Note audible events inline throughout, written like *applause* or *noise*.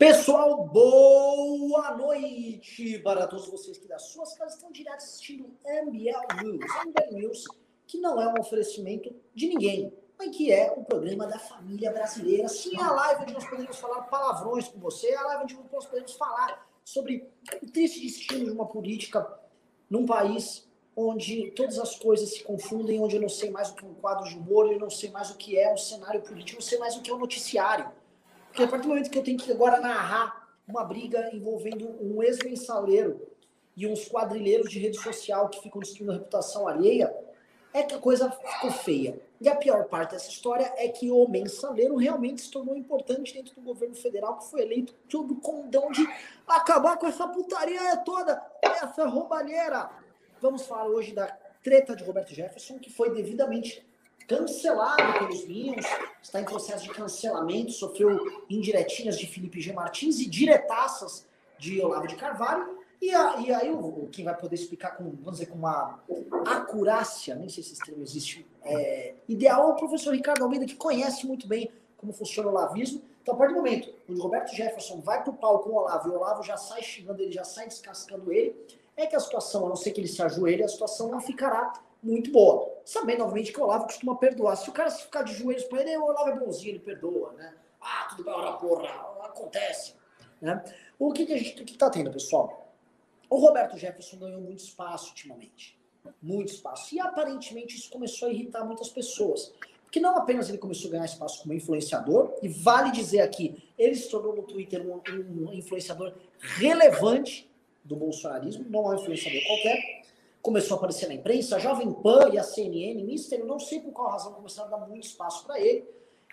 Pessoal, boa noite para todos vocês que das suas casas estão direto assistindo MBL News. MBL News, que não é um oferecimento de ninguém, mas que é o programa da família brasileira. Sim, é a live onde nós podemos falar palavrões com você, é a live onde nós podemos falar sobre o triste destino de uma política num país onde todas as coisas se confundem, onde eu não sei mais o que é um quadro de humor, eu não sei mais o que é um cenário político, eu não sei mais o que é um noticiário. Porque a partir do momento que eu tenho que agora narrar uma briga envolvendo um ex-mensaleiro e uns quadrilheiros de rede social que ficam destruindo a reputação alheia, é que a coisa ficou feia. E a pior parte dessa história é que o mensaleiro realmente se tornou importante dentro do governo federal, que foi eleito sob o condão de acabar com essa putaria toda, essa roubalheira. Vamos falar hoje da treta de Roberto Jefferson, que foi devidamente cancelado pelos Minions, está em processo de cancelamento, sofreu indiretinhas de Felipe G. Martins e diretaças de Olavo de Carvalho. E, a, e aí, o, quem vai poder explicar com, vamos dizer, com uma acurácia, nem sei se esse termo existe, é, ideal, é o professor Ricardo Almeida, que conhece muito bem como funciona o lavismo. Então, a partir do momento onde Roberto Jefferson vai para o pau com o Olavo e o Olavo já sai xingando ele, já sai descascando ele, é que a situação, a não ser que ele se ajoelhe, a situação não ficará muito boa. Sabendo, novamente, que o Olavo costuma perdoar. Se o cara ficar de joelhos para ele, o Olavo é bonzinho, ele perdoa, né? Ah, tudo bem, ora porra, acontece. Né? O que, que a gente que tá tendo, pessoal? O Roberto Jefferson ganhou muito espaço ultimamente. Muito espaço. E aparentemente isso começou a irritar muitas pessoas. Porque não apenas ele começou a ganhar espaço como influenciador, e vale dizer aqui, ele se tornou no Twitter um, um influenciador relevante do bolsonarismo, não é um influenciador qualquer, começou a aparecer na imprensa, a Jovem Pan e a CNN, Mister, não sei por qual razão começaram a dar muito espaço para ele.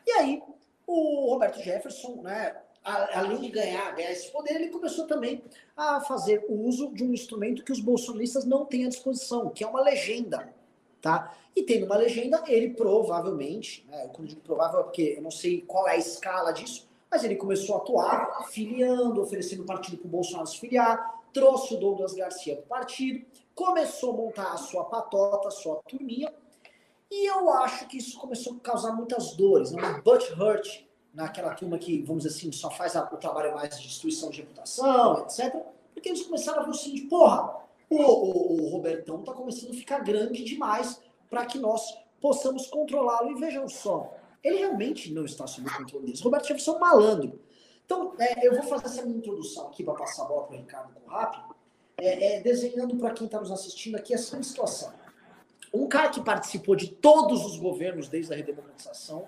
E aí, o Roberto Jefferson, né, além de ganhar, ganhar esse poder, ele começou também a fazer uso de um instrumento que os bolsonaristas não têm à disposição, que é uma legenda. Tá? E tendo uma legenda, ele provavelmente, né, quando digo provável é porque eu não sei qual é a escala disso, mas ele começou a atuar filiando, oferecendo partido para o Bolsonaro se filiar, trouxe o Douglas Garcia para o partido, começou a montar a sua patota, a sua turminha, e eu acho que isso começou a causar muitas dores, né? uma butt hurt naquela turma que, vamos dizer assim, só faz o trabalho mais de destruição de reputação, etc. Porque eles começaram a ver o seguinte, porra, o, o, o Robertão tá começando a ficar grande demais para que nós possamos controlá-lo. E vejam só, ele realmente não está sob o controle deles. Roberto Jefferson é um malandro. Então, é, eu vou fazer essa minha introdução aqui para passar a bola para o Ricardo rápido é, é, desenhando para quem está nos assistindo aqui a seguinte situação. Um cara que participou de todos os governos desde a redemocratização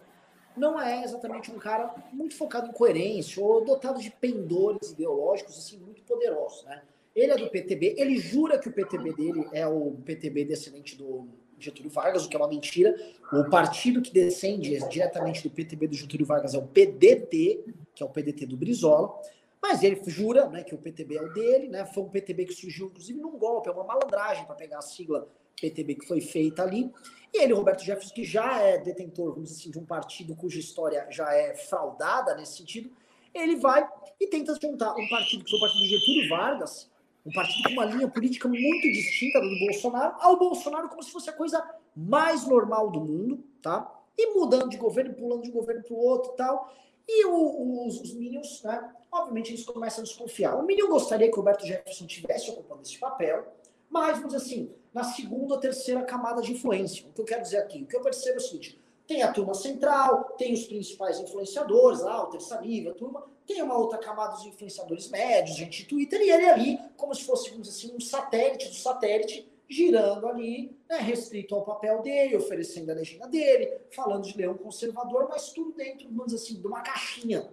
não é exatamente um cara muito focado em coerência ou dotado de pendores ideológicos assim muito poderosos, né? Ele é do PTB, ele jura que o PTB dele é o PTB descendente do Getúlio Vargas, o que é uma mentira. O partido que descende diretamente do PTB do Getúlio Vargas é o PDT, que é o PDT do Brizola. Mas ele jura né, que o PTB é o dele, né? Foi um PTB que surgiu, inclusive, num golpe, é uma malandragem para pegar a sigla PTB que foi feita ali. E ele, Roberto Jefferson, que já é detentor, vamos dizer assim, de um partido cuja história já é fraudada nesse sentido, ele vai e tenta juntar um partido que foi o partido de Getúlio Vargas, um partido com uma linha política muito distinta do Bolsonaro, ao Bolsonaro como se fosse a coisa mais normal do mundo, tá? E mudando de governo, pulando de um governo para o outro e tal. E o, os, os Minions, né, obviamente, eles começam a desconfiar. O Minion gostaria que o Roberto Jefferson tivesse ocupando esse papel, mas, vamos dizer assim, na segunda ou terceira camada de influência. O que eu quero dizer aqui? O que eu percebo é o seguinte: tem a turma central, tem os principais influenciadores lá, o Terça Livre, a turma, tem uma outra camada dos influenciadores médios, gente Twitter, e ele ali, como se fosse, vamos dizer assim, um satélite do satélite, girando ali, né, restrito ao papel dele, oferecendo a legenda dele, falando de leão conservador, mas tudo dentro, vamos dizer assim, de uma caixinha.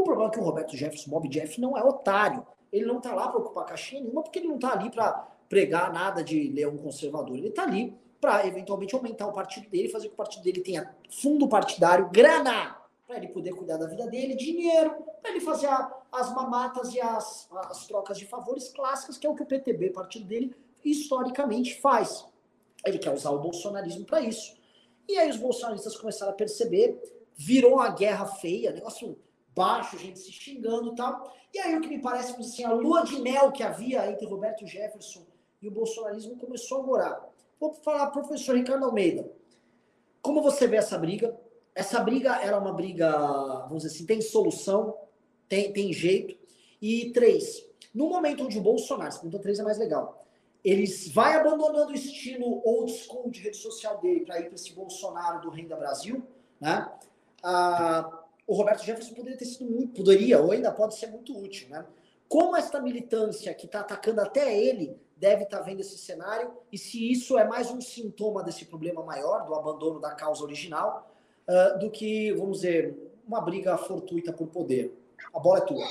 O problema é que o Roberto Jefferson, Bob Jeff, não é otário. Ele não está lá para ocupar caixinha nenhuma, porque ele não está ali para pregar nada de leão conservador. Ele está ali para eventualmente aumentar o partido dele, fazer com que o partido dele tenha fundo partidário, grana, para ele poder cuidar da vida dele, dinheiro, para ele fazer a, as mamatas e as, as trocas de favores clássicas, que é o que o PTB, partido dele, historicamente faz. Ele quer usar o bolsonarismo para isso. E aí os bolsonaristas começaram a perceber, virou uma guerra feia, negócio baixo, gente se xingando e tal. E aí o que me parece assim, a lua de mel que havia entre Roberto Jefferson e o bolsonarismo começou a morar. Vou falar professor Ricardo Almeida. Como você vê essa briga? Essa briga era uma briga, vamos dizer assim, tem solução? tem, tem jeito. E três, no momento onde o Bolsonaro, pergunta três é mais legal, eles vai abandonando o estilo old school de rede social dele para ir para esse Bolsonaro do Renda Brasil, né? Ah, o Roberto Jefferson poderia ter sido muito, poderia ou ainda pode ser muito útil, né? Como esta militância que está atacando até ele deve estar tá vendo esse cenário e se isso é mais um sintoma desse problema maior do abandono da causa original uh, do que, vamos dizer, uma briga fortuita por poder. A bola é tua.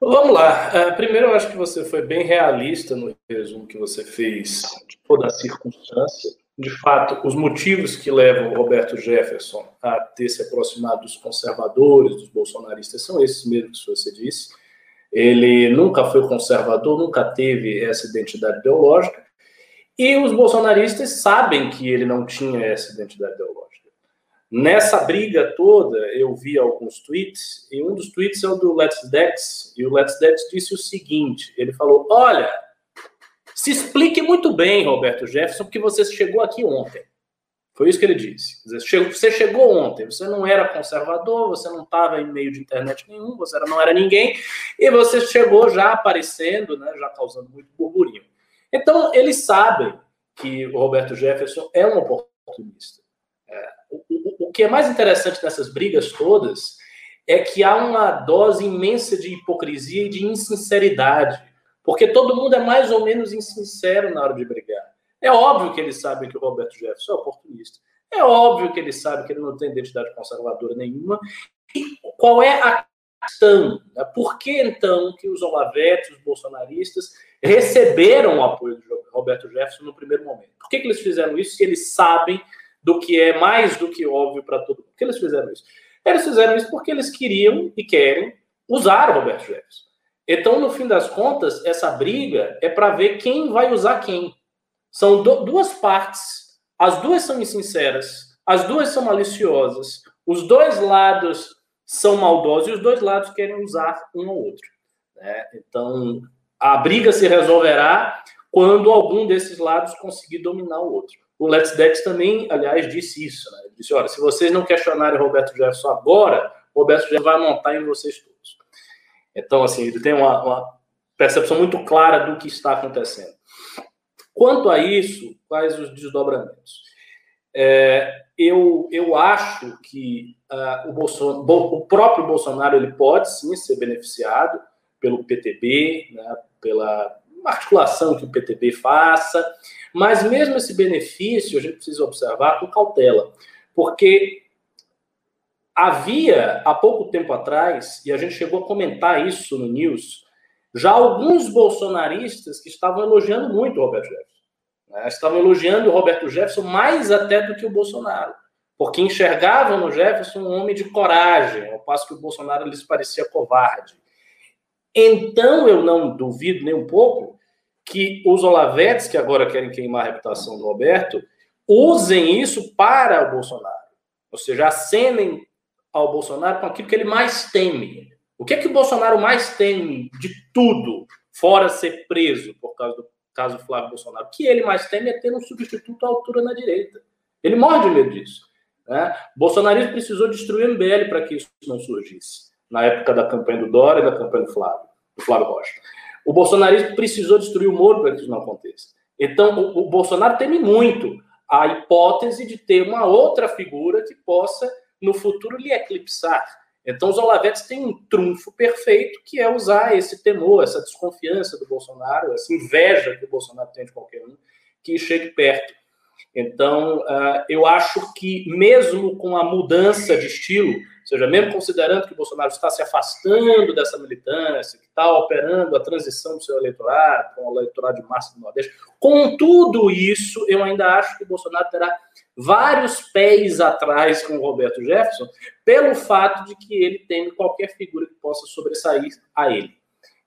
Vamos lá. Uh, primeiro, eu acho que você foi bem realista no resumo que você fez de toda a circunstância. De fato, os motivos que levam Roberto Jefferson a ter se aproximado dos conservadores, dos bolsonaristas, são esses mesmos que você disse. Ele nunca foi conservador, nunca teve essa identidade ideológica. E os bolsonaristas sabem que ele não tinha essa identidade ideológica. Nessa briga toda, eu vi alguns tweets, e um dos tweets é o do Let's Dex, e o Let's Dex disse o seguinte: ele falou, olha, se explique muito bem, Roberto Jefferson, porque você chegou aqui ontem. Foi isso que ele disse. Você chegou ontem, você não era conservador, você não estava em meio de internet nenhum, você não era ninguém, e você chegou já aparecendo, né, já causando muito burburinho. Então, eles sabem que o Roberto Jefferson é um oportunista. É, o, o, que é mais interessante nessas brigas todas é que há uma dose imensa de hipocrisia e de insinceridade, porque todo mundo é mais ou menos insincero na hora de brigar. É óbvio que eles sabem que o Roberto Jefferson é oportunista. É óbvio que eles sabem que ele não tem identidade conservadora nenhuma. E qual é a questão? Né? Por que então que os Olavetes, os bolsonaristas, receberam o apoio de Roberto Jefferson no primeiro momento? Por que, que eles fizeram isso se eles sabem do que é mais do que óbvio para todo mundo. Por que eles fizeram isso? Eles fizeram isso porque eles queriam e querem usar o Roberto Jefferson. Então, no fim das contas, essa briga é para ver quem vai usar quem. São duas partes, as duas são insinceras, as duas são maliciosas, os dois lados são maldosos e os dois lados querem usar um ao outro. Né? Então, a briga se resolverá quando algum desses lados conseguir dominar o outro. O Let's Dex também, aliás, disse isso. Né? Ele disse: olha, se vocês não questionarem Roberto Jefferson agora, Roberto Jefferson vai montar em vocês todos. Então, assim, ele tem uma, uma percepção muito clara do que está acontecendo. Quanto a isso, quais os desdobramentos? É, eu, eu acho que uh, o, Bolson, o próprio Bolsonaro ele pode sim ser beneficiado pelo PTB, né, pela articulação que o PTB faça, mas mesmo esse benefício a gente precisa observar com cautela, porque havia há pouco tempo atrás, e a gente chegou a comentar isso no News, já alguns bolsonaristas que estavam elogiando muito o Roberto Jefferson. Né? Estavam elogiando o Roberto Jefferson mais até do que o Bolsonaro, porque enxergavam no Jefferson um homem de coragem, ao passo que o Bolsonaro lhes parecia covarde. Então eu não duvido nem um pouco que os Olavetes, que agora querem queimar a reputação do Roberto, usem isso para o Bolsonaro. Ou seja, acenem ao Bolsonaro com aquilo que ele mais teme. O que é que o Bolsonaro mais teme de tudo, fora ser preso por causa do caso Flávio Bolsonaro? O que ele mais teme é ter um substituto à altura na direita. Ele morre de medo disso. Né? Bolsonarismo precisou destruir o MBL para que isso não surgisse. Na época da campanha do Dória e da campanha do Flávio, do Flávio Rocha. O bolsonarismo precisou destruir o Moro para que isso não aconteça. Então, o, o Bolsonaro teme muito a hipótese de ter uma outra figura que possa, no futuro, lhe eclipsar. Então, os Olavetes têm um trunfo perfeito, que é usar esse temor, essa desconfiança do Bolsonaro, essa inveja que o Bolsonaro tem de qualquer um, que chegue perto. Então, uh, eu acho que, mesmo com a mudança de estilo, ou seja, mesmo considerando que o Bolsonaro está se afastando dessa militância, que está operando a transição do seu eleitorado, com o eleitorado de massa do Nordeste, com tudo isso, eu ainda acho que o Bolsonaro terá vários pés atrás com o Roberto Jefferson, pelo fato de que ele tem qualquer figura que possa sobressair a ele.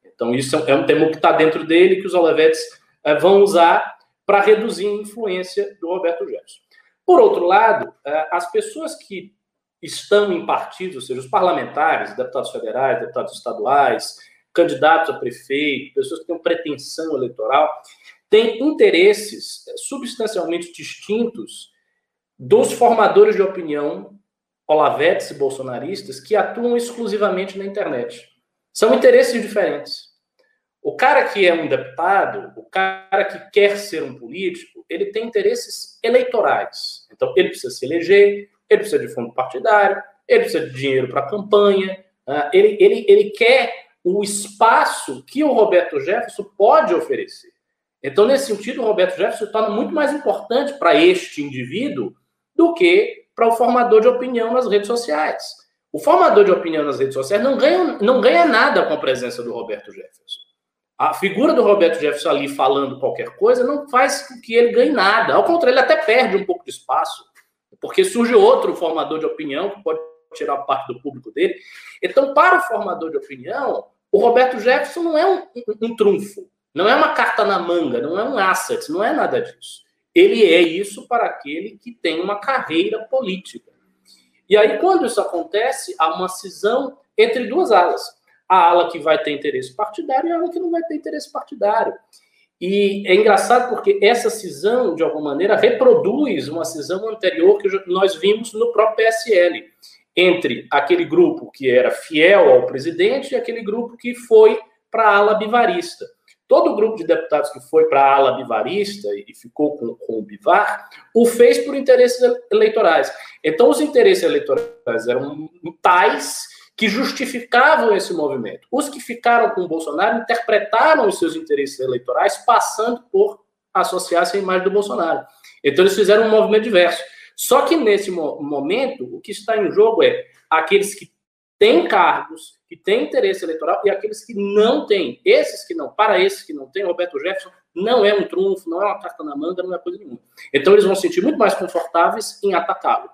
Então, isso é um temor que está dentro dele, que os Olevetes eh, vão usar para reduzir a influência do Roberto Jefferson. Por outro lado, eh, as pessoas que estão em partidos, ou seja, os parlamentares, deputados federais, deputados estaduais, candidatos a prefeito, pessoas que têm pretensão eleitoral, têm interesses substancialmente distintos dos formadores de opinião olavetes bolsonaristas que atuam exclusivamente na internet. São interesses diferentes. O cara que é um deputado, o cara que quer ser um político, ele tem interesses eleitorais. Então, ele precisa se eleger, ele precisa de fundo partidário, ele precisa de dinheiro para campanha, uh, ele, ele, ele quer o espaço que o Roberto Jefferson pode oferecer. Então, nesse sentido, o Roberto Jefferson se torna muito mais importante para este indivíduo do que para o formador de opinião nas redes sociais. O formador de opinião nas redes sociais não ganha, não ganha nada com a presença do Roberto Jefferson. A figura do Roberto Jefferson ali falando qualquer coisa não faz com que ele ganhe nada. Ao contrário, ele até perde um pouco de espaço, porque surge outro formador de opinião que pode tirar parte do público dele. Então, para o formador de opinião, o Roberto Jefferson não é um, um, um trunfo, não é uma carta na manga, não é um asset, não é nada disso. Ele é isso para aquele que tem uma carreira política. E aí, quando isso acontece, há uma cisão entre duas alas. A ala que vai ter interesse partidário e a ala que não vai ter interesse partidário. E é engraçado porque essa cisão, de alguma maneira, reproduz uma cisão anterior que nós vimos no próprio PSL, entre aquele grupo que era fiel ao presidente e aquele grupo que foi para a ala bivarista. Todo o grupo de deputados que foi para a ala bivarista e ficou com, com o Bivar, o fez por interesses eleitorais. Então, os interesses eleitorais eram tais que justificavam esse movimento. Os que ficaram com o Bolsonaro interpretaram os seus interesses eleitorais passando por associar-se à imagem do Bolsonaro. Então, eles fizeram um movimento diverso. Só que nesse momento, o que está em jogo é aqueles que têm cargos, que têm interesse eleitoral e aqueles que não têm. Esses que não, para esses que não têm, Roberto Jefferson não é um trunfo, não é uma carta na manga, não é coisa nenhuma. Então eles vão se sentir muito mais confortáveis em atacá-lo.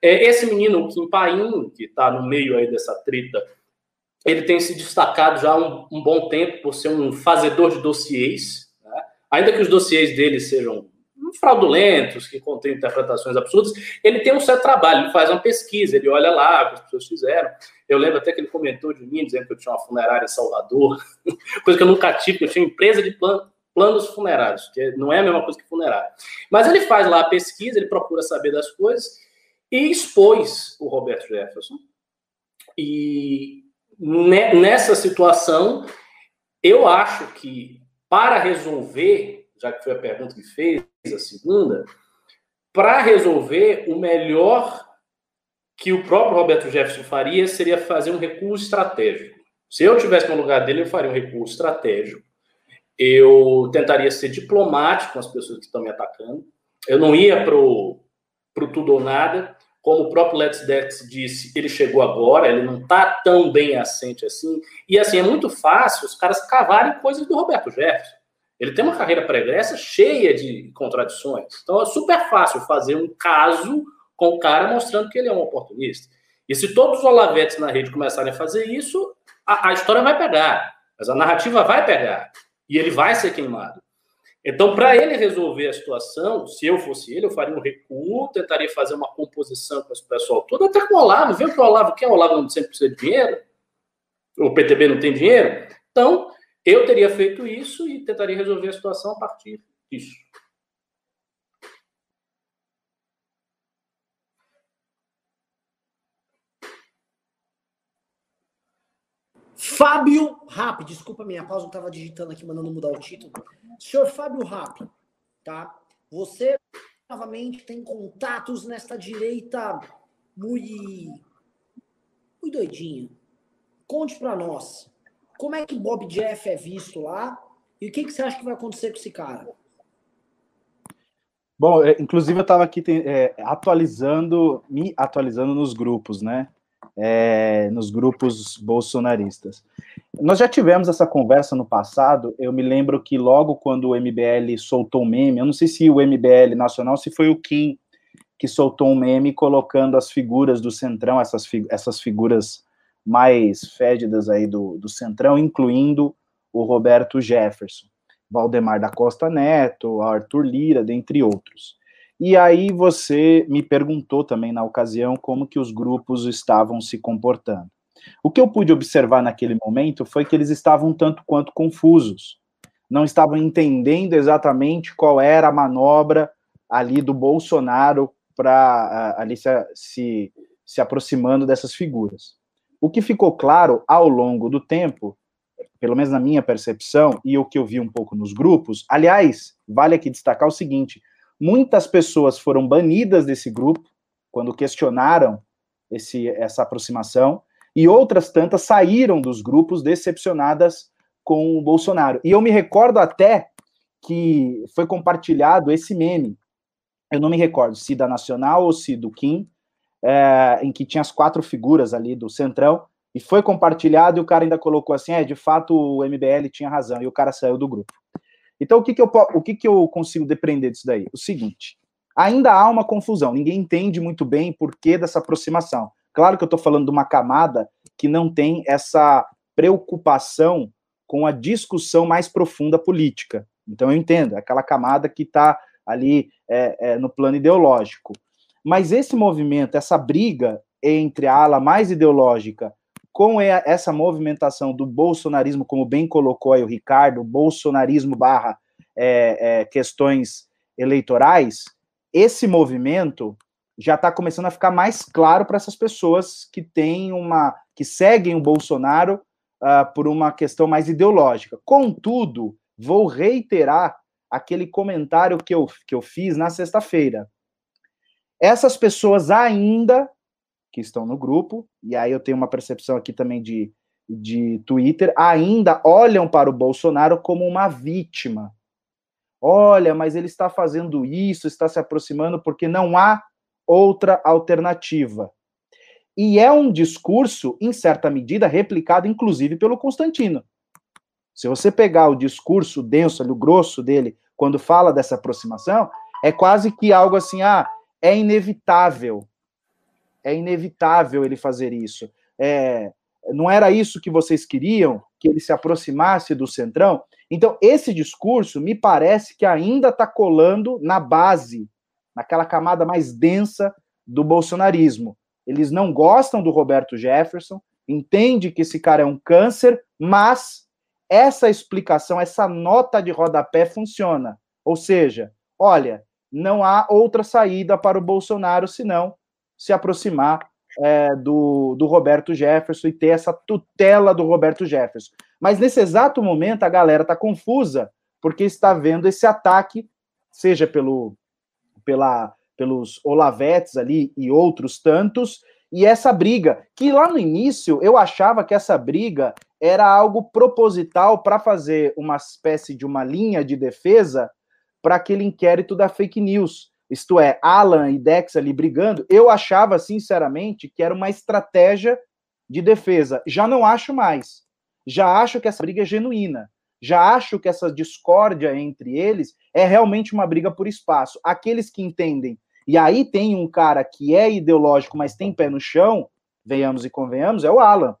É, esse menino, o Kim Paim, que está no meio aí dessa treta, ele tem se destacado já há um, um bom tempo por ser um fazedor de dossiês, né? ainda que os dossiês dele sejam fraudulentos, que contêm interpretações absurdas, ele tem um certo trabalho, ele faz uma pesquisa, ele olha lá o que as pessoas fizeram. Eu lembro até que ele comentou de mim, dizendo que eu tinha uma funerária em Salvador, *laughs* coisa que eu nunca tive, porque eu tinha empresa de planos funerários, que não é a mesma coisa que funerária. Mas ele faz lá a pesquisa, ele procura saber das coisas e expôs o Roberto Jefferson. E nessa situação, eu acho que para resolver já que foi a pergunta que fez, a segunda, para resolver, o melhor que o próprio Roberto Jefferson faria seria fazer um recuo estratégico. Se eu tivesse no lugar dele, eu faria um recuo estratégico. Eu tentaria ser diplomático com as pessoas que estão me atacando. Eu não ia para o tudo ou nada. Como o próprio Let's Dex disse, ele chegou agora, ele não está tão bem assente assim. E assim, é muito fácil os caras cavarem coisas do Roberto Jefferson. Ele tem uma carreira pregressa cheia de contradições. Então é super fácil fazer um caso com o cara mostrando que ele é um oportunista. E se todos os olavetes na rede começarem a fazer isso, a, a história vai pegar. Mas a narrativa vai pegar. E ele vai ser queimado. Então, para ele resolver a situação, se eu fosse ele, eu faria um recuo, tentaria fazer uma composição com esse pessoal todo, até com o Olavo. Vê o que o Olavo quer, o Olavo não sempre precisa de dinheiro, o PTB não tem dinheiro. Então, eu teria feito isso e tentaria resolver a situação a partir disso. Fábio Rap, desculpa minha pausa, eu estava digitando aqui, mandando mudar o título. Senhor Fábio Rap, tá? Você novamente tem contatos nesta direita muito, muito doidinha. Conte para nós. Como é que Bob Jeff é visto lá? E o que, que você acha que vai acontecer com esse cara? Bom, é, inclusive eu estava aqui é, atualizando, me atualizando nos grupos, né? É, nos grupos bolsonaristas. Nós já tivemos essa conversa no passado. Eu me lembro que logo quando o MBL soltou um meme, eu não sei se o MBL nacional, se foi o Kim que soltou um meme colocando as figuras do Centrão, essas, essas figuras mais fédidas aí do, do Centrão, incluindo o Roberto Jefferson, Valdemar da Costa Neto, Arthur Lira, dentre outros. E aí você me perguntou também na ocasião como que os grupos estavam se comportando. O que eu pude observar naquele momento foi que eles estavam tanto quanto confusos. Não estavam entendendo exatamente qual era a manobra ali do Bolsonaro para ali se, se se aproximando dessas figuras. O que ficou claro ao longo do tempo, pelo menos na minha percepção, e o que eu vi um pouco nos grupos, aliás, vale aqui destacar o seguinte: muitas pessoas foram banidas desse grupo quando questionaram esse, essa aproximação, e outras tantas saíram dos grupos decepcionadas com o Bolsonaro. E eu me recordo até que foi compartilhado esse meme. Eu não me recordo se da Nacional ou se do Kim, é, em que tinha as quatro figuras ali do Centrão, e foi compartilhado e o cara ainda colocou assim, é, de fato o MBL tinha razão, e o cara saiu do grupo. Então, o que, que, eu, o que, que eu consigo depreender disso daí? O seguinte, ainda há uma confusão, ninguém entende muito bem por que dessa aproximação. Claro que eu estou falando de uma camada que não tem essa preocupação com a discussão mais profunda política. Então eu entendo, é aquela camada que está ali é, é, no plano ideológico. Mas esse movimento, essa briga entre a ala mais ideológica com essa movimentação do bolsonarismo, como bem colocou aí o Ricardo, bolsonarismo barra é, é questões eleitorais, esse movimento já está começando a ficar mais claro para essas pessoas que têm uma que seguem o Bolsonaro uh, por uma questão mais ideológica. Contudo, vou reiterar aquele comentário que eu, que eu fiz na sexta-feira. Essas pessoas ainda que estão no grupo, e aí eu tenho uma percepção aqui também de, de Twitter, ainda olham para o Bolsonaro como uma vítima. Olha, mas ele está fazendo isso, está se aproximando porque não há outra alternativa. E é um discurso, em certa medida, replicado inclusive pelo Constantino. Se você pegar o discurso denso, o grosso dele, quando fala dessa aproximação, é quase que algo assim, ah, é inevitável. É inevitável ele fazer isso. É, não era isso que vocês queriam, que ele se aproximasse do centrão? Então, esse discurso me parece que ainda está colando na base naquela camada mais densa do bolsonarismo. Eles não gostam do Roberto Jefferson, entende que esse cara é um câncer, mas essa explicação, essa nota de rodapé funciona. Ou seja, olha, não há outra saída para o Bolsonaro senão se aproximar é, do, do Roberto Jefferson e ter essa tutela do Roberto Jefferson. Mas nesse exato momento a galera está confusa porque está vendo esse ataque, seja pelo pela, pelos Olavetes ali e outros tantos, e essa briga, que lá no início eu achava que essa briga era algo proposital para fazer uma espécie de uma linha de defesa para aquele inquérito da fake news. Isto é, Alan e Dex ali brigando, eu achava sinceramente que era uma estratégia de defesa. Já não acho mais. Já acho que essa briga é genuína já acho que essa discórdia entre eles é realmente uma briga por espaço. Aqueles que entendem, e aí tem um cara que é ideológico, mas tem pé no chão, venhamos e convenhamos, é o Alan.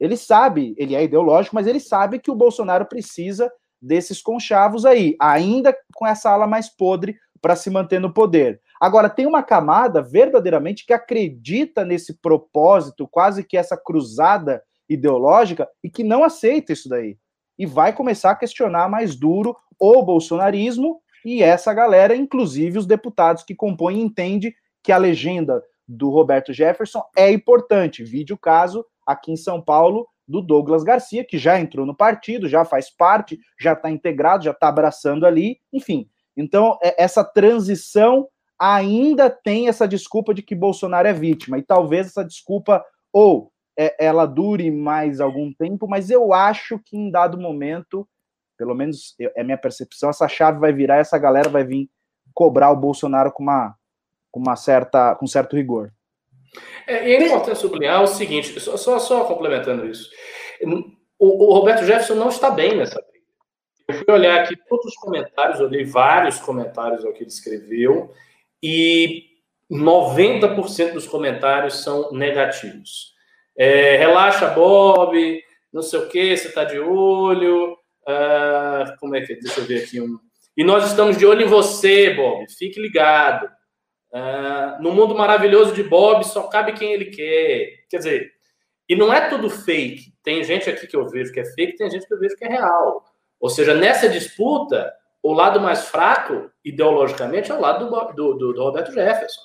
Ele sabe, ele é ideológico, mas ele sabe que o Bolsonaro precisa desses conchavos aí, ainda com essa ala mais podre para se manter no poder. Agora, tem uma camada verdadeiramente que acredita nesse propósito, quase que essa cruzada ideológica, e que não aceita isso daí e vai começar a questionar mais duro o bolsonarismo e essa galera, inclusive os deputados que compõem, entende que a legenda do Roberto Jefferson é importante. Vide o caso aqui em São Paulo do Douglas Garcia, que já entrou no partido, já faz parte, já está integrado, já está abraçando ali, enfim. Então, é, essa transição ainda tem essa desculpa de que Bolsonaro é vítima, e talvez essa desculpa ou é, ela dure mais algum tempo, mas eu acho que em dado momento, pelo menos é minha percepção, essa chave vai virar, essa galera vai vir cobrar o Bolsonaro com uma, com uma certa, com certo rigor. É, e é importante sublinhar o seguinte, só, só, só complementando isso, o, o, Roberto Jefferson não está bem nessa briga. Eu fui olhar aqui todos os comentários, olhei vários comentários ao que ele escreveu, e 90% dos comentários são negativos. É, relaxa, Bob, não sei o que, você está de olho. Ah, como é que é? Deixa eu ver aqui um. E nós estamos de olho em você, Bob. Fique ligado. Ah, no mundo maravilhoso de Bob, só cabe quem ele quer. Quer dizer, e não é tudo fake. Tem gente aqui que eu vejo que é fake, tem gente que eu vejo que é real. Ou seja, nessa disputa, o lado mais fraco, ideologicamente, é o lado do, do, do, do Roberto Jefferson.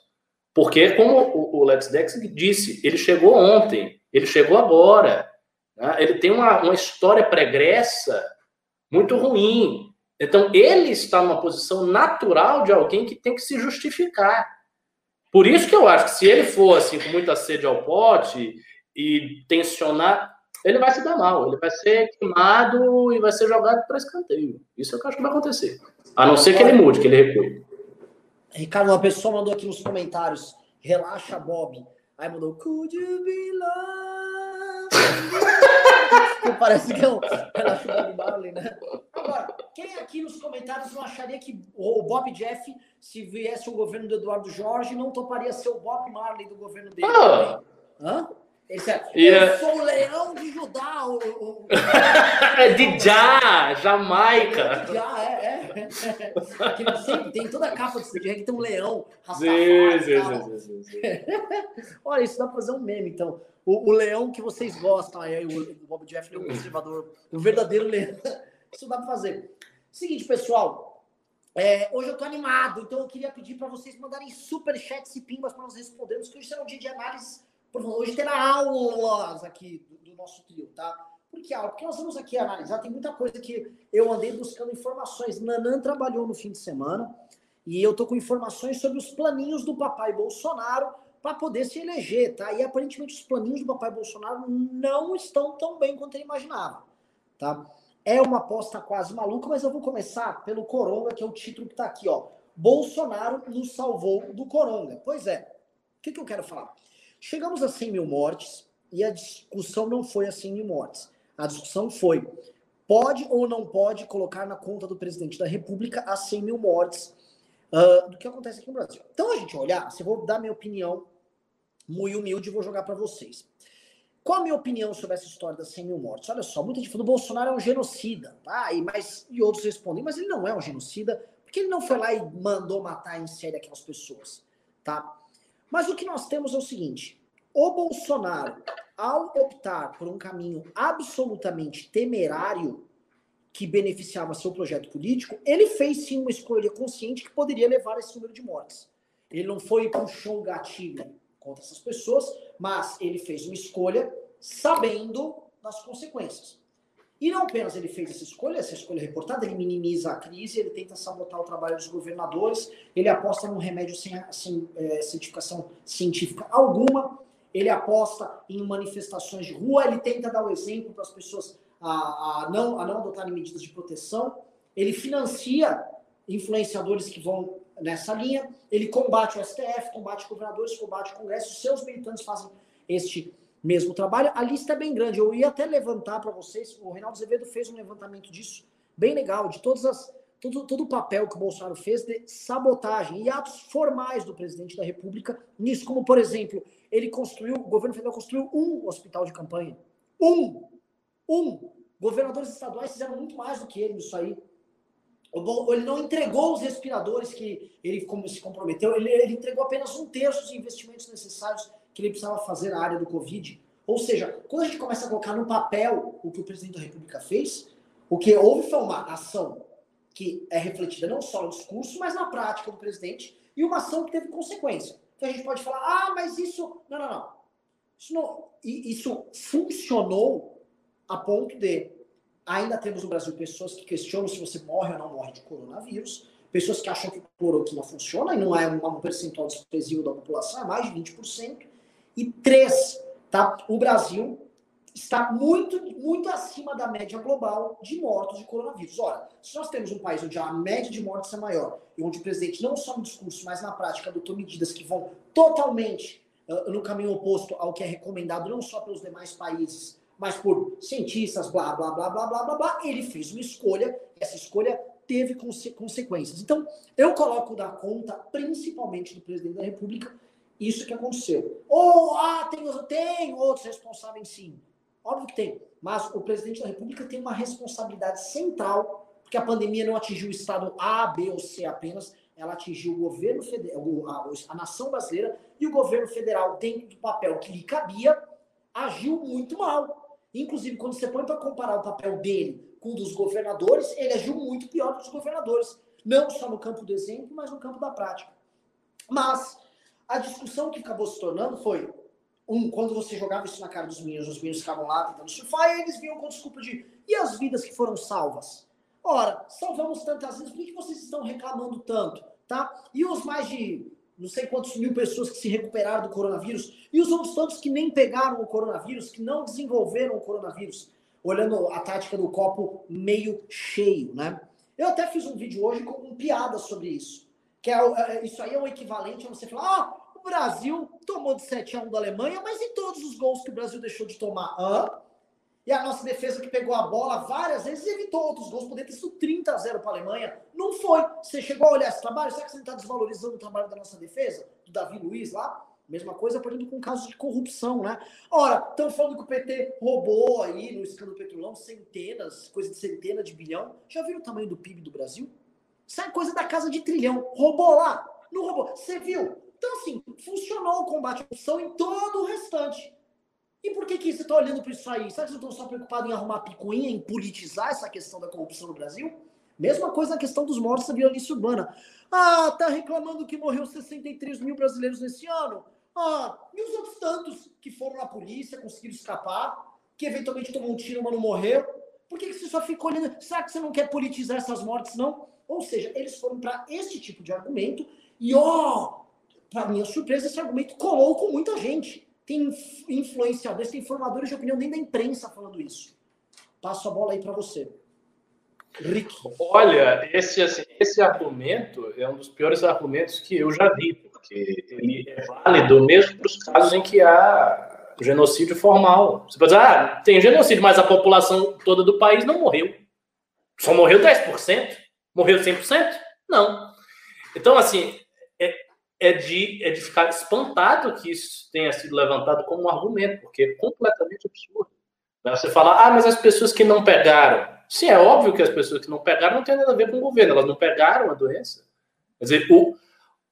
Porque, como o Let's Dex disse, ele chegou ontem, ele chegou agora. Né? Ele tem uma, uma história pregressa muito ruim. Então, ele está numa posição natural de alguém que tem que se justificar. Por isso que eu acho que se ele for assim, com muita sede ao pote e tensionar, ele vai se dar mal, ele vai ser queimado e vai ser jogado para escanteio. Isso é o que eu acho que vai acontecer. A não ser que ele mude, que ele recue. Ricardo, uma pessoa mandou aqui nos comentários, relaxa, Bob. Aí mandou, could you be que parece que é um relaxa Bob Marley, né? Agora, quem aqui nos comentários não acharia que o Bob Jeff, se viesse o governo do Eduardo Jorge, não toparia ser o Bob Marley do governo dele? Ah. Hã? Esse é, Yeah. Eu sou o leão de Judá. O, o, o- *laughs* de já, Jamaica. Já, é, é. Sempre tem toda a capa de CD que tem um leão. Sim, sim, sim. *laughs* Olha, isso dá pra fazer um meme, então. O, o leão que vocês gostam, aí, o, o Bob Jeff é um conservador, o verdadeiro leão. *laughs* Isso dá pra fazer. Seguinte, pessoal. é, hoje eu tô animado, então eu queria pedir para vocês mandarem superchats e pimbas para nós respondermos, que hoje será um dia de análise. Profunda. Hoje terá aulas aqui do, do nosso trio, tá? Por que aula? Porque nós vamos aqui analisar, tem muita coisa que eu andei buscando informações. Nanã trabalhou no fim de semana e eu tô com informações sobre os planinhos do papai Bolsonaro para poder se eleger, tá? E aparentemente os planinhos do papai Bolsonaro não estão tão bem quanto ele imaginava, tá? É uma aposta quase maluca, mas eu vou começar pelo Coronga, que é o título que tá aqui, ó. Bolsonaro nos salvou do Coronga. Pois é. O que, que eu quero falar? Chegamos a 100 mil mortes e a discussão não foi a 100 mil mortes. A discussão foi: pode ou não pode colocar na conta do presidente da República as 100 mil mortes ah, do que acontece aqui no Brasil. Então a gente olhar, se eu vou dar minha opinião muito humilde, vou jogar para vocês. Qual a minha opinião sobre essa história das 100 mil mortes? Olha só, muita gente falou, Bolsonaro é um genocida, tá? E, mas, e outros respondem, mas ele não é um genocida, porque ele não foi lá e mandou matar em série aquelas pessoas, tá? Mas o que nós temos é o seguinte, o Bolsonaro, ao optar por um caminho absolutamente temerário, que beneficiava seu projeto político, ele fez sim uma escolha consciente que poderia levar a esse número de mortes. Ele não foi e puxou o gatilho contra essas pessoas, mas ele fez uma escolha sabendo das consequências. E não apenas ele fez essa escolha, essa escolha reportada, ele minimiza a crise, ele tenta sabotar o trabalho dos governadores, ele aposta num remédio sem, sem é, certificação científica alguma, ele aposta em manifestações de rua, ele tenta dar o exemplo para as pessoas a, a, não, a não adotarem medidas de proteção, ele financia influenciadores que vão nessa linha, ele combate o STF, combate governadores, combate o Congresso, seus militantes fazem este mesmo trabalho. A lista é bem grande, eu ia até levantar para vocês, o Reinaldo Azevedo fez um levantamento disso, bem legal, de todas as, todo, todo o papel que o Bolsonaro fez de sabotagem e atos formais do presidente da República nisso, como, por exemplo, ele construiu, o governo federal construiu um hospital de campanha. Um! Um! Governadores estaduais fizeram muito mais do que ele nisso aí. Ele não entregou os respiradores que ele se comprometeu, ele, ele entregou apenas um terço dos investimentos necessários que ele precisava fazer na área do Covid. Ou seja, quando a gente começa a colocar no papel o que o presidente da República fez, o que houve foi uma ação que é refletida não só no discurso, mas na prática do presidente, e uma ação que teve consequência. Então a gente pode falar, ah, mas isso. Não, não, não. Isso, não, isso funcionou a ponto de ainda temos no Brasil pessoas que questionam se você morre ou não morre de coronavírus, pessoas que acham que cloroquina funciona e não é um percentual desprezível da população, é mais de 20%. E três, tá? O Brasil está muito, muito acima da média global de mortos de coronavírus. Ora, se nós temos um país onde a média de mortes é maior e onde o presidente não só no discurso, mas na prática adotou medidas que vão totalmente uh, no caminho oposto ao que é recomendado não só pelos demais países, mas por cientistas, blá, blá, blá, blá, blá, blá, blá, ele fez uma escolha, essa escolha teve conse consequências. Então, eu coloco da conta, principalmente do presidente da República, isso que aconteceu. Ou, ah, tem, tem outros responsáveis sim. Óbvio que tem. Mas o presidente da República tem uma responsabilidade central, porque a pandemia não atingiu o estado A, B ou C apenas, ela atingiu o governo federal, a, nação brasileira, e o governo federal, dentro do papel que lhe cabia, agiu muito mal. Inclusive, quando você põe para comparar o papel dele com o dos governadores, ele agiu muito pior que os governadores. Não só no campo do exemplo, mas no campo da prática. Mas a discussão que acabou se tornando foi um, quando você jogava isso na cara dos meninos, os meninos ficavam lá tentando surfar e eles vinham com desculpa de e as vidas que foram salvas? Ora, salvamos tantas vidas, por que vocês estão reclamando tanto? Tá? E os mais de não sei quantos mil pessoas que se recuperaram do coronavírus, e os outros tantos que nem pegaram o coronavírus, que não desenvolveram o coronavírus, olhando a tática do copo meio cheio, né? Eu até fiz um vídeo hoje com um piada sobre isso. Que é, é, isso aí é o equivalente a você falar: ah, o Brasil tomou de 7 a 1 da Alemanha, mas e todos os gols que o Brasil deixou de tomar? Hã? E a nossa defesa que pegou a bola várias vezes evitou outros gols, poderia ter sido 30 a 0 para a Alemanha. Não foi. Você chegou a olhar esse trabalho? Será que você não está desvalorizando o trabalho da nossa defesa? Do Davi Luiz lá? Mesma coisa, por exemplo, com casos de corrupção, né? Ora, estão falando que o PT roubou aí no escândalo petrolão centenas, coisa de centena de bilhão. Já viram o tamanho do PIB do Brasil? Isso é coisa da casa de trilhão. Roubou lá? Não roubou. Você viu? Então, assim, funcionou o combate à corrupção em todo o restante. E por que, que você está olhando para isso aí? Será que vocês estão só preocupados em arrumar picuinha, em politizar essa questão da corrupção no Brasil? Mesma coisa na questão dos mortos da violência urbana. Ah, tá reclamando que morreu 63 mil brasileiros nesse ano? Ah, e os outros tantos que foram na polícia, conseguiram escapar, que eventualmente tomou um tiro, mas não morreu? Por que, que você só fica olhando? Será que você não quer politizar essas mortes, não? Ou seja, eles foram para este tipo de argumento e, ó, para minha surpresa, esse argumento colou com muita gente. Tem influenciadores, tem formadores de opinião nem da imprensa falando isso. Passo a bola aí para você. Rick. Olha, esse, assim, esse argumento é um dos piores argumentos que eu já vi, porque ele é válido mesmo para os casos em que há genocídio formal. Você pode dizer, ah, tem genocídio, mas a população toda do país não morreu. Só morreu 10%? Morreu 100%? Não. Então, assim, é, de, é de ficar espantado que isso tenha sido levantado como um argumento, porque é completamente absurdo. Você fala, ah, mas as pessoas que não pegaram. Sim, é óbvio que as pessoas que não pegaram não tem nada a ver com o governo, elas não pegaram a doença. Quer dizer, o,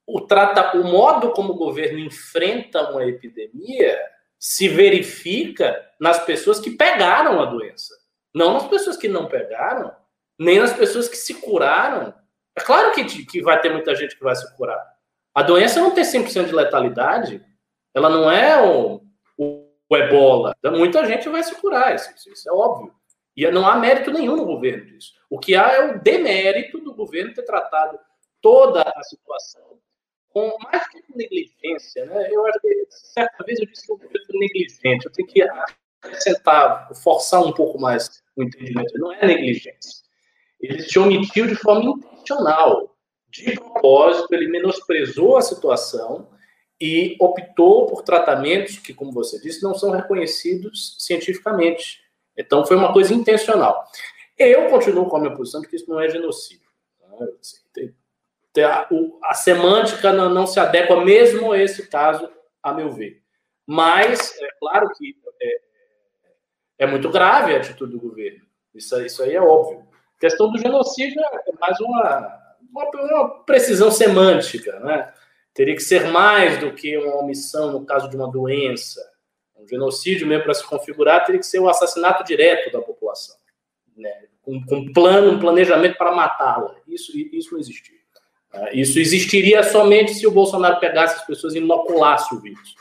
o, trata, o modo como o governo enfrenta uma epidemia se verifica nas pessoas que pegaram a doença, não nas pessoas que não pegaram nem nas pessoas que se curaram. É claro que, que vai ter muita gente que vai se curar. A doença não tem 100% de letalidade. Ela não é o, o, o ebola. Então, muita gente vai se curar, isso, isso, é óbvio. E não há mérito nenhum no governo disso. O que há é o demérito do governo ter tratado toda a situação com mais que negligência. Né? Eu acho que certa vez eu disse que o governo é negligente. Eu tenho que acrescentar, forçar um pouco mais o entendimento. Não é negligência ele se omitiu de forma intencional. De propósito, ele menosprezou a situação e optou por tratamentos que, como você disse, não são reconhecidos cientificamente. Então, foi uma coisa intencional. Eu continuo com a minha posição de que isso não é genocídio. Tá? A, semântica não, se adequa mesmo a esse caso, a meu ver. Mas, é claro que é, é muito grave a atitude do governo. Isso, isso aí é óbvio. A questão do genocídio é mais uma, uma, uma, precisão semântica, né? Teria que ser mais do que uma omissão no caso de uma doença. Um genocídio, mesmo para se configurar, teria que ser o um assassinato direto da população, né? com, um plano, um planejamento para matá-la. Isso, isso não existia. Ah, isso existiria somente se o Bolsonaro pegasse as pessoas e inoculasse o vírus.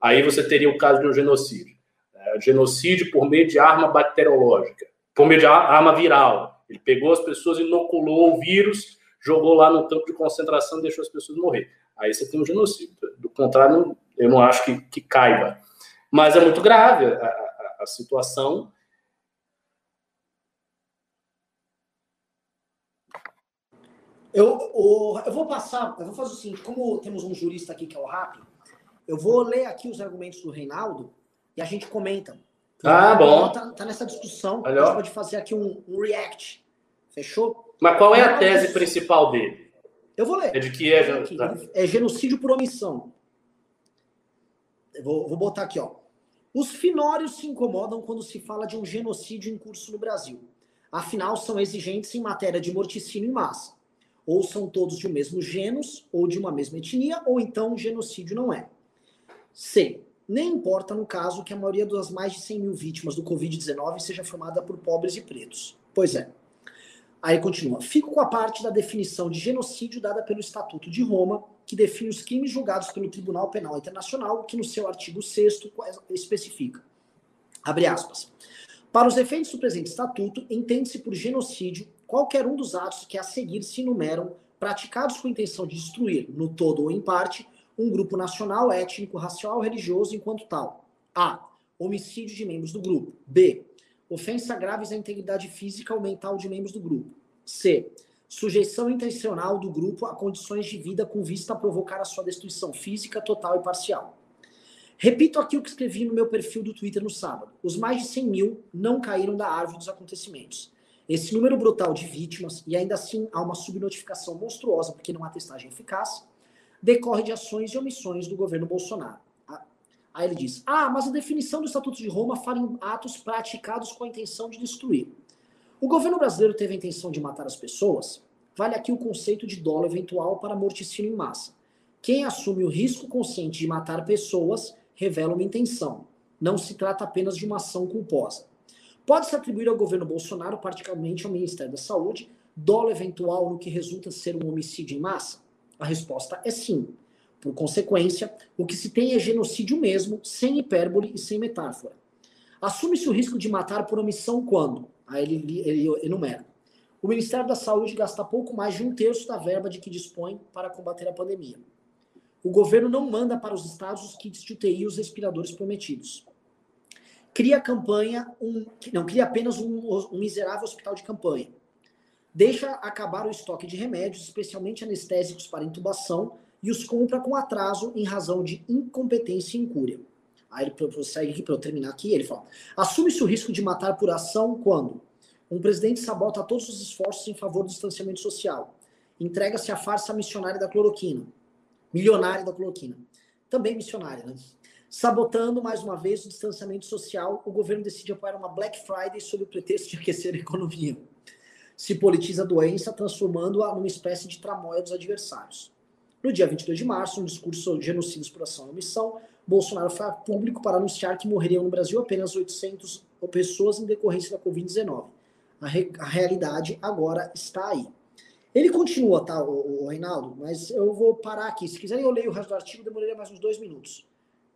Aí você teria o caso de um genocídio. Né? Genocídio por meio de arma bacteriológica, por meio de arma viral. Ele pegou as pessoas, inoculou o vírus, jogou lá no campo de concentração e deixou as pessoas morrer. Aí você tem um genocídio. Do contrário, eu não acho que, que caiba. Mas é muito grave a, a, a situação. Eu, eu, eu, vou passar, eu vou fazer o seguinte, como temos um jurista aqui que é o RAP, eu vou ler aqui os argumentos do Reinaldo e a gente comenta. Ah, bom. Tá, tá nessa discussão, a gente pode fazer aqui um, um react Fechou? Mas qual é a tese principal dele? Eu vou ler. É de que é genocídio? Tá. É genocídio por omissão. Vou, vou botar aqui, ó. Os finórios se incomodam quando se fala de um genocídio em curso no Brasil. Afinal, são exigentes em matéria de morticínio em massa. Ou são todos de um mesmo gênus, ou de uma mesma etnia, ou então genocídio não é. C. Nem importa no caso que a maioria das mais de 100 mil vítimas do Covid-19 seja formada por pobres e pretos. Pois é. Aí continua. Fico com a parte da definição de genocídio dada pelo Estatuto de Roma, que define os crimes julgados pelo Tribunal Penal Internacional, que no seu artigo 6 especifica. Abre aspas. Para os efeitos do presente estatuto, entende-se por genocídio qualquer um dos atos que a seguir se enumeram praticados com intenção de destruir, no todo ou em parte, um grupo nacional, étnico, racial ou religioso enquanto tal. A. Homicídio de membros do grupo. B. Ofensa graves à integridade física ou mental de membros do grupo. C. Sujeição intencional do grupo a condições de vida com vista a provocar a sua destruição física total e parcial. Repito aqui o que escrevi no meu perfil do Twitter no sábado. Os mais de 100 mil não caíram da árvore dos acontecimentos. Esse número brutal de vítimas, e ainda assim há uma subnotificação monstruosa porque não há testagem eficaz, decorre de ações e omissões do governo Bolsonaro. Aí ele diz: Ah, mas a definição do Estatuto de Roma fala em atos praticados com a intenção de destruir. O governo brasileiro teve a intenção de matar as pessoas? Vale aqui o conceito de dolo eventual para morticínio em massa. Quem assume o risco consciente de matar pessoas revela uma intenção. Não se trata apenas de uma ação culposa. Pode-se atribuir ao governo Bolsonaro, particularmente ao Ministério da Saúde, dolo eventual no que resulta ser um homicídio em massa? A resposta é sim. Por consequência, o que se tem é genocídio mesmo, sem hipérbole e sem metáfora. Assume-se o risco de matar por omissão quando? Aí ele, ele enumera. O Ministério da Saúde gasta pouco mais de um terço da verba de que dispõe para combater a pandemia. O governo não manda para os estados os kits de UTI e os respiradores prometidos cria campanha, um, não, cria apenas um, um miserável hospital de campanha. Deixa acabar o estoque de remédios, especialmente anestésicos para intubação, e os compra com atraso em razão de incompetência e incúria. Aí ele prossegue aqui para eu terminar aqui, ele fala: assume-se o risco de matar por ação quando um presidente sabota todos os esforços em favor do distanciamento social, entrega-se à farsa missionária da cloroquina, milionária da cloroquina, também missionária, né? Sabotando mais uma vez o distanciamento social, o governo decide apoiar uma Black Friday sob o pretexto de aquecer a economia. Se politiza a doença, transformando-a numa espécie de tramóia dos adversários. No dia 22 de março, um discurso sobre genocídios por ação e omissão, Bolsonaro foi a público para anunciar que morreriam no Brasil apenas 800 pessoas em decorrência da Covid-19. A, re a, realidade agora está aí. Ele continua, tá, o, o, Reinaldo? Mas eu vou parar aqui. Se quiserem, eu leio o resto do artigo, demoraria mais uns dois minutos.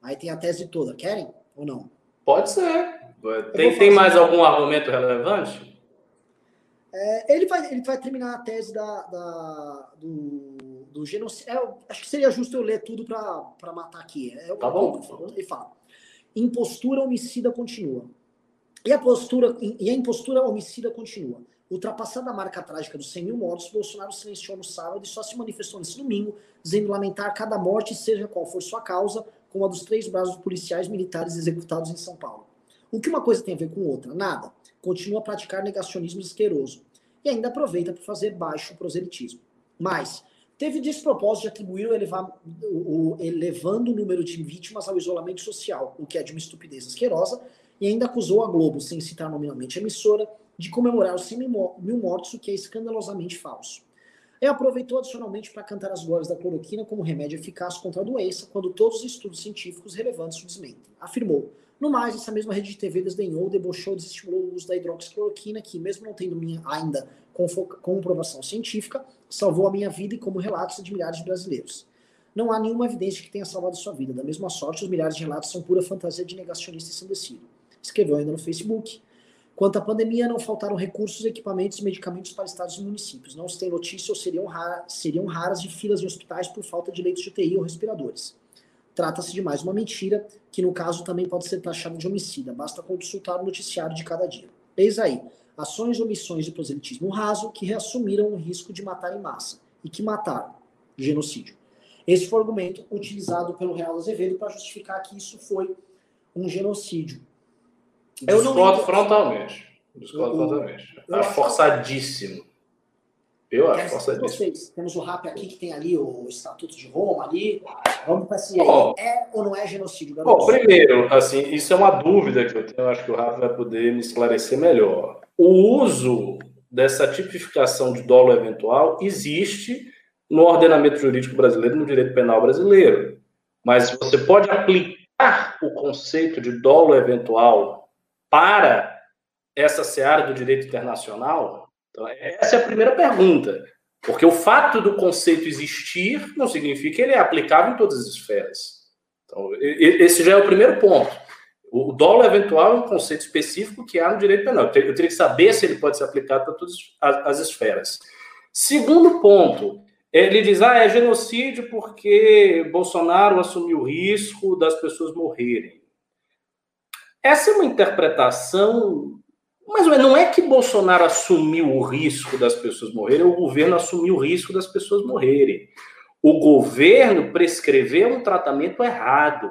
Aí tem a tese toda. Querem ou não? Pode ser. Tem, tem mais algum argumento relevante? É, ele, vai, ele vai terminar a tese da, da do, do genocídio. É, acho que seria justo eu ler tudo para matar aqui. É, tá bom. Ele fala: impostura homicida continua. E a, postura, e a impostura homicida continua. Ultrapassada a marca trágica dos 100 mil mortos, Bolsonaro silenciou no sábado e só se manifestou nesse domingo, dizendo lamentar cada morte, seja qual for sua causa, como a dos três braços policiais militares executados em São Paulo. O que uma coisa tem a ver com outra? Nada. Continua a praticar negacionismo asqueroso. E ainda aproveita para fazer baixo proselitismo. Mas teve despropósito de atribuir o, elevar, o, o elevando o número de vítimas ao isolamento social, o que é de uma estupidez asquerosa, e ainda acusou a Globo, sem citar nominalmente a emissora, de comemorar os 100 mil mortos, o que é escandalosamente falso. E aproveitou adicionalmente para cantar as glórias da cloroquina como remédio eficaz contra a doença, quando todos os estudos científicos relevantes o desmentem. Afirmou. No mais, essa mesma rede de TV desdenhou, debochou desestimulou o uso da hidroxicloroquina, que, mesmo não tendo minha, ainda comprovação científica, salvou a minha vida e como relatos de milhares de brasileiros. Não há nenhuma evidência que tenha salvado sua vida. Da mesma sorte, os milhares de relatos são pura fantasia de negacionista ensandecido. Escreveu ainda no Facebook. Quanto à pandemia, não faltaram recursos, equipamentos e medicamentos para estados e municípios. Não se tem notícia ou seriam, rar, seriam raras de filas em hospitais por falta de leitos de UTI ou respiradores. Trata-se de mais uma mentira, que no caso também pode ser taxada de homicida. Basta consultar o noticiário de cada dia. Eis aí, ações, omissões de proselitismo raso que reassumiram o risco de matar em massa. E que mataram. Genocídio. Esse foi o argumento utilizado pelo Real Azevedo para justificar que isso foi um genocídio. Eu Discordo frontalmente. Discordo frontalmente. Acho forçadíssimo. Eu acho forçadíssimo. Vocês. Temos o RAP aqui que tem ali o Estatuto de Roma ali. Vamos para esse oh, é ou não é genocídio? Bom, primeiro, assim, isso é uma dúvida que eu tenho. Eu acho que o RAP vai poder me esclarecer melhor. O uso dessa tipificação de dolo eventual existe no ordenamento jurídico brasileiro, no direito penal brasileiro. Mas você pode aplicar o conceito de dolo eventual para essa seara do direito internacional? Então, essa é a primeira pergunta. Porque o fato do conceito existir não significa que ele é aplicável em todas as esferas. Então, esse já é o primeiro ponto. O dolo eventual é um conceito específico que há no direito penal. Eu teria que saber se ele pode ser aplicado para todas as esferas. Segundo ponto, ele diz: ah, é genocídio porque Bolsonaro assumiu o risco das pessoas morrerem. Essa é uma interpretação mas não é que Bolsonaro assumiu o risco das pessoas morrerem, o governo assumiu o risco das pessoas morrerem. O governo prescreveu um tratamento errado.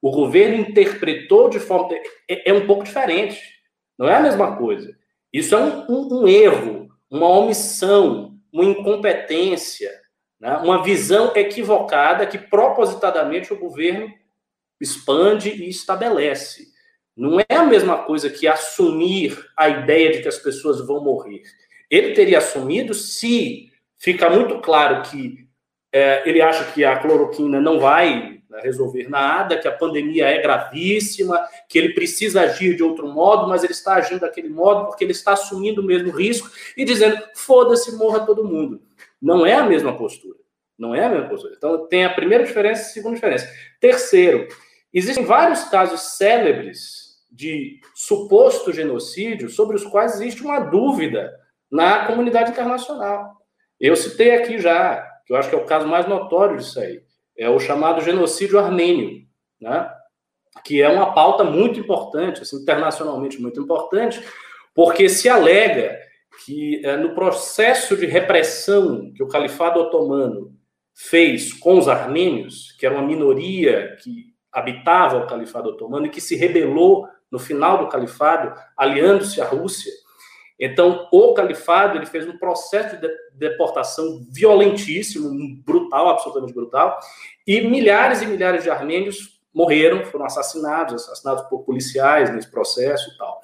O governo interpretou de forma. É, é um pouco diferente. Não é a mesma coisa. Isso é um, um, um erro, uma omissão, uma incompetência, né? uma visão equivocada que propositadamente o governo expande e estabelece. Não é a mesma coisa que assumir a ideia de que as pessoas vão morrer. Ele teria assumido se fica muito claro que é, ele acha que a cloroquina não vai né, resolver nada, que a pandemia é gravíssima, que ele precisa agir de outro modo, mas ele está agindo daquele modo porque ele está assumindo o mesmo risco e dizendo: foda-se, morra todo mundo. Não é a mesma postura. Não é a mesma postura. Então, tem a primeira diferença e a segunda diferença. Terceiro, existem vários casos célebres de suposto genocídio sobre os quais existe uma dúvida na comunidade internacional. Eu citei aqui já, que eu acho que é o caso mais notório disso aí, é o chamado genocídio armênio, né? que é uma pauta muito importante, assim, internacionalmente muito importante, porque se alega que é, no processo de repressão que o Califado Otomano fez com os armênios, que era uma minoria que habitava o Califado Otomano e que se rebelou no final do califado, aliando-se à Rússia. Então, o califado ele fez um processo de deportação violentíssimo, brutal, absolutamente brutal, e milhares e milhares de armênios morreram, foram assassinados, assassinados por policiais nesse processo e tal.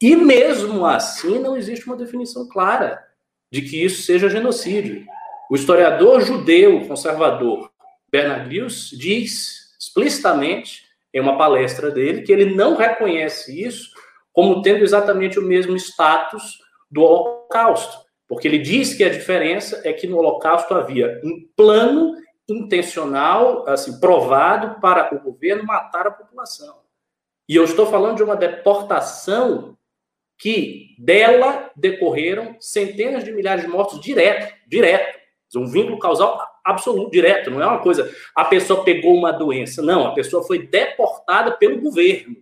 E mesmo assim, não existe uma definição clara de que isso seja genocídio. O historiador judeu conservador Bernard Lewis diz explicitamente em uma palestra dele, que ele não reconhece isso como tendo exatamente o mesmo status do Holocausto, porque ele diz que a diferença é que no Holocausto havia um plano intencional, assim, provado para o governo matar a população. E eu estou falando de uma deportação que dela decorreram centenas de milhares de mortos direto, direto. Um vínculo causal absoluto, direto, não é uma coisa, a pessoa pegou uma doença. Não, a pessoa foi deportada pelo governo.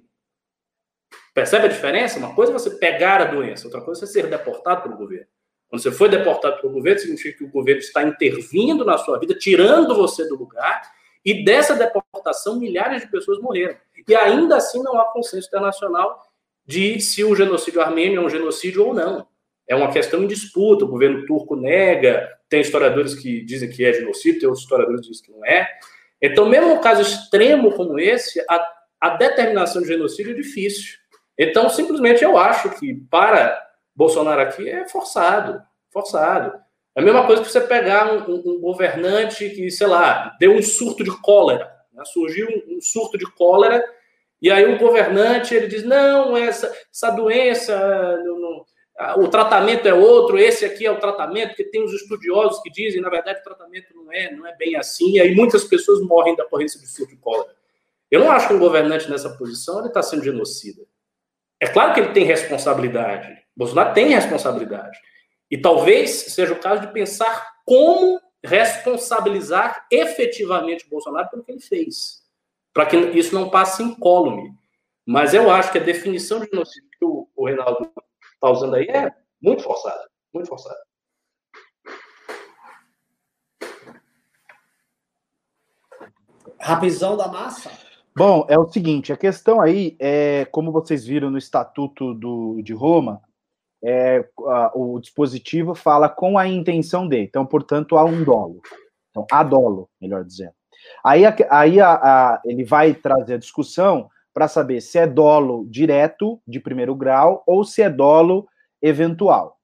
Percebe a diferença? Uma coisa é você pegar a doença, outra coisa é você ser deportado pelo governo. Quando você foi deportado pelo governo, significa que o governo está intervindo na sua vida, tirando você do lugar, e dessa deportação, milhares de pessoas morreram. E ainda assim não há consenso internacional de se o genocídio armênio é um genocídio ou não. É uma questão em disputa, o governo turco nega, tem historiadores que dizem que é genocídio, tem outros historiadores que dizem que não é. Então, mesmo um caso extremo como esse, a, a determinação de genocídio é difícil. Então, simplesmente eu acho que para Bolsonaro aqui é forçado, forçado. É a mesma coisa que você pegar um, um, um governante que, sei lá, deu um surto de cólera, né? surgiu um, um, surto de cólera, e aí o governante ele diz, não, essa, essa doença não, não o tratamento é outro, esse aqui é o tratamento, que tem os estudiosos que dizem, na verdade, o tratamento não é, não é bem assim, e aí muitas pessoas morrem da corrência de surto de cólera. Eu não acho que um governante nessa posição ele está sendo genocida. É claro que ele tem responsabilidade. Bolsonaro tem responsabilidade. E talvez seja o caso de pensar como responsabilizar efetivamente Bolsonaro pelo que ele fez, para que isso não passe incólume. Mas eu acho que a definição de genocídio que o, o Reinaldo está usando aí é muito forçada, muito forçada. Rapizão da massa? Bom, é o seguinte, a questão aí é, como vocês viram no Estatuto do, de Roma, é, a, o dispositivo fala com a intenção de, então, portanto, há um dolo. Então, há dolo, melhor dizendo. Aí, aí a, a, ele vai trazer a discussão para saber se é dolo direto, de primeiro grau, ou se é dolo eventual.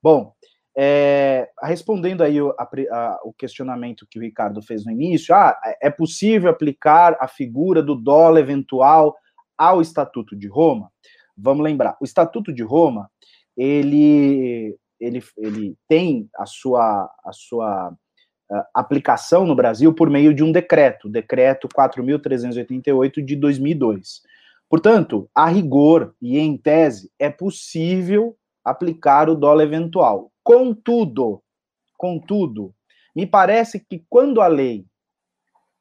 Bom, é, respondendo aí o, a, a, o, questionamento que o Ricardo fez no início, ah, é, é possível aplicar a figura do dolo eventual ao Estatuto de Roma? Vamos lembrar, o Estatuto de Roma, ele ele, ele tem a sua, a sua aplicação no Brasil por meio de um decreto, decreto 4.388 de 2002. Portanto, a rigor e em tese, é possível aplicar o dólar eventual. Contudo, contudo, me parece que quando a lei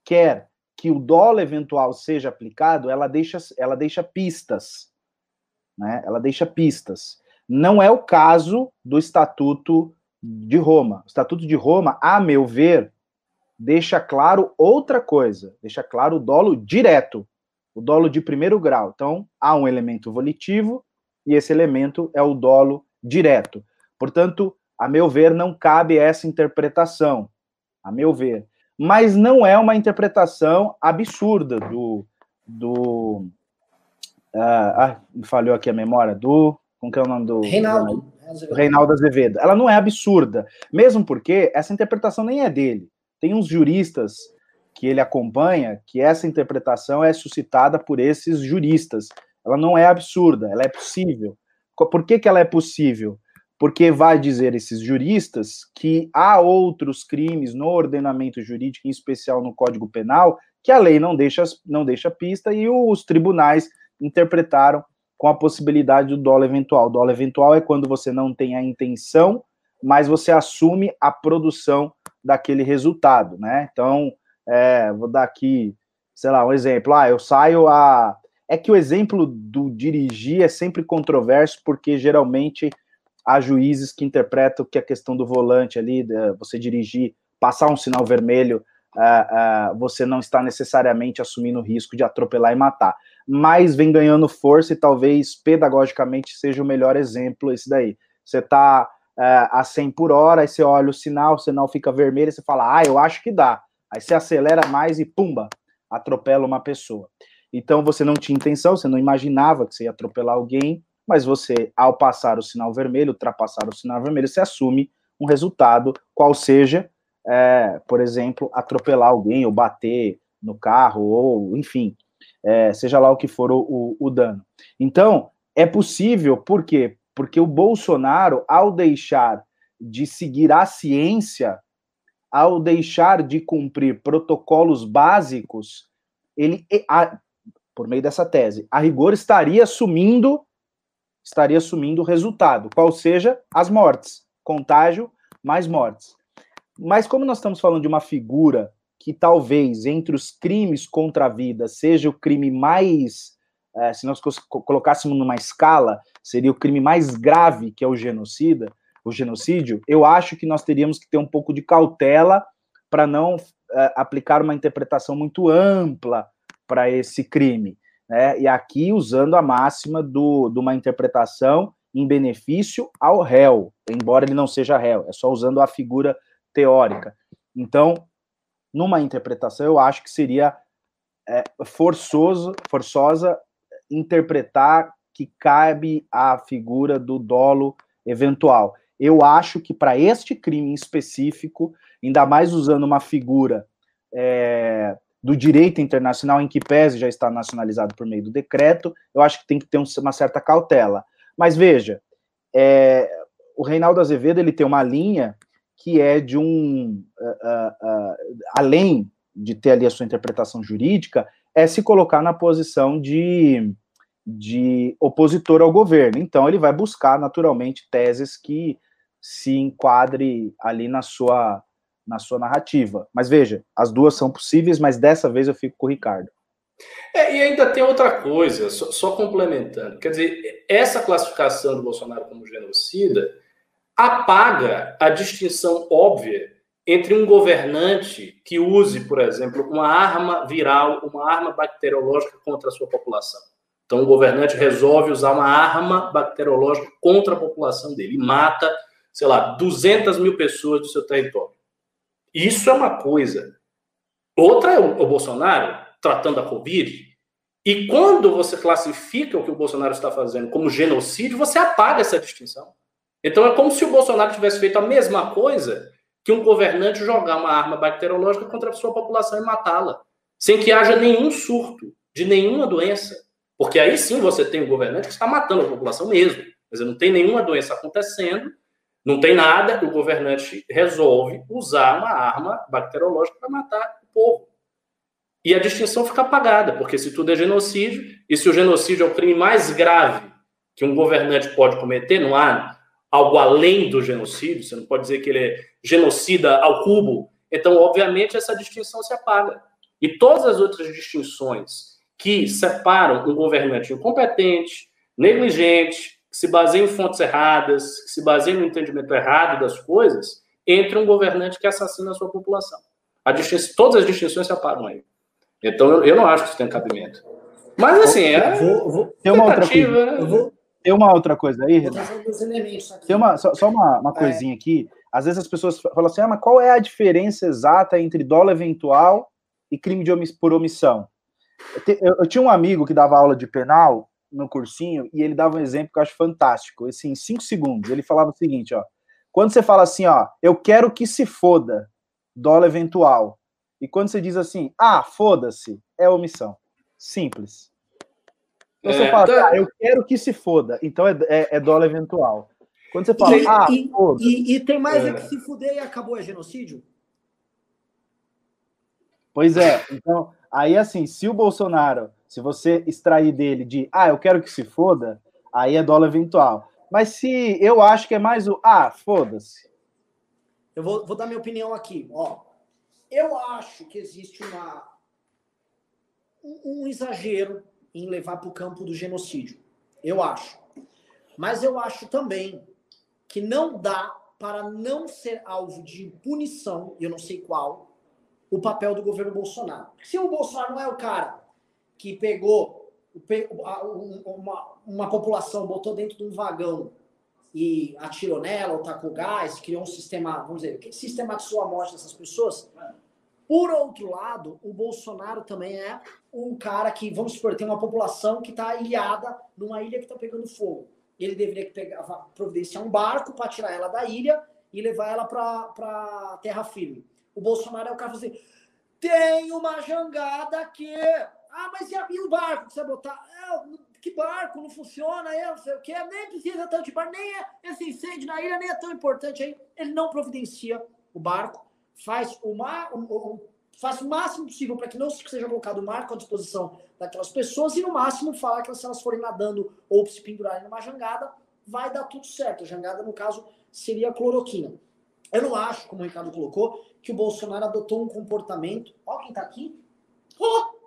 quer que o dólar eventual seja aplicado, ela deixa, ela deixa pistas, né? Ela deixa pistas. Não é o caso do Estatuto de Roma. O Estatuto de Roma, a meu ver, deixa claro outra coisa, deixa claro o dolo direto, o dolo de primeiro grau. Então, há um elemento volitivo e esse elemento é o dolo direto. Portanto, a meu ver, não cabe essa interpretação, a meu ver. Mas não é uma interpretação absurda do. do ah, me falhou aqui a memória, do. Como que é o nome do. Reinaldo. Do Reinaldo Azevedo. Ela não é absurda, mesmo porque essa interpretação nem é dele. Tem uns juristas que ele acompanha que essa interpretação é suscitada por esses juristas. Ela não é absurda, ela é possível. Por que, que ela é possível? porque vai dizer esses juristas que há outros crimes no ordenamento jurídico, em especial no Código Penal, que a lei não deixa, não deixa pista e os tribunais interpretaram com a possibilidade do dolo eventual. Dolo eventual é quando você não tem a intenção, mas você assume a produção daquele resultado, né? Então, é, vou dar aqui, sei lá, um exemplo. Ah, eu saio a. É que o exemplo do dirigir é sempre controverso, porque geralmente há juízes que interpretam que a questão do volante ali, você dirigir, passar um sinal vermelho, você não está necessariamente assumindo o risco de atropelar e matar. Mas vem ganhando força e talvez pedagogicamente seja o melhor exemplo esse daí. Você está uh, a 100 por hora, aí você olha o sinal, o sinal fica vermelho, e você fala, ah, eu acho que dá. Aí você acelera mais e pumba, atropela uma pessoa. Então você não tinha intenção, você não imaginava que você ia atropelar alguém, mas você, ao passar o sinal vermelho, ultrapassar o sinal vermelho, você assume um resultado, qual seja, é, por exemplo, atropelar alguém ou bater no carro, ou enfim, é, seja lá o que for o, o, o dano. Então, é possível, por quê? Porque o Bolsonaro, ao deixar de seguir a ciência, ao deixar de cumprir protocolos básicos, ele, a, por meio dessa tese, a rigor estaria assumindo estaria assumindo o resultado, qual seja as mortes, contágio mais mortes. Mas como nós estamos falando de uma figura que talvez entre os crimes contra a vida seja o crime mais, é, se nós colocássemos numa escala, seria o crime mais grave, que é o genocida, o genocídio, eu acho que nós teríamos que ter um pouco de cautela para não é, aplicar uma interpretação muito ampla para esse crime né? E aqui usando a máxima do, de uma interpretação em benefício ao réu, embora ele não seja réu, é só usando a figura teórica. Então, numa interpretação, eu acho que seria é, forçoso, forçosa interpretar que cabe a figura do dolo eventual. Eu acho que para este crime em específico, ainda mais usando uma figura é, do direito internacional, em que pese já está nacionalizado por meio do decreto, eu acho que tem que ter uma certa cautela. Mas veja, é, o Reinaldo Azevedo ele tem uma linha que é de um, uh, uh, além de ter ali a sua interpretação jurídica, é se colocar na posição de, de opositor ao governo. Então, ele vai buscar, naturalmente, teses que se enquadre ali na sua na sua narrativa. Mas veja, as duas são possíveis, mas dessa vez eu fico com o Ricardo. É, e ainda tem outra coisa, só, só, complementando. Quer dizer, essa classificação do Bolsonaro como genocida apaga a distinção óbvia entre um governante que use, por exemplo, uma arma viral, uma arma bacteriológica contra a sua população. Então, o governante resolve usar uma arma bacteriológica contra a população dele e mata, sei lá, 200 mil pessoas do seu território. Isso é uma coisa. Outra é o, Bolsonaro tratando a Covid. E quando você classifica o que o Bolsonaro está fazendo como genocídio, você apaga essa distinção. Então é como se o Bolsonaro tivesse feito a mesma coisa que um governante jogar uma arma bacteriológica contra a sua população e matá-la, sem que haja nenhum surto de nenhuma doença. Porque aí sim você tem um governante que está matando a população mesmo. Mas não tem nenhuma doença acontecendo, Não tem nada, o governante resolve usar uma arma bacteriológica para matar o povo. E a distinção fica apagada, porque se tudo é genocídio, e se o genocídio é o crime mais grave que um governante pode cometer, não há algo além do genocídio, você não pode dizer que ele é genocida ao cubo, então, obviamente, essa distinção se apaga. E todas as outras distinções que separam um governante incompetente, negligente, que se baseia em fontes erradas, que se baseia no entendimento errado das coisas, entre um governante que assassina a sua população. A distinção, todas as distinções se apagam aí. Então, eu, eu não acho que isso tem cabimento. Mas, assim, é. Vou, vou, uma outra coisa. Né? Vou, tem uma outra coisa aí, Renato. Tem uma, só, só uma, uma é. coisinha aqui. Às vezes as pessoas falam assim: ah, mas qual é a diferença exata entre dólar eventual e crime de omiss por omissão? Eu, te, eu, eu, tinha um amigo que dava aula de penal no cursinho e ele dava um exemplo que eu acho fantástico. Assim, em cinco segundos, ele falava o seguinte: ó. Quando você fala assim, ó, eu quero que se foda, dólar eventual. E quando você diz assim, ah, foda-se, é omissão. Simples. Você é, fala, tá... ah, eu quero que se foda, então é, é, é dólar eventual. Quando você fala, e, ah, e, e, e, tem mais é. é que se fuder e acabou é genocídio? Pois é, então, aí assim, se o Bolsonaro, se você extrair dele de, ah, eu quero que se foda, aí é dólar eventual. Mas se eu acho que é mais o, ah, foda-se. Eu vou, vou dar minha opinião aqui, ó. Eu acho que existe uma, um, um exagero em levar para o campo do genocídio. Eu acho. Mas eu acho também que não dá para não ser alvo de punição, eu não sei qual, o papel do governo Bolsonaro. Se o Bolsonaro não é o cara que pegou uma, uma população, botou dentro de um vagão e atirou nela, ou tacou gás, criou um sistema, vamos dizer, que sistematizou a morte dessas pessoas. Por outro lado, o Bolsonaro também é um cara que, vamos supor, tem uma população que está ilhada numa ilha que está pegando fogo. Ele deveria pegar, providenciar um barco para tirar ela da ilha e levar ela para terra firme. O Bolsonaro é o cara que assim, tem uma jangada aqui. Ah, mas e, a, e o barco que você vai botar? É, que barco? Não funciona, é, não sei o quê. Nem precisa tanto de barco, nem é, esse incêndio na ilha nem é tão importante aí. Ele não providencia o barco, faz o, mar, o, o faz o máximo possível para que não seja colocado o marco à disposição daquelas pessoas e, no máximo, falar que se elas forem nadando ou se pendurarem numa jangada, vai dar tudo certo. A jangada, no caso, seria a cloroquina. Eu não acho, como o Ricardo colocou, que o Bolsonaro adotou um comportamento. Ó, quem tá aqui. Oh!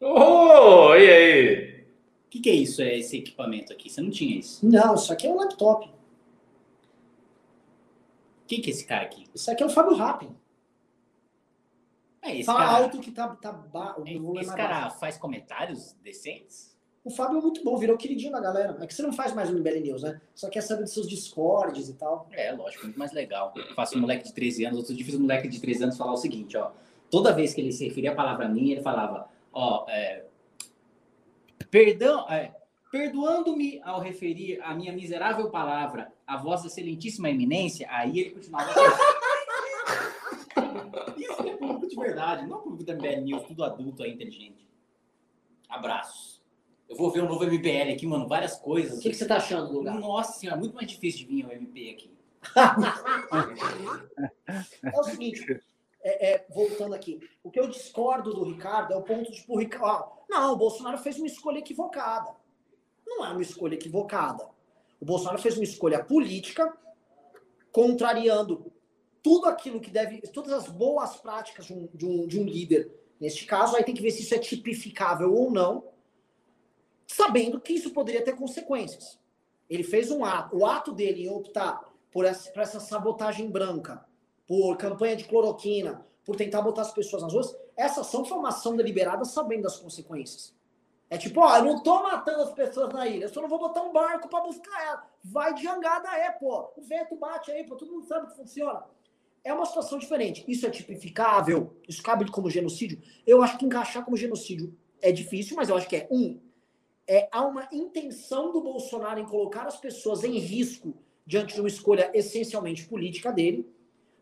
Oh, e aí? O que, que é isso, é esse equipamento aqui? Você não tinha isso? Não, isso aqui é um laptop. Quem que é esse cara aqui? Isso aqui é o Fábio Rappin. É, esse Fala cara, alto que tá, tá ba... o é, é esse cara baixo. faz comentários decentes? O Fábio é muito bom, virou queridinho da galera. É que você não faz mais o MBL News, né? Só quer saber dos seus discords e tal. É, lógico, muito mais legal. Eu faço um moleque de 13 anos, outro dia fiz um moleque de 13 anos falar o seguinte, ó. Toda vez que ele se referia a palavra minha, ele falava, ó, é, perdão, é, perdoando-me ao referir a minha miserável palavra a vossa excelentíssima eminência, aí ele continuava *laughs* de verdade, não é público da MBL News, tudo adulto aí, inteligente. Abraços. Eu vou ver o novo MBL aqui, mano, várias coisas. O que, que você tá achando do lugar? Nossa senhora, muito mais difícil de vir o MP aqui. *laughs* É o seguinte, é, é, voltando aqui, o que eu discordo do Ricardo é o ponto de, tipo, Ricardo, não, o Bolsonaro fez uma escolha equivocada. Não é uma escolha equivocada. O Bolsonaro fez uma escolha política, contrariando tudo aquilo que deve, todas as boas práticas de um, de um, de um líder, neste caso, aí tem que ver se isso é tipificável ou não, sabendo que isso poderia ter consequências. Ele fez um ato, o ato dele em optar por essa, por essa sabotagem branca, por campanha de cloroquina, por tentar botar as pessoas nas ruas, essa ação foi uma ação deliberada sabendo das consequências. É tipo, ó, eu não tô matando as pessoas na ilha, eu só não vou botar um barco para buscar ela. Vai de jangada é, pô. O vento bate aí, pô, todo mundo sabe que funciona é uma situação diferente. Isso é tipificável? Isso cabe como genocídio? Eu acho que encaixar como genocídio é difícil, mas eu acho que é um. É, há uma intenção do Bolsonaro em colocar as pessoas em risco diante de uma escolha essencialmente política dele.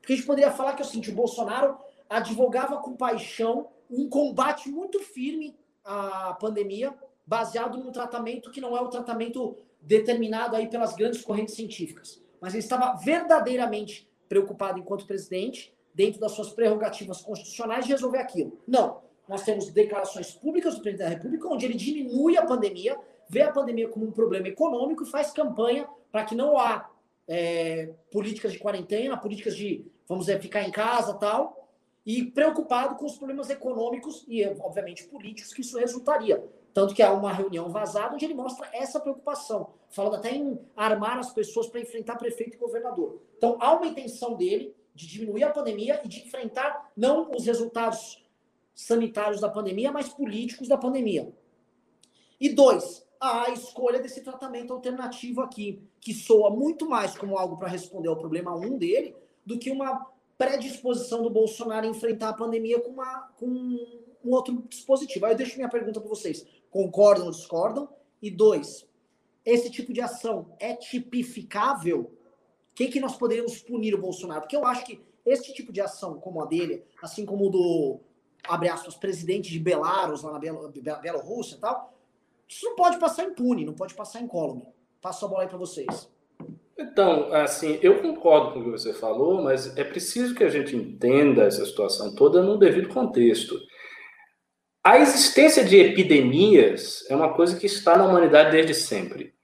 Porque a gente poderia falar que assim, o Bolsonaro advogava com paixão um combate muito firme à pandemia, baseado num tratamento que não é o tratamento determinado aí pelas grandes correntes científicas. mas ele estava verdadeiramente preocupado enquanto presidente, dentro das suas prerrogativas constitucionais, de resolver aquilo. Não. Nós temos declarações públicas do presidente da República, onde ele diminui a pandemia, vê a pandemia como um problema econômico e faz campanha para que não há é, políticas de quarentena, políticas de, vamos dizer, ficar em casa tal, e preocupado com os problemas econômicos e, obviamente, políticos que isso resultaria. Tanto que há uma reunião vazada onde ele mostra essa preocupação, falando até em armar as pessoas para enfrentar prefeito e governador. Então, há uma intenção dele de diminuir a pandemia e de enfrentar não os resultados sanitários da pandemia, mas políticos da pandemia. E dois, a escolha desse tratamento alternativo aqui, que soa muito mais como algo para responder ao problema 1 um dele, do que uma predisposição do Bolsonaro a enfrentar a pandemia com, uma, com um outro dispositivo. Aí eu deixo minha pergunta para vocês. Concordam ou discordam? E dois, esse tipo de ação é tipificável? Quem que nós poderíamos punir o Bolsonaro? Porque eu acho que esse tipo de ação, como a dele, assim como o do, abre aspas, presidente de Belarus, lá na Bielorrússia e tal, isso não pode passar impune, não pode passar incólume. Passo a bola aí para vocês. Então, assim, eu concordo com o que você falou, mas é preciso que a gente entenda essa situação toda num devido contexto. A existência de epidemias é uma coisa que está na humanidade desde sempre.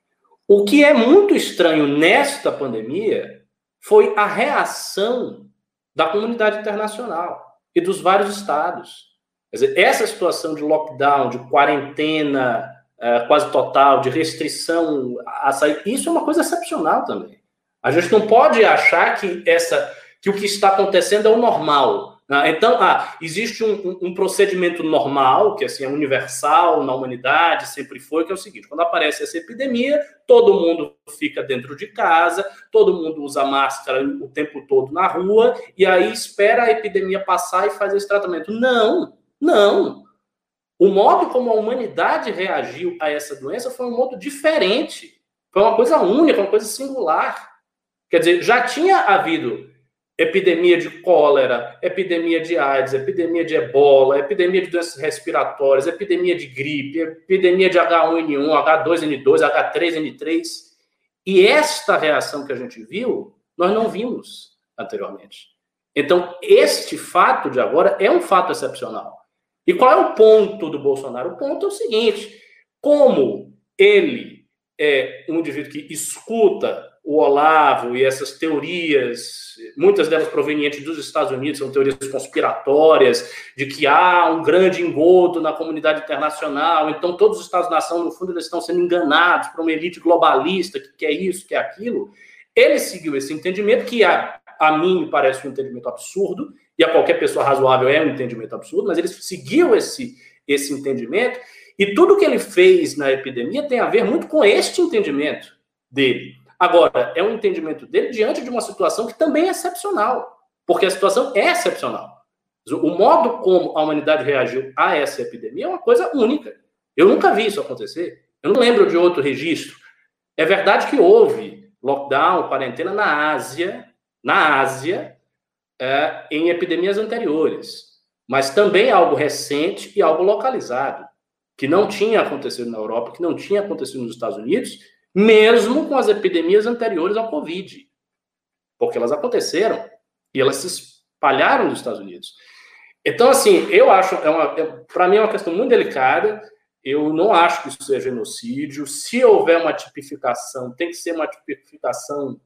O que é muito estranho nesta pandemia foi a reação da comunidade internacional e dos vários estados. Dizer, essa situação de lockdown, de quarentena uh, quase total, de restrição a sair, isso é uma coisa excepcional também. A gente não pode achar que essa que o que está acontecendo é o normal. Ah, então, ah, existe um, um, procedimento normal, que assim, é universal na humanidade, sempre foi, que é o seguinte: quando aparece essa epidemia, todo mundo fica dentro de casa, todo mundo usa máscara o tempo todo na rua, e aí espera a epidemia passar e faz esse tratamento. Não, não. O modo como a humanidade reagiu a essa doença foi um modo diferente. Foi uma coisa única, uma coisa singular. Quer dizer, já tinha havido epidemia de cólera, epidemia de AIDS, epidemia de ebola, epidemia de doenças respiratórias, epidemia de gripe, epidemia de H1N1, H2N2, H3N3. E esta reação que a gente viu, nós não vimos anteriormente. Então, este fato de agora é um fato excepcional. E qual é o ponto do Bolsonaro? O ponto é o seguinte: como ele é um indivíduo que escuta o Olavo e essas teorias, muitas delas provenientes dos Estados Unidos, são teorias conspiratórias, de que há um grande engodo na comunidade internacional, então todos os Estados-nação, no fundo, eles estão sendo enganados por uma elite globalista que quer isso, quer aquilo. Ele seguiu esse entendimento, que a, a mim parece um entendimento absurdo, e a qualquer pessoa razoável é um entendimento absurdo, mas ele seguiu esse, esse entendimento, e tudo que ele fez na epidemia tem a ver muito com este entendimento dele Agora, é um entendimento dele diante de uma situação que também é excepcional, porque a situação é excepcional. O modo como a humanidade reagiu a essa epidemia é uma coisa única. Eu nunca vi isso acontecer. Eu não lembro de outro registro. É verdade que houve lockdown, quarentena na Ásia, na Ásia, é, em epidemias anteriores, mas também algo recente e algo localizado, que não tinha acontecido na Europa, que não tinha acontecido nos Estados Unidos mesmo com as epidemias anteriores ao Covid, porque elas aconteceram e elas se espalharam nos Estados Unidos. Então, assim, eu acho, é é, para mim é uma questão muito delicada. Eu não acho que isso seja genocídio. Se houver uma tipificação, tem que ser uma tipificação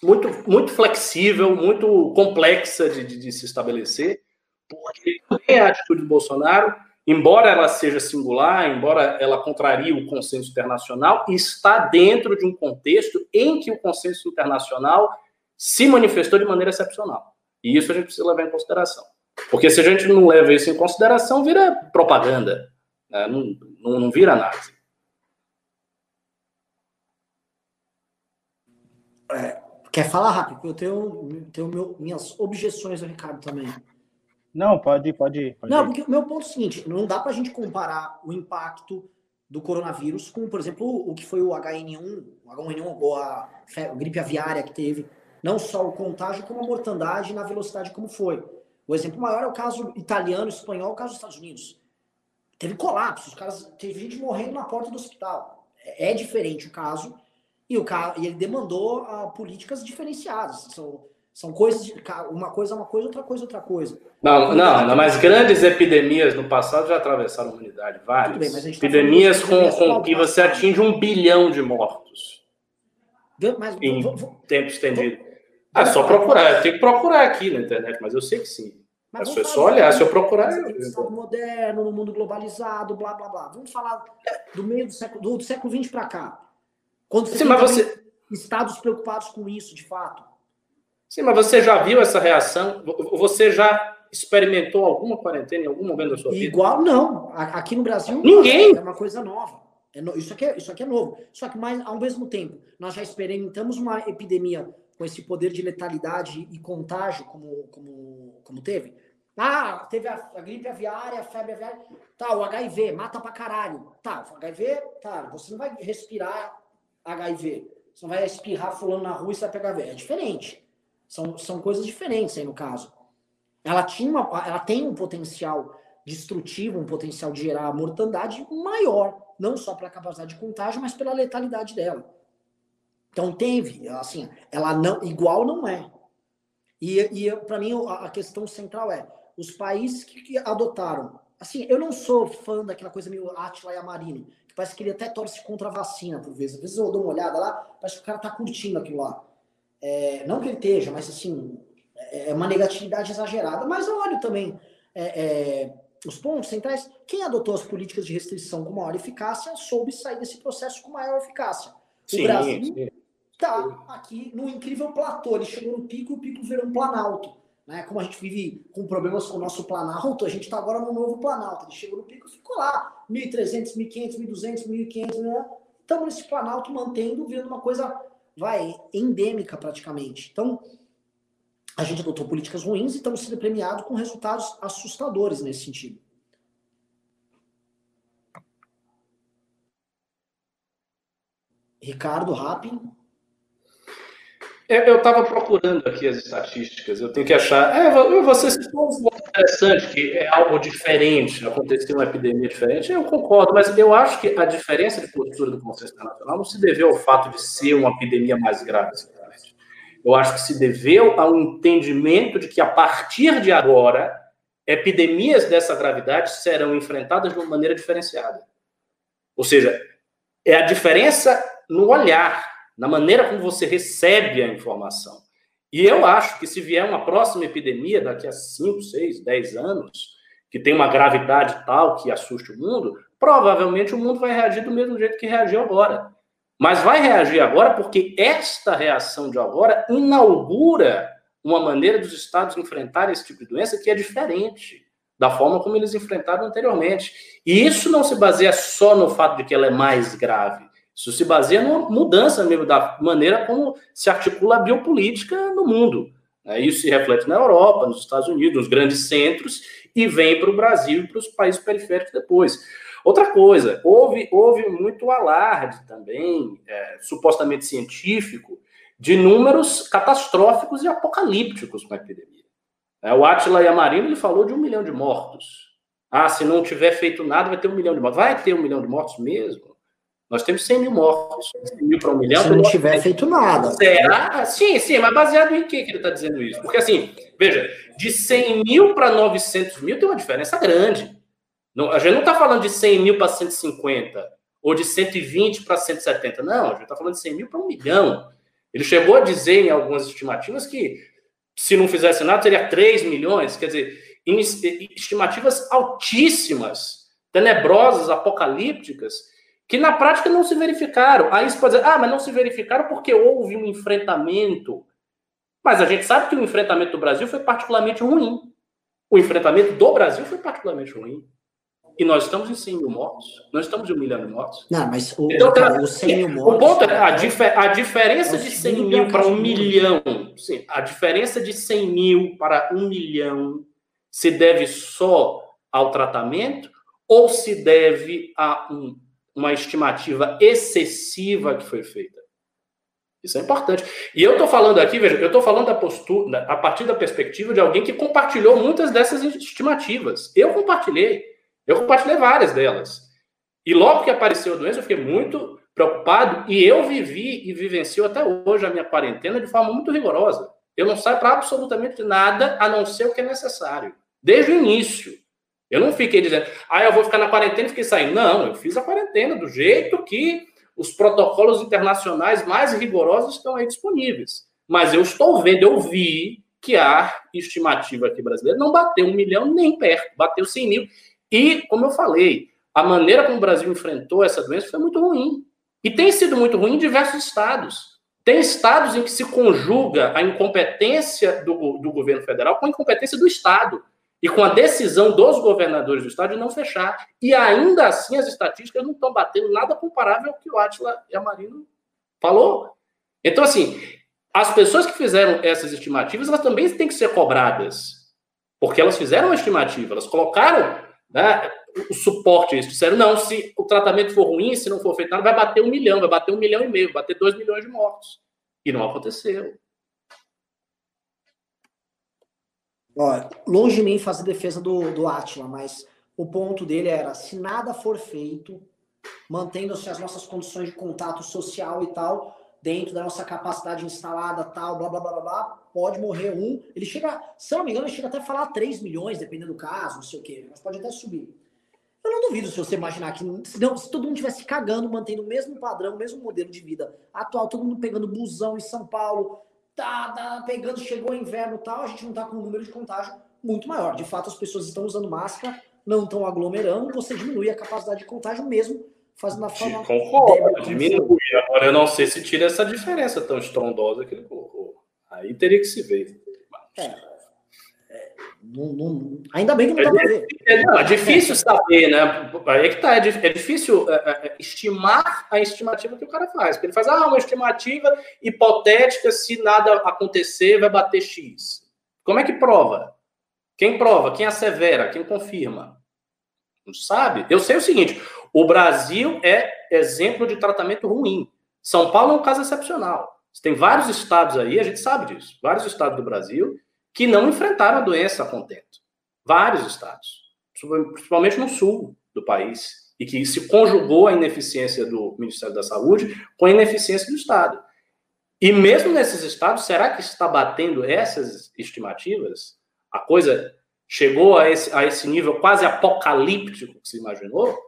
muito, muito flexível, muito complexa de, de, de se estabelecer, porque é a atitude do Bolsonaro embora ela seja singular, embora ela contrarie o consenso internacional, está dentro de um contexto em que o consenso internacional se manifestou de maneira excepcional. E isso a gente precisa levar em consideração. Porque se a gente não leva isso em consideração, vira propaganda, né? não, não, não vira análise. É, quer falar rápido? Eu tenho, tenho meu, minhas objeções ao Ricardo também. Não, pode, pode, pode. Não, porque o meu ponto é o seguinte: não dá para a gente comparar o impacto do coronavírus com, por exemplo, o que foi o HN1, o H1N1 ou a, gripe aviária que teve. Não só o contágio, como a mortandade na velocidade como foi. O exemplo maior é o caso italiano, espanhol, o caso dos Estados Unidos. Teve colapso, os caras, teve gente morrendo na porta do hospital. É, é diferente o caso. E, o cara, e ele demandou uh, políticas diferenciadas. São, são coisas, de, uma coisa é uma coisa, outra coisa é outra coisa. Não, não, não, mas grandes epidemias no passado já atravessaram a humanidade, várias. Bem, tá epidemias tá com, com que você atinge um bilhão de mortos. Mas, em vou, vou, tempo estendido. Vou, ah, é só procurar. Eu tenho que procurar aqui na internet, mas eu sei que sim. Mas é só olhar, se eu procurar. Eu... Moderno, no mundo globalizado, blá blá blá. Vamos falar do meio do século, do, do século XX para cá. Quando você sim, mas você... estados preocupados com isso, de fato. Sim, mas você já viu essa reação? Você já experimentou alguma quarentena em algum momento da sua vida? Igual não. Aqui no Brasil, ninguém. É uma coisa nova. É no... isso, aqui é, isso aqui é novo. Só que, mais, ao mesmo tempo, nós já experimentamos uma epidemia com esse poder de letalidade e contágio como, como, como teve. Ah, teve a, a, gripe aviária, a febre aviária. Tá, o HIV, mata pra caralho. Tá, o HIV, tá, você não vai respirar HIV. Você não vai espirrar fulano na rua e você vai pegar HIV. É diferente. São, são coisas diferentes aí no caso. Ela, tinha uma, ela tem um potencial destrutivo, um potencial de gerar mortandade maior. Não só pela capacidade de contágio, mas pela letalidade dela. Então teve, assim, ela não igual não é. E, e para mim a, questão central é os países que, que, adotaram. Assim, eu não sou fã daquela coisa meio Atila e Amarino, que parece que ele até torce contra a vacina por vezes. Às vezes eu dou uma olhada lá, parece que o cara tá curtindo aquilo lá. É, não que ele esteja, mas assim, é, é uma negatividade exagerada. Mas eu olho também é, é, os pontos centrais. Quem adotou as políticas de restrição com maior eficácia soube sair desse processo com maior eficácia. O sim, Brasil está aqui no incrível platô. Ele chegou no pico e o pico virou um planalto. Né? Como a gente vive com problemas com o nosso planalto, a gente está agora no novo planalto. Ele chegou no pico e ficou lá. 1.300, 1.500, 1.200, 1.500, né? Estamos nesse planalto mantendo, virando uma coisa, vai, endêmica praticamente. Então, a gente adotou políticas ruins e estamos sendo premiados com resultados assustadores nesse sentido. Ricardo Rappin. Eu estava procurando aqui as estatísticas, eu tenho que achar. É, você citou um ponto interessante, que é algo diferente, aconteceu uma epidemia diferente, eu concordo, mas eu acho que a diferença de postura do Conselho Internacional não se deveu ao fato de ser uma epidemia mais grave. Eu acho que se deveu ao entendimento de que, a partir de agora, epidemias dessa gravidade serão enfrentadas de uma maneira diferenciada. Ou seja, é a diferença no olhar na maneira como você recebe a informação. E eu acho que se vier uma próxima epidemia daqui a 5, 6, 10 anos, que tem uma gravidade tal que assuste o mundo, provavelmente o mundo vai reagir do mesmo jeito que reagiu agora. Mas vai reagir agora porque esta reação de agora inaugura uma maneira dos estados enfrentarem esse tipo de doença que é diferente da forma como eles enfrentaram anteriormente. E isso não se baseia só no fato de que ela é mais grave. Isso se baseia numa mudança mesmo da maneira como se articula a biopolítica no mundo. Né? Isso se reflete na Europa, nos Estados Unidos, nos grandes centros, e vem para o Brasil e para os países periféricos depois. Outra coisa, houve, houve muito alarde também, é, supostamente científico, de números catastróficos e apocalípticos com a epidemia. É, o Atila Yamarino ele falou de um milhão de mortos. Ah, se não tiver feito nada, vai ter um milhão de mortos. Vai ter um milhão de mortos mesmo? Nós temos 100 mil mortos. 100 mil para um milhão. Se não tiver feito nada. Será? Sim, sim, mas baseado em que, que ele está dizendo isso? Porque, assim, veja, de 100 mil para 900 mil tem uma diferença grande. Não, a gente não está falando de 100 mil para 150 ou de 120 para 170. Não, a gente está falando de 100 mil para um milhão. Ele chegou a dizer em algumas estimativas que se não fizesse nada seria 3 milhões. Quer dizer, estimativas altíssimas, tenebrosas, apocalípticas que na prática não se verificaram. Aí você pode dizer, ah, mas não se verificaram porque houve um enfrentamento. Mas a gente sabe que o enfrentamento do Brasil foi particularmente ruim. O enfrentamento do Brasil foi particularmente ruim. E nós estamos em 100 mil mortos. Nós estamos em um milhão de mortos. Não, mas o, então, cara, os 100 mil mortos... O ponto é, a, difer, a diferença é de 100 mil para um milhão, sim, a diferença de 100 mil para um milhão se deve só ao tratamento ou se deve a um uma estimativa excessiva que foi feita. Isso é importante. E eu estou falando aqui, veja, eu estou falando da postura, a partir da perspectiva de alguém que compartilhou muitas dessas estimativas. Eu compartilhei. Eu compartilhei várias delas. E logo que apareceu a doença, eu fiquei muito preocupado e eu vivi e vivencio até hoje a minha quarentena de forma muito rigorosa. Eu não saio para absolutamente nada a não ser o que é necessário. Desde o início. Eu não fiquei dizendo, ah, eu vou ficar na quarentena e fiquei saindo. Não, eu fiz a quarentena do jeito que os protocolos internacionais mais rigorosos estão aí disponíveis. Mas eu estou vendo, eu vi que a estimativa aqui brasileira não bateu um milhão nem perto, bateu 100 mil. E, como eu falei, a maneira como o Brasil enfrentou essa doença foi muito ruim. E tem sido muito ruim em diversos estados. Tem estados em que se conjuga a incompetência do, do governo federal com a incompetência do Estado e com a decisão dos governadores do estado de não fechar. E ainda assim as estatísticas não estão batendo nada comparável ao que o Atila Yamarino falou. Então, assim, as pessoas que fizeram essas estimativas, elas também têm que ser cobradas. Porque elas fizeram uma estimativa, elas colocaram né, o suporte, eles disseram, não, se o tratamento for ruim, se não for feito nada, vai bater um milhão, vai bater um milhão e meio, vai bater dois milhões de mortos. E não aconteceu. Ó, longe de mim fazer defesa do, do Atila, mas o ponto dele era: se nada for feito, mantendo-se as nossas condições de contato social e tal, dentro da nossa capacidade instalada, tal, blá blá blá blá, blá pode morrer um. Ele chega, se eu não me engano, ele chega até a falar 3 milhões, dependendo do caso, não sei o quê, mas pode até subir. Eu não duvido se você imaginar que se, não, se todo mundo estivesse cagando, mantendo o mesmo padrão, o mesmo modelo de vida atual, todo mundo pegando busão em São Paulo, tá, tá pegando, chegou o inverno e tal, a gente não tá com um número de contágio muito maior. De fato, as pessoas estão usando máscara, não estão aglomerando, você diminui a capacidade de contágio mesmo, fazendo a forma. Concordo, diminui. Agora eu não sei se tira essa diferença tão estrondosa que ele colocou. Aí teria que se ver. É. Não, não, ainda bem que não dá para ver. É, não, é difícil saber, né? Aí é que tá, é, é difícil é, é, estimar a estimativa que o cara faz. Porque ele faz, ah, uma estimativa hipotética, se nada acontecer, vai bater X. Como é que prova? Quem prova? Quem assevera? Quem confirma? Não sabe? Eu sei o seguinte: o Brasil é exemplo de tratamento ruim. São Paulo é um caso excepcional. Tem vários estados aí, a gente sabe disso, vários estados do Brasil que não enfrentaram a doença a contento. Vários estados, principalmente no sul do país, e que se conjugou a ineficiência do Ministério da Saúde com a ineficiência do Estado. E mesmo nesses estados, será que está batendo essas estimativas? A coisa chegou a esse, a esse nível quase apocalíptico que se imaginou?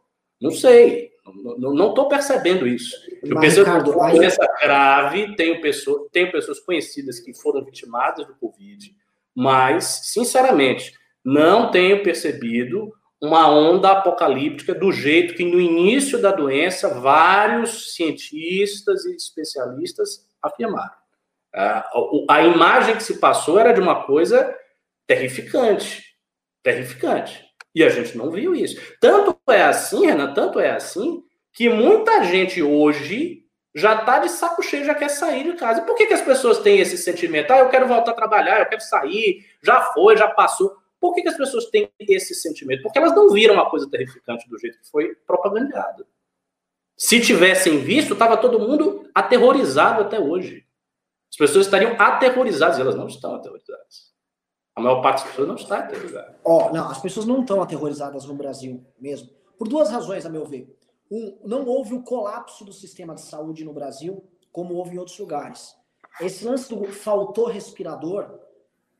Não sei. Não estou percebendo isso. Eu percebo que doença grave, tenho, pessoa, tenho pessoas conhecidas que foram vitimadas do Covid, mas, sinceramente, não tenho percebido uma onda apocalíptica do jeito que no início da doença vários cientistas e especialistas afirmaram. A imagem que se passou era de uma coisa terrificante, terrificante. E a gente não viu isso. Tanto é assim, Renan, tanto é assim, que muita gente hoje já está de saco cheio, já quer sair de casa. Por que, que as pessoas têm esse sentimento? Ah, eu quero voltar a trabalhar, eu quero sair, já foi, já passou. Por que, que as pessoas têm esse sentimento? Porque elas não viram uma coisa terrificante do jeito que foi propagandado. Se tivessem visto, estava todo mundo aterrorizado até hoje. As pessoas estariam aterrorizadas, e elas não estão aterrorizadas. A maior parte das pessoas não está aterrorizada. Ó, oh, não, as pessoas não estão aterrorizadas no Brasil mesmo. Por duas razões, a meu ver não houve o colapso do sistema de saúde no Brasil, como houve em outros lugares. Esse lance do faltou respirador,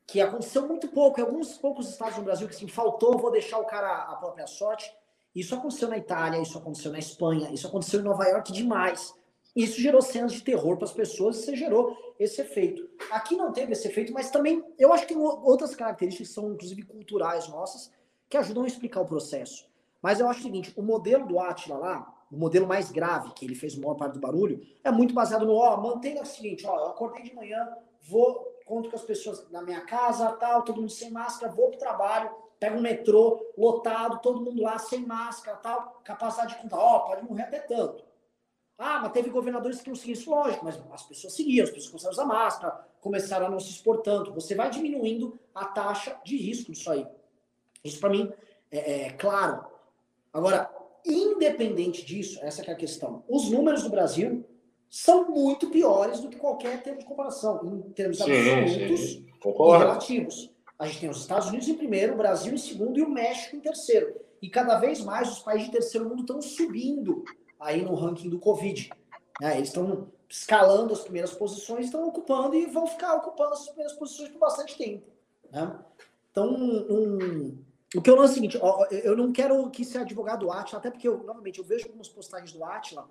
que aconteceu muito pouco, em alguns poucos estados no Brasil, que assim, faltou, vou deixar o cara a própria sorte. Isso aconteceu na Itália, isso aconteceu na Espanha, isso aconteceu em Nova York demais. Isso gerou cenas de terror para as pessoas e você gerou esse efeito. Aqui não teve esse efeito, mas também eu acho que tem outras características que são, inclusive, culturais nossas, que ajudam a explicar o processo. Mas eu acho o seguinte, o modelo do Atila lá, o modelo mais grave, que ele fez a maior parte do barulho, é muito baseado no, ó, mantenha o seguinte, ó, eu acordei de manhã, vou, conto com as pessoas na minha casa, tal, todo mundo sem máscara, vou pro trabalho, pego um metrô lotado, todo mundo lá sem máscara, tal, capacidade de contar, ó, pode morrer até tanto. Ah, mas teve governadores que não seguiam isso, lógico, mas as pessoas seguiam, as pessoas começaram a usar máscara, começaram a não se expor tanto. Você vai diminuindo a taxa de risco disso aí. Isso para mim é, é claro. Agora, independente disso, essa é a questão. Os números do Brasil são muito piores do que qualquer termo de comparação, em termos absolutos sim. e relativos. A gente tem os Estados Unidos em primeiro, o Brasil em segundo e o México em terceiro. E cada vez mais os países de terceiro mundo estão subindo aí no ranking do Covid. Né? Eles estão escalando as primeiras posições, estão ocupando e vão ficar ocupando as primeiras posições por bastante tempo. Né? Então, um, o que eu não é o seguinte, ó, eu não quero que ser advogado do Atila, até porque, eu, novamente, eu vejo algumas postagens do Atila,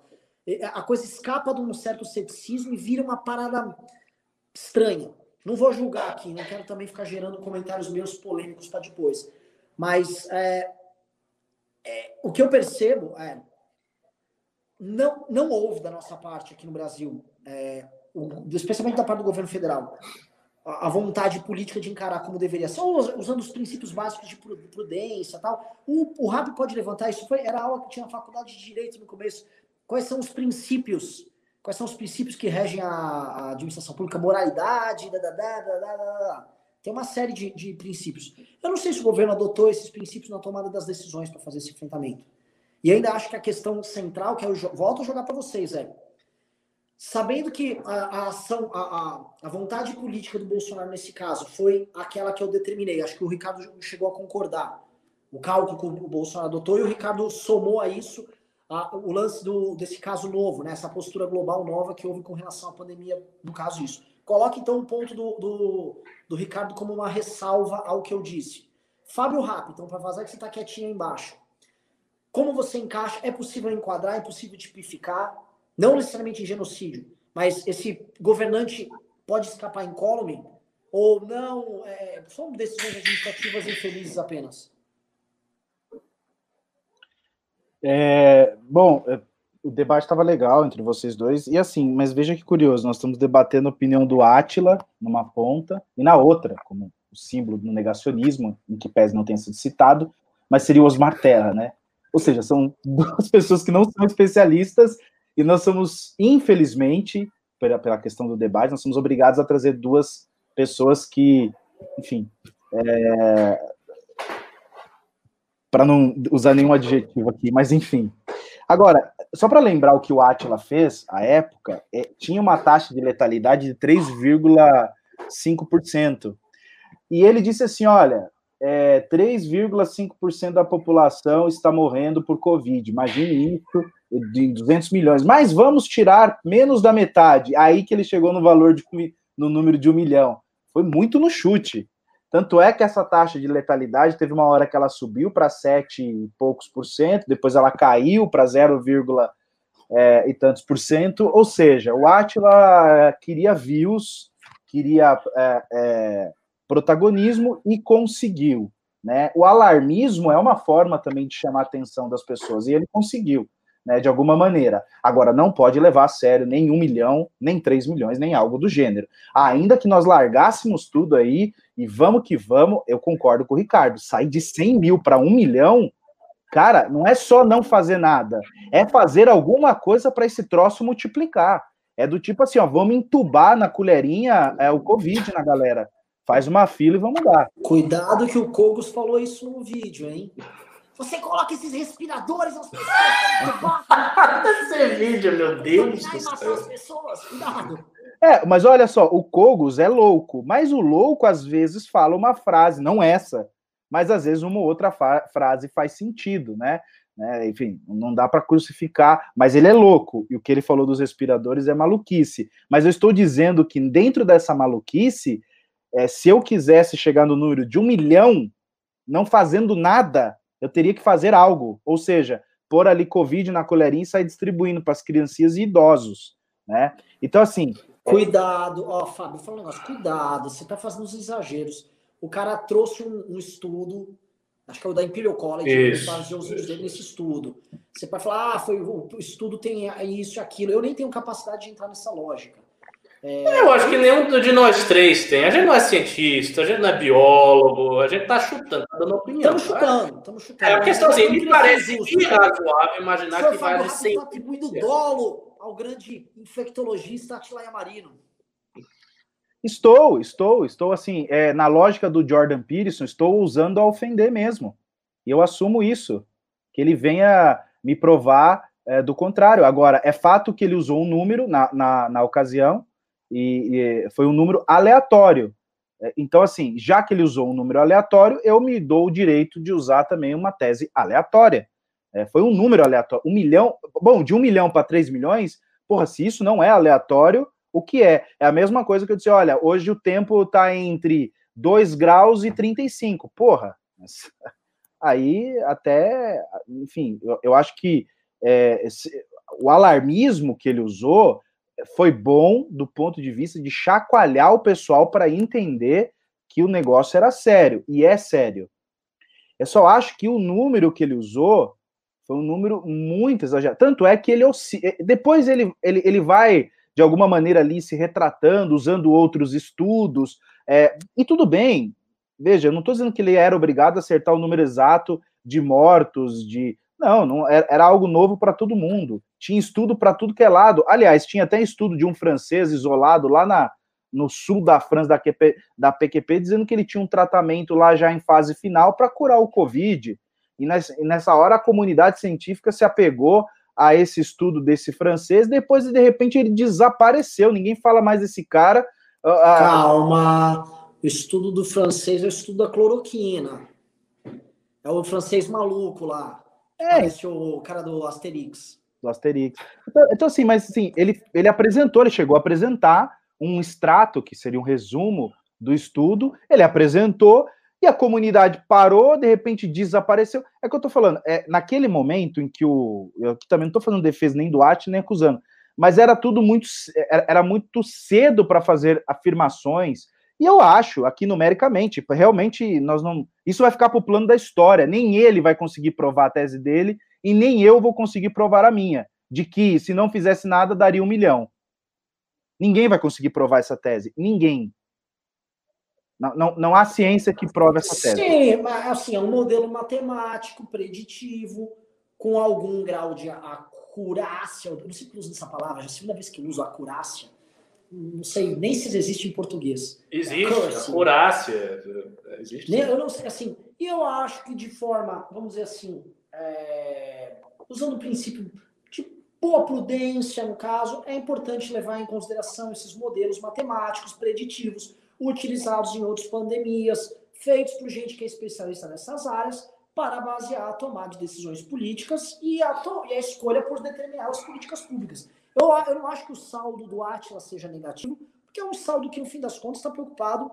a coisa escapa de um certo ceticismo e vira uma parada estranha. Não vou julgar aqui, não quero também ficar gerando comentários meus polêmicos para depois. Mas é, é, o que eu percebo é não, não houve da nossa parte aqui no Brasil, é, o, especialmente da parte do governo federal, a, vontade política de encarar como deveria ser, usando os princípios básicos de prudência tal. O, o Rap pode levantar, isso foi, era aula que tinha na faculdade de Direito no começo. Quais são os princípios? Quais são os princípios que regem a, a administração pública? Moralidade, da, da, da, da, da. Tem uma série de, de princípios. Eu não sei se o governo adotou esses princípios na tomada das decisões para fazer esse enfrentamento. E ainda acho que a questão central, que eu volto a jogar para vocês, é sabendo que a, a ação, a, a, vontade política do Bolsonaro nesse caso foi aquela que eu determinei, acho que o Ricardo chegou a concordar. O cálculo que o Bolsonaro adotou e o Ricardo somou a isso a, o lance do, desse caso novo, né, essa postura global nova que houve com relação à pandemia, no caso isso. Coloque então o ponto do, do, do Ricardo como uma ressalva ao que eu disse. Fábio Rap, então, para vazar que você está quietinho aí embaixo. Como você encaixa? É possível enquadrar, é possível tipificar, não necessariamente em genocídio, mas esse governante pode escapar incólume? Ou não? É, são decisões administrativas infelizes apenas? É, bom, é, o debate estava legal entre vocês dois, e assim, mas veja que curioso, nós estamos debatendo a opinião do Átila numa ponta e na outra, como o símbolo do negacionismo, em que pese não tenha sido citado, mas seria o Osmar Terra, né? Ou seja, são *laughs* duas pessoas que não são especialistas e nós somos, infelizmente, pela, pela questão do debate, nós somos obrigados a trazer duas pessoas que, enfim, é, para não usar nenhum adjetivo aqui, mas enfim. Agora, só para lembrar o que o Atila fez, à época, é, tinha uma taxa de letalidade de 3,5%. E ele disse assim: olha, é, 3,5% da população está morrendo por Covid. Imagine isso, de 200 milhões. Mas vamos tirar menos da metade. Aí que ele chegou no valor de no número de um milhão. Foi muito no chute. Tanto é que essa taxa de letalidade teve uma hora que ela subiu para 7 e poucos por cento, depois ela caiu para 0, é, e tantos por cento. Ou seja, o Atila queria views, queria é, é, protagonismo e conseguiu. Né? O alarmismo é uma forma também de chamar a atenção das pessoas, e ele conseguiu né, de alguma maneira. Agora, não pode levar a sério nem um milhão, nem três milhões, nem algo do gênero. Ainda que nós largássemos tudo aí e vamos que vamos, eu concordo com o Ricardo, sair de 100 mil para um milhão, cara, não é só não fazer nada, é fazer alguma coisa para esse troço multiplicar. É do tipo assim, ó, vamos entubar na colherinha é, o Covid na galera. Faz uma fila e vamos dar. Cuidado que o Cogos falou isso no vídeo, hein? Você coloca esses respiradores nas pessoas. *laughs* Esse vídeo, meu Deus do céu. As pessoas, cuidado. É, mas olha só, o Cogos é louco, mas o louco às vezes fala uma frase, não essa, mas às vezes uma outra frase faz sentido, né? né? Enfim, não dá para crucificar, mas ele é louco, e o que ele falou dos respiradores é maluquice. Mas eu estou dizendo que dentro dessa maluquice, é, se eu quisesse chegar no número de um milhão, não fazendo nada, eu teria que fazer algo, ou seja, pôr ali Covid na colherinha e sair distribuindo para as criancinhas e idosos, né? Então, assim... Cuidado, ó, Fábio, fala um negócio, cuidado, você está fazendo uns exageros. O cara trouxe um, um, estudo, acho que é o da Imperial College, ele fazer os dele nesse estudo. Você pode falar, ah, foi, o estudo tem isso e aquilo. Eu nem tenho capacidade de entrar nessa lógica. É, eu acho que nenhum de nós três tem. A gente não é cientista, a gente não é biólogo, a gente tá chutando, tá dando opinião. Estamos chutando, estamos chutando. É a questão assim, me parece irrazoável imaginar que vai ser. Está atribuindo dolo ao grande infectologista Atila Marino. Estou, estou, estou assim, é, na lógica do Jordan Peterson, estou usando a ofender mesmo. E eu assumo isso. Que ele venha me provar é, do contrário. Agora, é fato que ele usou um número na, na, na ocasião, e, e foi um número aleatório. É, então, assim, já que ele usou um número aleatório, eu me dou o direito de usar também uma tese aleatória. É, foi um número aleatório. Um milhão. Bom, de um milhão para três milhões, porra, se isso não é aleatório, o que é? É a mesma coisa que eu disse: olha, hoje o tempo está entre 2 graus e 35. Porra, *laughs* aí até, enfim, eu, eu acho que é, esse, o alarmismo que ele usou foi bom do ponto de vista de chacoalhar o pessoal para entender que o negócio era sério, e é sério. Eu só acho que o número que ele usou foi um número muito exagerado. Tanto é que ele eh, depois ele, ele, ele vai, de alguma maneira, ali se retratando, usando outros estudos, é, e tudo bem. Veja, eu não estou dizendo que ele era obrigado a acertar o número exato de mortos, de. Não, não era, algo novo para todo mundo. Tinha estudo para tudo que é lado. Aliás, tinha até estudo de um francês isolado lá na, no sul da França, da, QP, da PQP, dizendo que ele tinha um tratamento lá já em fase final para curar o Covid. E nessa, nessa hora a comunidade científica se apegou a esse estudo desse francês, depois de repente ele desapareceu, ninguém fala mais desse cara. Calma, o estudo do francês é o estudo da cloroquina. É o francês maluco lá. É. Parece o cara do Asterix. Do Asterix. Então, então, assim, mas assim, ele, ele apresentou, ele chegou a apresentar um extrato, que seria um resumo do estudo, ele apresentou e a comunidade parou, de repente desapareceu. É que eu tô falando, é, naquele momento em que o. Eu também não tô fazendo defesa nem do Arte nem acusando, mas era tudo muito. Era muito cedo para fazer afirmações. E eu acho, aqui numericamente, realmente nós não. Isso vai ficar para o plano da história. Nem ele vai conseguir provar a tese dele, e nem eu vou conseguir provar a minha. De que se não fizesse nada, daria um milhão. Ninguém vai conseguir provar essa tese. Ninguém. Não, não, não há ciência que prove essa tese. Sim, mas assim, é um modelo matemático, preditivo, com algum grau de acurácia. Eu não sei se uso essa palavra, já é a segunda vez que eu uso acurácia. Não sei nem se existe em português. Existe, acurácia. Existe. Eu não sei, assim, eu acho que de forma, vamos dizer assim, é, usando o princípio boa prudência, no caso, é importante levar em consideração esses modelos matemáticos preditivos utilizados em outras pandemias, feitos por gente que é especialista nessas áreas, para basear a tomada de decisões políticas e a, e a escolha por determinadas políticas públicas. Eu, eu não acho que o saldo do Atlas seja negativo, porque é um saldo que, no fim das contas, está preocupado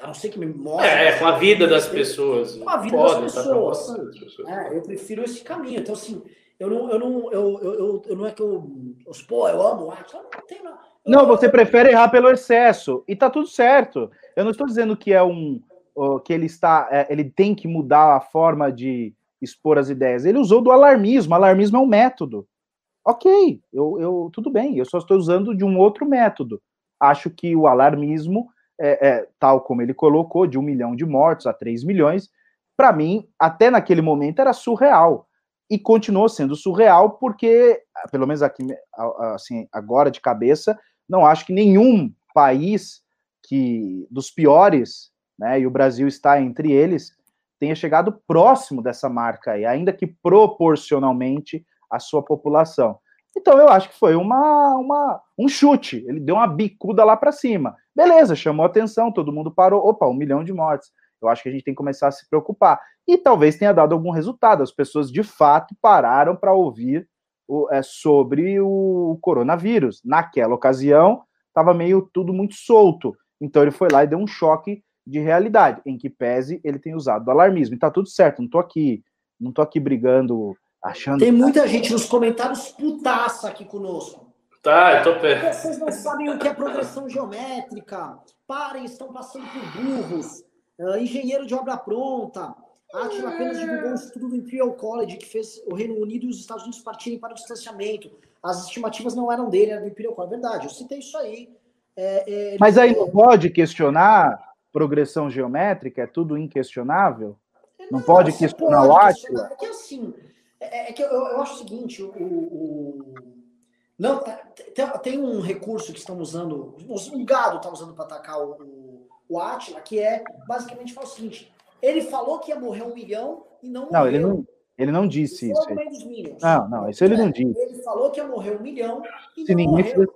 a não ser que me mostre. É, com a vida das pessoas. Com a vida Pode, das pessoas. Tá é, eu prefiro esse caminho. Então, assim, eu não, eu não, eu, eu, eu, eu não é que eu, eu, pô, eu amo arte, eu não tenho. Não, você prefere errar pelo excesso e tá tudo certo. Eu não estou dizendo que é um que ele está, é, ele tem que mudar a forma de expor as ideias. Ele usou do alarmismo. Alarmismo é um método. Ok, eu, eu tudo bem. Eu só estou usando de um outro método. Acho que o alarmismo, é, é, tal como ele colocou, de um milhão de mortos a três milhões, para mim, até naquele momento era surreal e continuou sendo surreal porque, pelo menos aqui, assim, agora de cabeça, não acho que nenhum país que dos piores, né, e o Brasil está entre eles, tenha chegado próximo dessa marca aí, ainda que proporcionalmente à sua população. Então eu acho que foi uma, uma um chute, ele deu uma bicuda lá para cima. Beleza, chamou atenção, todo mundo parou, opa, um milhão de mortes. Eu acho que a gente tem que começar a se preocupar. E talvez tenha dado algum resultado. As pessoas de fato pararam para ouvir o, é, sobre o coronavírus. Naquela ocasião, estava meio tudo muito solto. Então ele foi lá e deu um choque de realidade, em que pese ele tem usado do alarmismo. E tá tudo certo, não estou aqui, não tô aqui brigando, achando. Tem muita gente nos comentários putaça aqui conosco. Tá, eu tô perto. Vocês não sabem o que é progressão geométrica. Parem, estão passando por burros. Uh, engenheiro de obra pronta. Atila apenas divulgou um estudo do Imperial College que fez o Reino Unido e os Estados Unidos partirem para o distanciamento. As estimativas não eram dele, era do Imperial College. É verdade, eu citei isso aí. É, é, Mas aí não pode questionar progressão geométrica? É tudo inquestionável? Não, não pode questionar pode o Atila? É que assim, é, é que eu, eu, acho o seguinte, o, o não, tem, tem, um recurso que estão usando, um gado está usando para atacar o, o Atila, que é basicamente fala o seguinte: ele falou que ia morrer um milhão e não Não, ele não, ele não disse isso. Não, não, isso ele é, não disse. Ele falou que ia morrer um milhão e Se não morreu.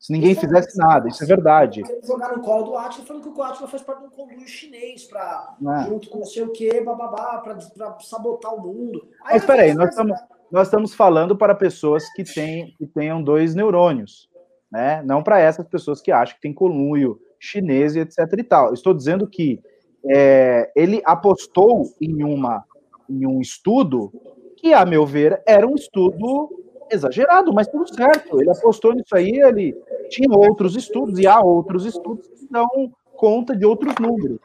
Se ninguém fizesse nada, isso é verdade. Jogar no colo do Atila, falando que o Atila faz parte de um conluio chinês, para é. junto com não sei o que, bababá, para sabotar o mundo. Aí Mas peraí, nós estamos, nós estamos falando para pessoas que, têm, que tenham dois neurônios, né? Não para essas pessoas que acham que tem conluio chinês e etc e tal. Estou dizendo que é, ele apostou em, uma, em um estudo que, a meu ver, era um estudo exagerado, mas tudo certo. Ele apostou nisso aí, ele tinha outros estudos, e há outros estudos que dão conta de outros números.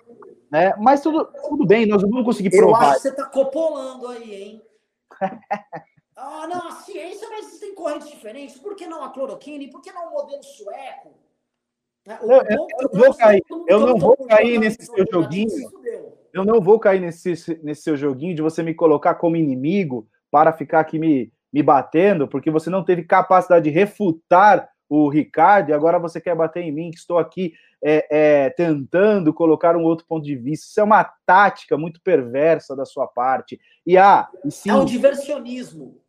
Né? Mas tudo, tudo bem, nós não vamos conseguir provar. Eu acho que você está copolando aí, hein? *laughs* ah, não, a ciência, mas existem correntes diferentes. Por que não a cloroquina? E por que não o modelo sueco? Eu, eu, eu, vou cair, eu não vou cair nesse seu joguinho. Eu não vou cair nesse, nesse seu joguinho de você me colocar como inimigo para ficar aqui me, me batendo, porque você não teve capacidade de refutar o Ricardo e agora você quer bater em mim, que estou aqui é, é, tentando colocar um outro ponto de vista. Isso é uma tática muito perversa da sua parte. E ah, e sim, é um diversionismo.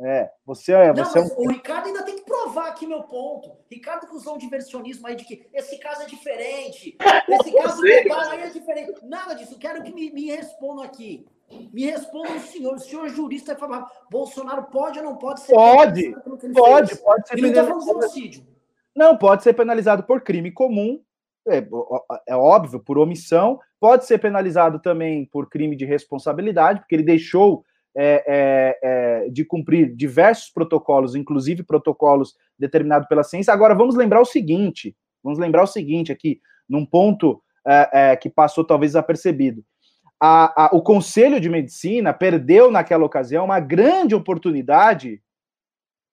É, você é. Não, você é um... o Ricardo ainda tem que provar aqui meu ponto. Ricardo usou um diversionismo aí de que esse caso é diferente. *laughs* Esse caso é diferente. Nada disso. Quero que me, me respondam aqui. Me responda o senhor. O senhor jurista vai falar: Bolsonaro pode ou não pode ser Pode, pode, fez? pode ser. Ele não está falando homicídio. Não, pode ser penalizado por crime comum. É, é óbvio, por omissão. Pode ser penalizado também por crime de responsabilidade, porque ele deixou é, é, é, de cumprir diversos protocolos, inclusive protocolos determinados pela ciência. Agora, vamos lembrar o seguinte: vamos lembrar o seguinte aqui, num ponto é, é, que passou talvez desapercebido. A, a, o Conselho de Medicina perdeu naquela ocasião uma grande oportunidade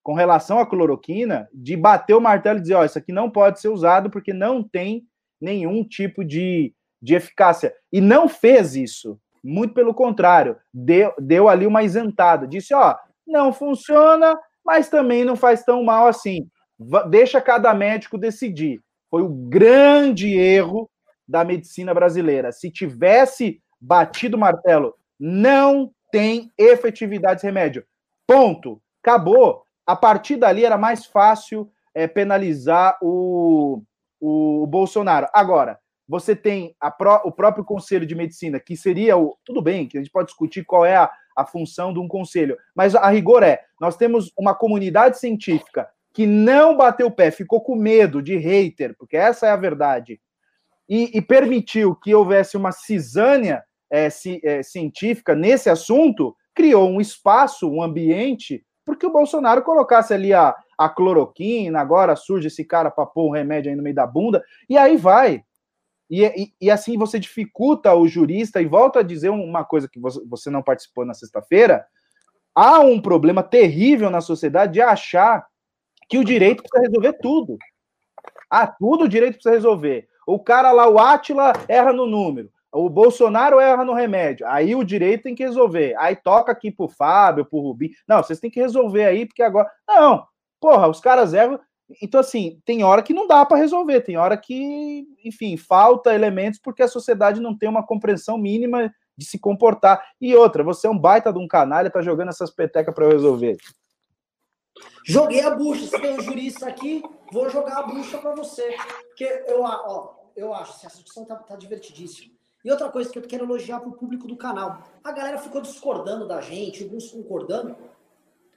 com relação à cloroquina de bater o martelo e dizer: ó, isso aqui não pode ser usado porque não tem nenhum tipo de, de eficácia. E não fez isso. Muito pelo contrário, deu, deu ali uma isentada. Disse: ó, não funciona, mas também não faz tão mal assim. Deixa cada médico decidir. Foi o grande erro da medicina brasileira. Se tivesse batido martelo, não tem efetividade esse remédio. Ponto. Acabou. A partir dali era mais fácil é, penalizar o, o Bolsonaro. Agora, você tem pró o próprio Conselho de Medicina, que seria o. Tudo bem, que a gente pode discutir qual é a, a função de um conselho, mas a rigor é: nós temos uma comunidade científica que não bateu o pé, ficou com medo de hater, porque essa é a verdade, e, e permitiu que houvesse uma cisânia é, ci, é, científica nesse assunto, criou um espaço, um ambiente, porque o Bolsonaro colocasse ali a, a cloroquina, agora surge esse cara para pôr um remédio aí no meio da bunda, e aí vai. E, e, e, assim você dificulta o jurista, e volto a dizer uma coisa que você não participou na sexta-feira: há um problema terrível na sociedade de achar que o direito precisa resolver tudo. Ah, tudo o direito precisa resolver. O cara lá, o Átila, erra no número. O Bolsonaro erra no remédio. Aí o direito tem que resolver. Aí toca aqui pro Fábio, pro Rubim. Não, vocês têm que resolver aí, porque agora. Não, porra, os caras erram. Então, assim, tem hora que não dá para resolver, tem hora que, enfim, falta elementos porque a sociedade não tem uma compreensão mínima de se comportar. E outra, você é um baita de um canalha, tá jogando essas petecas para eu resolver. Joguei a bucha, se tem um jurista aqui, vou jogar a bucha para você. Porque eu, ó, eu acho, assim, a discussão tá, tá divertidíssima. E outra coisa que eu quero elogiar pro público do canal. A galera ficou discordando da gente, alguns concordando.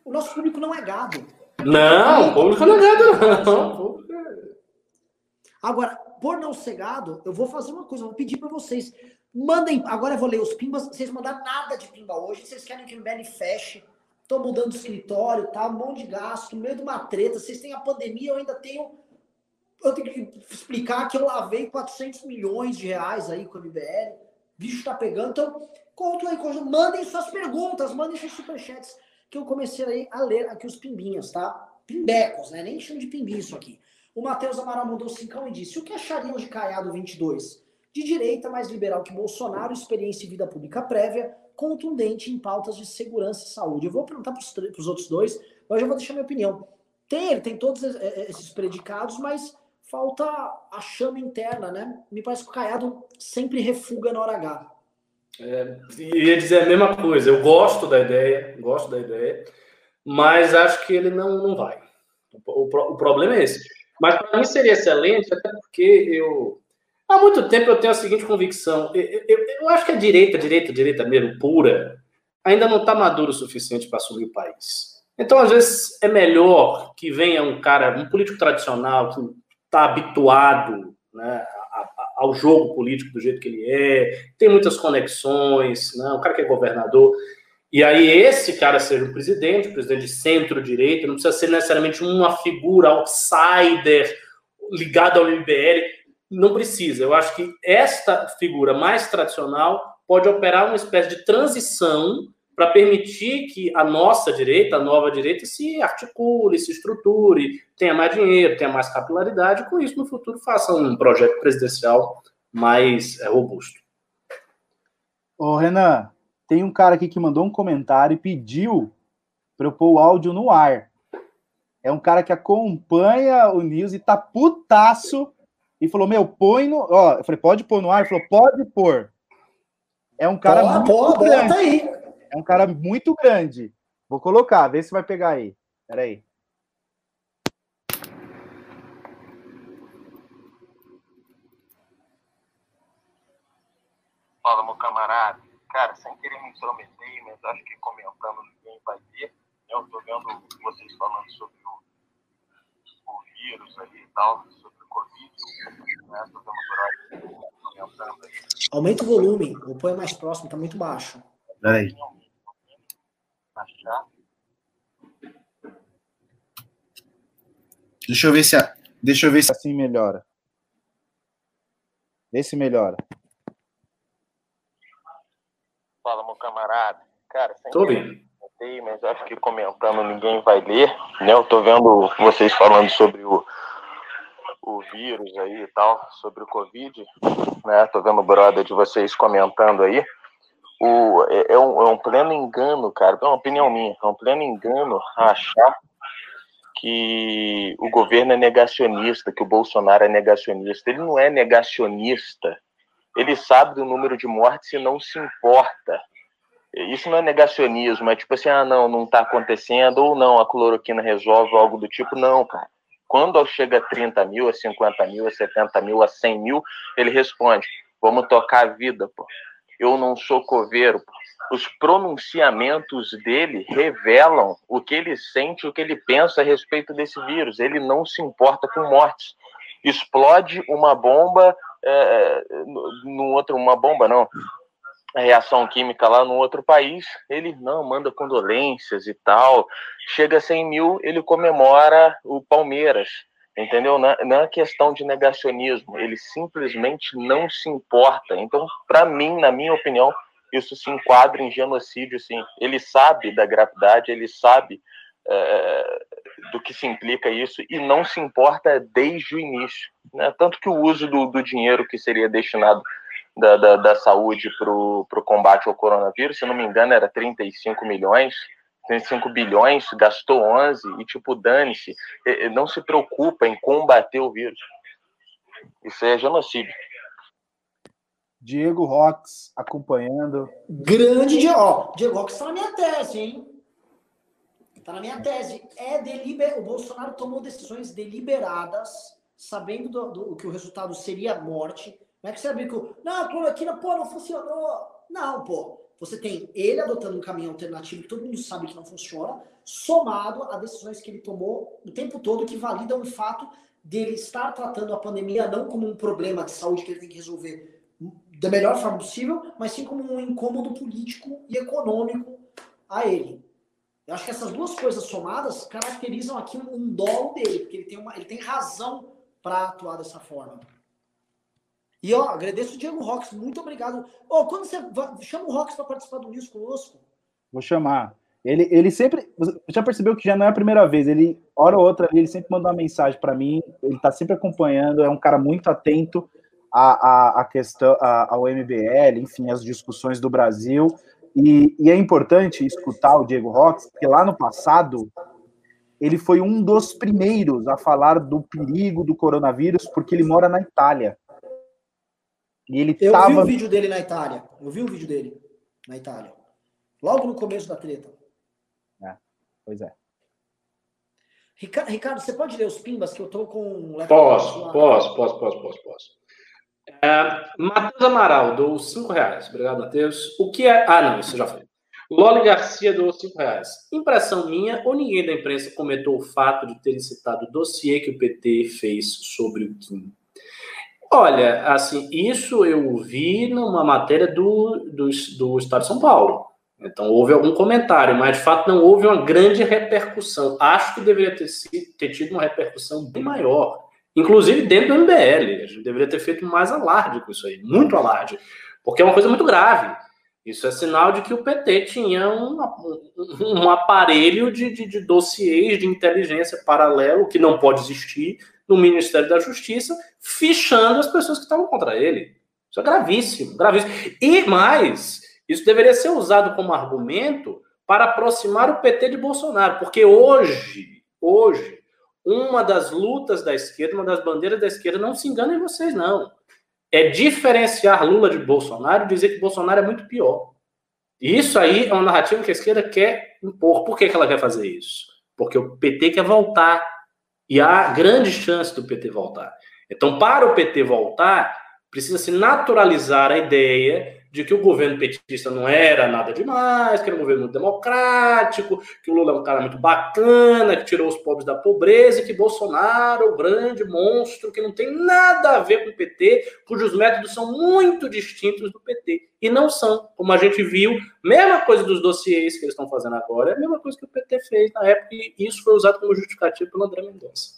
O nosso público não é gado. Não, o público não é gado, não. Agora, por não ser gado, eu vou fazer uma coisa, eu vou pedir para vocês. Mandem, agora eu vou ler os pimbas, vocês mandaram nada de pimba hoje, vocês querem que o MBL feche, tô mudando de escritório, tá? Um monte de gasto, no meio de uma treta, vocês têm a pandemia, eu ainda tenho. Eu tenho que explicar que eu lavei 400 milhões de reais aí com o MBL, bicho tá pegando, então, conto aí, mandem suas perguntas, mandem seus superchats que eu comecei aí a ler aqui os pimbinhos, tá? Pimbecos, né? Nem chamo de pimbinho isso aqui. O Matheus Amaral mandou cincão e disse: O que achariam de Caiado 22? De direita, mais liberal que Bolsonaro, experiência em vida pública prévia, contundente em pautas de segurança e saúde. Eu vou perguntar para os outros dois, mas já vou deixar minha opinião. Tem, ele tem todos esses predicados, mas falta a chama interna, né? Me parece que o Caiado sempre refuga na hora H. É, ia dizer a mesma coisa. Eu gosto da ideia, gosto da ideia, mas acho que ele não, não vai. O, o, o problema é esse. Mas para mim seria excelente, até porque eu. Há muito tempo eu tenho a seguinte convicção. Eu, eu, eu acho que a direita, direita, direita mesmo, pura, ainda não está maduro o suficiente para assumir o país. Então, às vezes, é melhor que venha um cara, um político tradicional, que está habituado né, ao jogo político do jeito que ele é, tem muitas conexões, né, um cara que é governador. E aí esse cara seja o presidente, o presidente de centro-direita, não precisa ser necessariamente uma figura outsider ligada ao MBL, não precisa. Eu acho que esta figura mais tradicional pode operar uma espécie de transição para permitir que a nossa direita, a nova direita, se articule, se estruture, tenha mais dinheiro, tenha mais capilaridade, e com isso no futuro faça um projeto presidencial mais é, robusto. Ô, Renan, tem um cara aqui que mandou um comentário e pediu para eu pôr o áudio no ar. É um cara que acompanha o News e tá putaço e falou: Meu, põe no. Ó, eu falei: Pode pôr no ar? Ele falou: Pode pôr. É um cara. Pô, pô, bota aí. É um cara muito grande. Vou colocar, vê se vai pegar aí. Pera aí. Fala, meu camarada. Cara, sem querer me intrometer, mas acho que comentando ninguém vai ver. Eu tô vendo vocês falando sobre o, o vírus aí e tal, sobre o Covid. Né? Tô vendo comentando aí. Aumenta o volume, ou põe mais próximo, tá muito baixo. Peraí. Deixa eu ver se a... deixa eu ver se assim melhora. Vê se melhora. Fala, meu camarada. Cara, sem tô vendo. Mas acho que comentando ninguém vai ler, né? Eu tô vendo vocês falando sobre o, o vírus aí e tal, sobre o Covid, né? Tô vendo o brother de vocês comentando aí o, é, é, um, é um pleno engano, cara, é uma opinião minha, é um pleno engano achar que o governo é negacionista, que o Bolsonaro é negacionista. Ele não é negacionista. Ele sabe do número de mortes e não se importa. Isso não é negacionismo, é tipo assim, ah, não, não tá acontecendo, ou não, a cloroquina resolve algo do tipo. Não, cara. Quando chega a 30 mil, a 50 mil, a 70 mil, a 100 mil, ele responde, vamos tocar a vida, pô eu não sou coveiro. Os pronunciamentos dele revelam o que ele sente, o que ele pensa a respeito desse vírus. Ele não se importa com mortes. Explode uma bomba é, no outro, uma bomba não, reação química lá no outro país, ele não manda condolências e tal. Chega a 100 mil, ele comemora o Palmeiras entendeu? Não, não é questão de negacionismo, ele simplesmente não se importa. Então, para mim, na minha opinião, isso se enquadra em genocídio, sim. Ele sabe da gravidade, ele sabe é, do que se implica isso e não se importa desde o início. Né? Tanto que o uso do, do dinheiro que seria destinado da, da, da saúde para o combate ao coronavírus, se não me engano, era 35 milhões, tem 5 bilhões, gastou 11 e, tipo, dane-se, não se preocupa em combater o vírus. Isso é genocídio. Diego Rox acompanhando. Grande Diego. Ó, Diego Rox está na minha tese, hein? Está na minha tese. É deliber... O Bolsonaro tomou decisões deliberadas, sabendo do, do, que o resultado seria morte. Não é que você abriu que. Não, a cloroquina, pô, não funcionou. Não, pô. Você tem ele adotando um caminho alternativo que todo mundo sabe que não funciona, somado a decisões que ele tomou o tempo todo que validam o fato dele estar tratando a pandemia não como um problema de saúde que ele tem que resolver da melhor forma possível, mas sim como um incômodo político e econômico a ele. Eu acho que essas duas coisas somadas caracterizam aqui um, dolo dele, porque ele tem, uma, ele tem razão para atuar dessa forma. E ó, agradeço o Diego Rox, muito obrigado. Oh, quando você chama o Rox para participar do News conosco? Vou chamar. Ele, ele sempre. Você já percebeu que já não é a primeira vez. Ele, hora ou outra, ele sempre manda uma mensagem para mim. Ele está sempre acompanhando. É um cara muito atento à, à, à questão, à, ao MBL, enfim, às discussões do Brasil. E, e, é importante escutar o Diego Rox, porque lá no passado ele foi um dos primeiros a falar do perigo do coronavírus, porque ele mora na Itália. E ele Eu tava... vi o vídeo dele na Itália. Eu vi o vídeo dele na Itália. Logo no começo da treta. É, pois é. Ricardo, você pode ler os pimbas que eu tô com Posso, posso, posso, posso, posso, posso. É, Matheus Amaral dou cinco reais. Obrigado, Matheus. O que é. Ah, não, isso já foi. Loli Garcia deu cinco reais. Impressão minha, ou ninguém da imprensa comentou o fato de terem citado o dossiê que o PT fez sobre o Kim? Olha, assim, isso eu vi numa matéria do, do, do Estado de São Paulo. Então houve algum comentário, mas de fato não houve uma grande repercussão. Acho que deveria ter, ter tido uma repercussão bem maior, inclusive dentro do MBL. A gente deveria ter feito mais alarde com isso aí, muito alarde, porque é uma coisa muito grave. Isso é sinal de que o PT tinha um, um, aparelho de, de, de dossiês de inteligência paralelo que não pode existir no Ministério da Justiça, fichando as pessoas que estavam contra ele. Isso é gravíssimo, gravíssimo. E mais, isso deveria ser usado como argumento para aproximar o PT de Bolsonaro, porque hoje, hoje, uma das lutas da esquerda, uma das bandeiras da esquerda, não se enganem vocês, não. É diferenciar Lula de Bolsonaro e dizer que Bolsonaro é muito pior. E isso aí é uma narrativa que a esquerda quer impor. Por que, que ela quer fazer isso? Porque o PT quer voltar. E há grande chance do PT voltar. Então, para o PT voltar, precisa se naturalizar a ideia de que o governo petista não era nada demais, que era um governo democrático, que o Lula é um cara muito bacana, que tirou os pobres da pobreza, e que Bolsonaro é o grande monstro, que não tem nada a ver com o PT, cujos métodos são muito distintos do PT. E não são, como a gente viu, mesma coisa dos dossiês que eles estão fazendo agora, é a mesma coisa que o PT fez na época, e isso foi usado como justificativo pelo André Mendonça.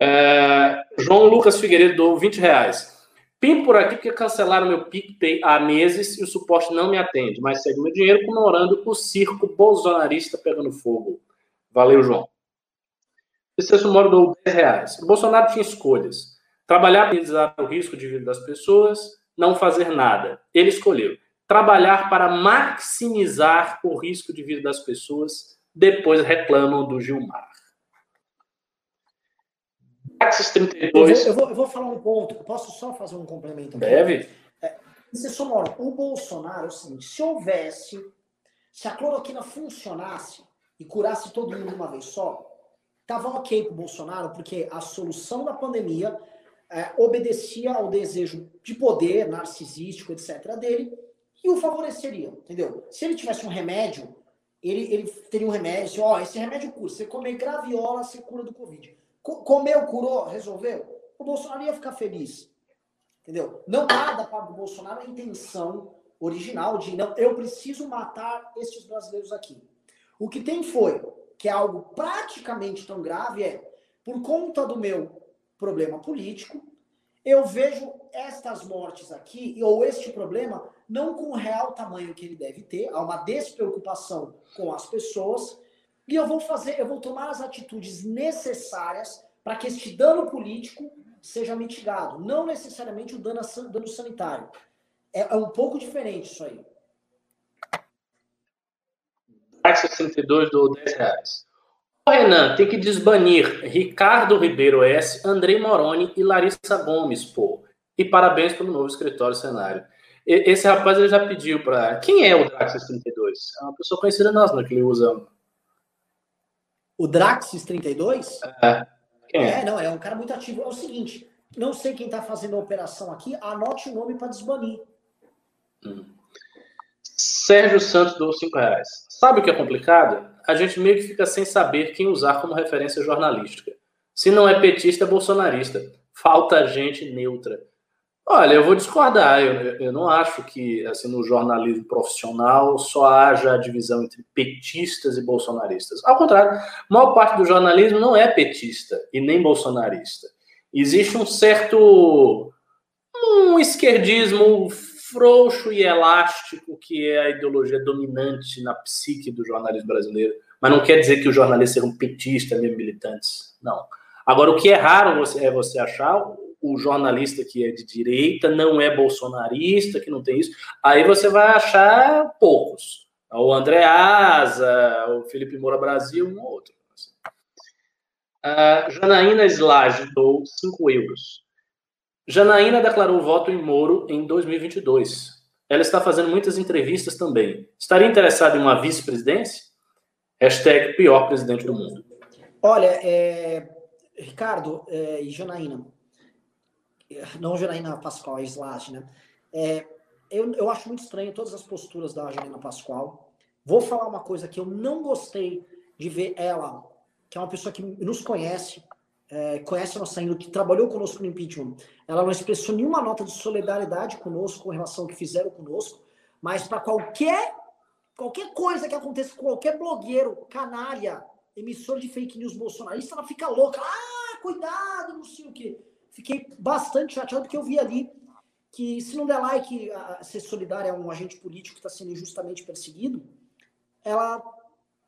É, João Lucas Figueiredo dou 20 reais. Pim por aqui porque cancelaram meu PicPay há meses e o suporte não me atende, mas segue meu dinheiro comemorando o circo bolsonarista pegando fogo. Valeu, João. Licença Moro dou 10 reais. O Bolsonaro tinha escolhas. Trabalhar para minimizar o risco de vida das pessoas, não fazer nada. Ele escolheu trabalhar para maximizar o risco de vida das pessoas, depois reclamam do Gilmar. Axis 32. Eu vou, eu, vou, eu vou, falar um ponto. Posso só fazer um complemento aqui? Deve. É, sonora, o Bolsonaro é o seguinte: se houvesse, se a cloroquina funcionasse e curasse todo mundo de uma vez só, tava ok pro Bolsonaro, porque a solução da pandemia é, obedecia ao desejo de poder narcisístico, etc., dele, e o favoreceria, entendeu? Se ele tivesse um remédio, ele, ele teria um remédio, ó, esse remédio cura. Você comer graviola, você cura do Covid. Comeu, curou, resolveu. O Bolsonaro ia ficar feliz. Entendeu? Não nada para o Bolsonaro a intenção original de não, eu preciso matar esses brasileiros aqui. O que tem foi que é algo praticamente tão grave é por conta do meu problema político, eu vejo estas mortes aqui ou este problema não com o real tamanho que ele deve ter, há uma despreocupação com as pessoas e eu vou fazer, eu vou tomar as atitudes necessárias para que este dano político seja mitigado, não necessariamente o dano, dano sanitário. É, é, um pouco diferente isso aí. Taxa 62 do 10 reais. Renan tem que desbanir Ricardo Ribeiro S, Andrei Moroni e Larissa Gomes, pô. E parabéns pelo novo escritório cenário. Esse rapaz ele já pediu para. Quem é o Draxis 32? É uma pessoa conhecida nossa, né, que ele usa o Draxis 32? É. Quem é? é, não, é um cara muito ativo. É o seguinte, não sei quem está fazendo a operação aqui, anote o nome para desbanir. Hum. Sérgio Santos do 5 reais. Sabe o que é complicado? A gente meio que fica sem saber quem usar como referência jornalística. Se não é petista, é bolsonarista. Falta gente neutra. Olha, eu vou discordar. Eu, eu não acho que assim, no jornalismo profissional só haja a divisão entre petistas e bolsonaristas. Ao contrário, a maior parte do jornalismo não é petista e nem bolsonarista. Existe um certo um esquerdismo frouxo e elástico que é a ideologia dominante na psique do jornalismo brasileiro. Mas não quer dizer que o jornalista seja um petista, mesmo militantes. Não. Agora, o que é raro você, é você achar o jornalista que é de direita não é bolsonarista, que não tem isso, aí você vai achar poucos. O André Asa, o Felipe Moura Brasil, um ou outro. Uh, Janaína Slage dou 5 euros. Janaína declarou voto em Moro em 2022. Ela está fazendo muitas entrevistas também. Estaria interessada em uma vice-presidência? Hashtag pior presidente do mundo. Olha, é, Ricardo é, e Janaína, não Janaína Pascoal, é Slash, né? É, eu, eu acho muito estranho todas as posturas da Janaína Pascoal. Vou falar uma coisa que eu não gostei de ver ela, que é uma pessoa que nos conhece, é, conhece a nossa índole, que trabalhou conosco no impeachment. Ela não expressou nenhuma nota de solidariedade conosco com relação ao que fizeram conosco, mas para qualquer qualquer coisa que aconteça com qualquer blogueiro, canalha, emissor de fake news bolsonarista, ela fica louca. Ah, cuidado, não sei o quê. Fiquei bastante chateado porque eu vi ali que se não der like, ser solidária a um agente político que está sendo injustamente perseguido, ela,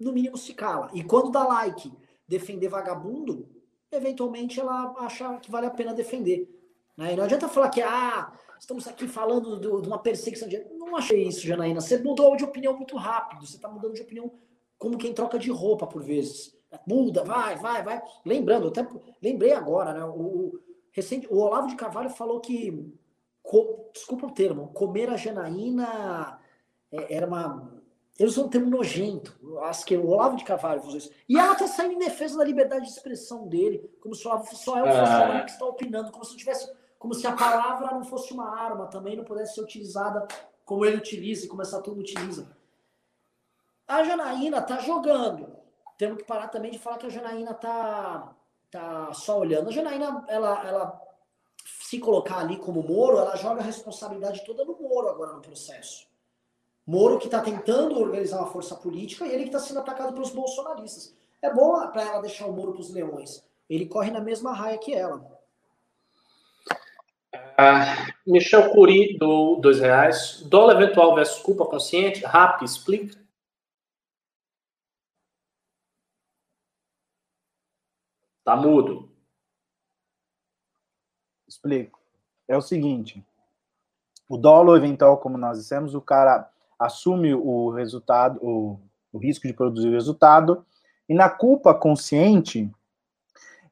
no mínimo, se cala. E quando dá like, defender vagabundo, eventualmente ela acha que vale a pena defender. Né? E não adianta falar que, ah, estamos aqui falando do, de uma perseguição de. Não achei isso, Janaína. Você mudou de opinião muito rápido. Você está mudando de opinião como quem troca de roupa por vezes. Muda, vai, vai, vai. Lembrando, até lembrei agora, né? O, recente, o Olavo de Carvalho falou que, co, desculpa o termo, comer a Janaína é, era uma. Eles são um termo nojento. Acho que o Olavo de Carvalho usou isso. E ela está saindo em defesa da liberdade de expressão dele, como se o só é o funcionário ah. que está opinando, como se tivesse. Como se a palavra não fosse uma arma também, não pudesse ser utilizada como ele utiliza e como essa turma utiliza. A Janaína tá jogando. Temos que parar também de falar que a Janaína tá, tá só olhando. A Janaína, ela, ela se colocar ali como Moro, ela joga a responsabilidade toda no Moro agora no processo. Moro que está tentando organizar uma força política e ele que está sendo atacado pelos bolsonaristas. É bom para ela deixar o Moro para os leões. Ele corre na mesma raia que ela. Ah, Michel Curi, do dois reais. Dólar eventual versus culpa consciente. Rap, explica. Tá mudo. Explico. É o seguinte: o dolo eventual, como nós dissemos, o cara assume o resultado, o, o risco de produzir o resultado, e na culpa consciente,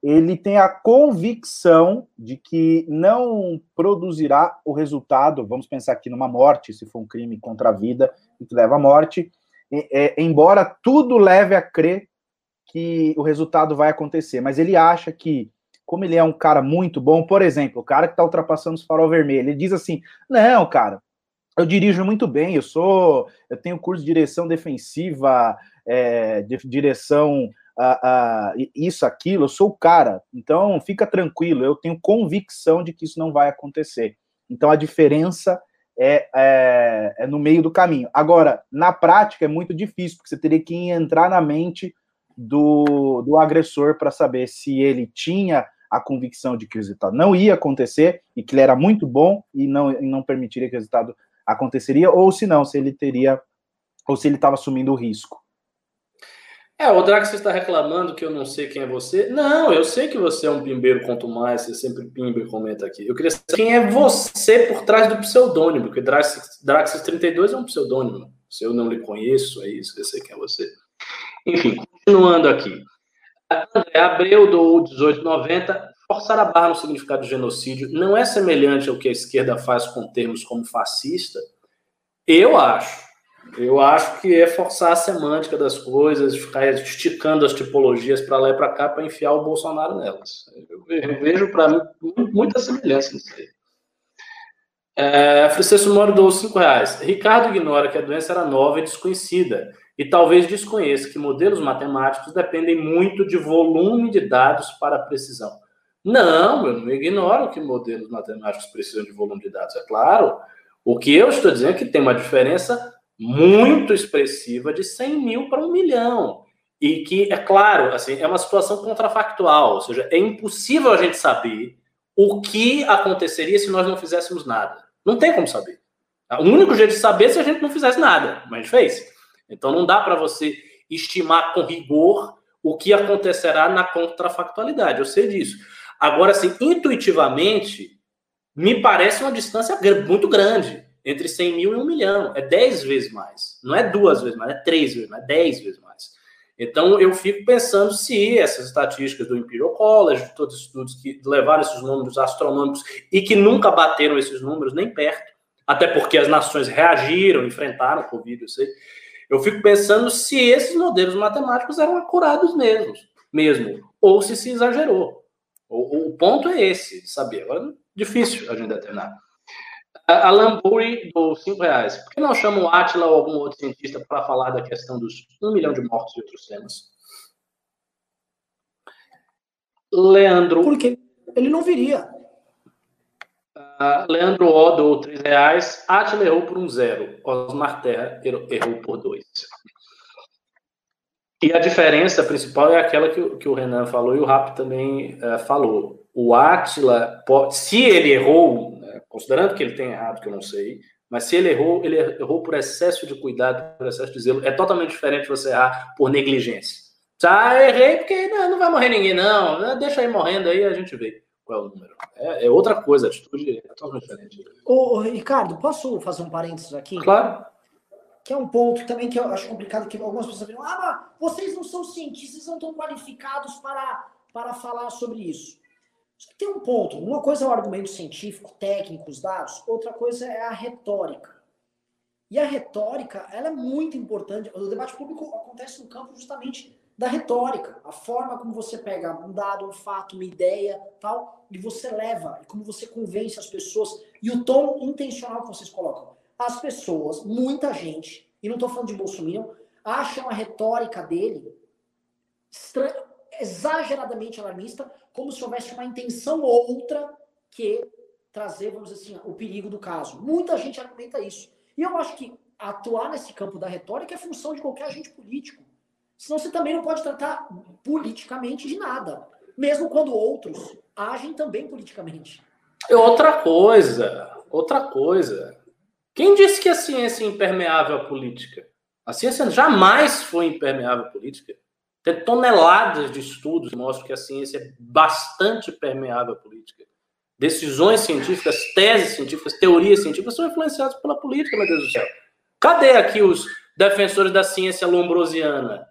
ele tem a convicção de que não produzirá o resultado. Vamos pensar aqui numa morte, se for um crime contra a vida e que leva à morte, é, embora tudo leve a crer que o resultado vai acontecer, mas ele acha que, como ele é um cara muito bom, por exemplo, o cara que está ultrapassando os farol vermelho, ele diz assim: não, cara, eu dirijo muito bem, eu sou, eu tenho curso de direção defensiva, é, de direção a, a, isso, aquilo, eu sou o cara, então fica tranquilo, eu tenho convicção de que isso não vai acontecer. Então a diferença é, é, é, no meio do caminho. Agora, na prática é muito difícil, porque você teria que entrar na mente do, do agressor para saber se ele tinha a convicção de que o resultado não ia acontecer e que ele era muito bom e não, e não permitiria que o resultado aconteceria, ou se não, se ele teria, ou se ele estava assumindo o risco. É, o Drax está reclamando que eu não sei quem é você. Não, eu sei que você é um pimbeiro quanto mais, você sempre pimba e comenta aqui. Eu queria saber quem é você por trás do pseudônimo, porque Drax, Drax 32 é um pseudônimo. Se eu não lhe conheço, é isso, eu sei quem é você. Enfim, continuando aqui. André Abreu, do 1890, forçar a barra no significado de genocídio não é semelhante ao que a esquerda faz com termos como fascista? Eu acho. Eu acho que é forçar a semântica das coisas, ficar esticando as tipologias para lá e para cá para enfiar o Bolsonaro nelas. Eu vejo para mim muita semelhança nisso aí. É, Francisco Moro dou cinco reais. Ricardo ignora que a doença era nova e desconhecida e talvez desconheça que modelos matemáticos dependem muito de volume de dados para precisão. Não, eu não ignoro que modelos matemáticos precisam de volume de dados, é claro. O que eu estou dizendo é que tem uma diferença muito expressiva de 100 mil para um milhão. E que, é claro, assim, é uma situação contrafactual, ou seja, é impossível a gente saber o que aconteceria se nós não fizéssemos nada. Não tem como saber. O único jeito de saber é se a gente não fizesse nada, mas a gente fez. Então não dá para você estimar com rigor o que acontecerá na contrafactualidade. Eu sei disso. Agora, assim, intuitivamente, me parece uma distância muito grande entre 100 mil e 1 milhão. É 10 vezes mais. Não é duas vezes mais, é três vezes mais, é 10 vezes mais. Então, eu fico pensando se essas estatísticas do Imperial College, todos os estudos que levaram esses números astronômicos e que nunca bateram esses números nem perto, até porque as nações reagiram, enfrentaram o Covid, eu sei. Eu fico pensando se esses modelos matemáticos eram acurados mesmos. mesmo, ou se se exagerou. O, o ponto é esse, saber. Agora, difícil a gente determinar. A Lamburi do 5 reais. Por que não chamam Atila ou algum outro cientista para falar da questão dos 1 milhão de mortos e outros temas? Leandro. Porque ele não viria. Uh, Leandro O do 3 reais. Atila errou por um zero. Osmar Terra errou por dois. E a diferença principal é aquela que, o, que o Renan falou e o Rap também uh, falou. O Atila, se ele errou, né, considerando que ele tem errado, que eu não sei, mas se ele errou, ele errou por excesso de cuidado, por excesso de zelo. É totalmente diferente você errar por negligência. Ah, errei porque não, não vai morrer ninguém, não. Deixa aí morrendo aí, a gente vê qual é o número. É, é outra coisa, a atitude é totalmente diferente. Ô, Ricardo, posso fazer um parênteses aqui? Claro que é um ponto também que eu acho complicado, que algumas pessoas falam, ah, mas vocês não são cientistas, não estão qualificados para, para falar sobre isso. Tem um ponto, uma coisa é o argumento científico, técnico, os dados, outra coisa é a retórica. E a retórica, ela é muito importante, o debate público acontece no campo justamente da retórica, a forma como você pega um dado, um fato, uma ideia, tal, e você leva, e como você convence as pessoas, e o tom intencional que vocês colocam as pessoas, muita gente, e não estou falando de Bolsonaro, acham a retórica dele exageradamente alarmista, como se houvesse uma intenção outra que trazer, vamos dizer assim, o perigo do caso. Muita gente argumenta isso. E eu acho que atuar nesse campo da retórica é função de qualquer agente político. Senão você também não pode tratar politicamente de nada. Mesmo quando outros agem também politicamente. Outra coisa, outra coisa. Quem disse que a ciência é impermeável à política? A ciência jamais foi impermeável à política. Tem toneladas de estudos que mostram que a ciência é bastante permeável à política. Decisões científicas, teses científicas, teorias científicas são influenciadas pela política, meu Deus do céu. Cadê aqui os defensores da ciência lombrosiana?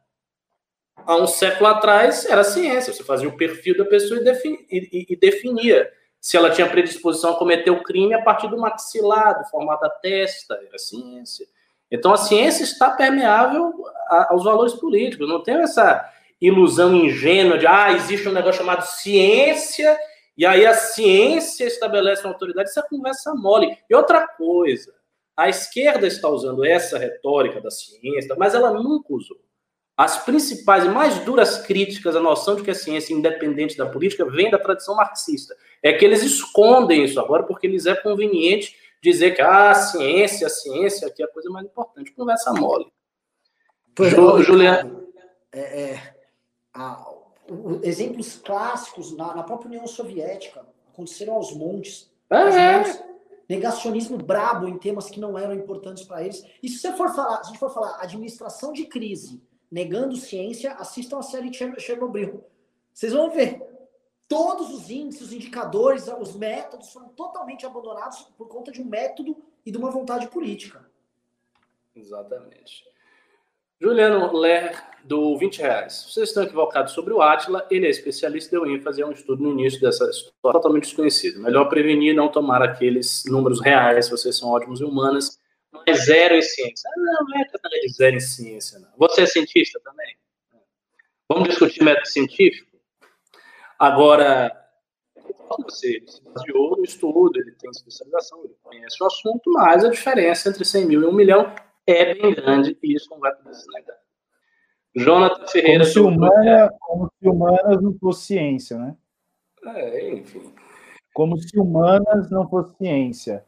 Há um século atrás era ciência. Você fazia o perfil da pessoa e, e, e definia se ela tinha predisposição a cometer o crime a partir do maxilar, do formato da testa, era ciência. Então a ciência está permeável aos valores políticos, não tem essa ilusão ingênua de ah, existe um negócio chamado ciência, e aí a ciência estabelece uma autoridade, isso é conversa mole. E outra coisa, a esquerda está usando essa retórica da ciência, mas ela nunca usou. As principais e mais duras críticas à noção de que a ciência é independente da política vem da tradição marxista. É que eles escondem isso agora porque lhes é conveniente dizer que ah, a ciência, a ciência aqui é a coisa mais importante. Conversa mole. Pois Ju, Juliano. É, é, a, o, exemplos clássicos na, na, própria União Soviética aconteceram aos montes. É. negacionismo brabo em temas que não eram importantes para eles. E se você for falar, se a gente for falar administração de crise, negando ciência, assistam a série Chernobyl. Vocês vão ver todos os índices, os indicadores, os métodos foram totalmente abandonados por conta de um método e de uma vontade política. Exatamente. Juliano Ler, do 20 reais. Vocês estão equivocados sobre o Atila, ele é especialista, deu ênfase a um estudo no início dessa história totalmente desconhecido. Melhor prevenir não tomar aqueles números reais, vocês são ótimos e humanas, mas zero em ciência. Ah, não, não é questão de zero em ciência, não. Você é cientista também? Vamos discutir método científico? Agora, você, ele se baseou no estudo, ele tem especialização, ele conhece o assunto, mas a diferença entre 100 mil e 1 milhão é bem grande e isso não vai poder ser negado. Jonathan Ferreira. Como se, humana, como se humanas não fosse ciência, né? É, enfim. Como se humanas não fosse ciência.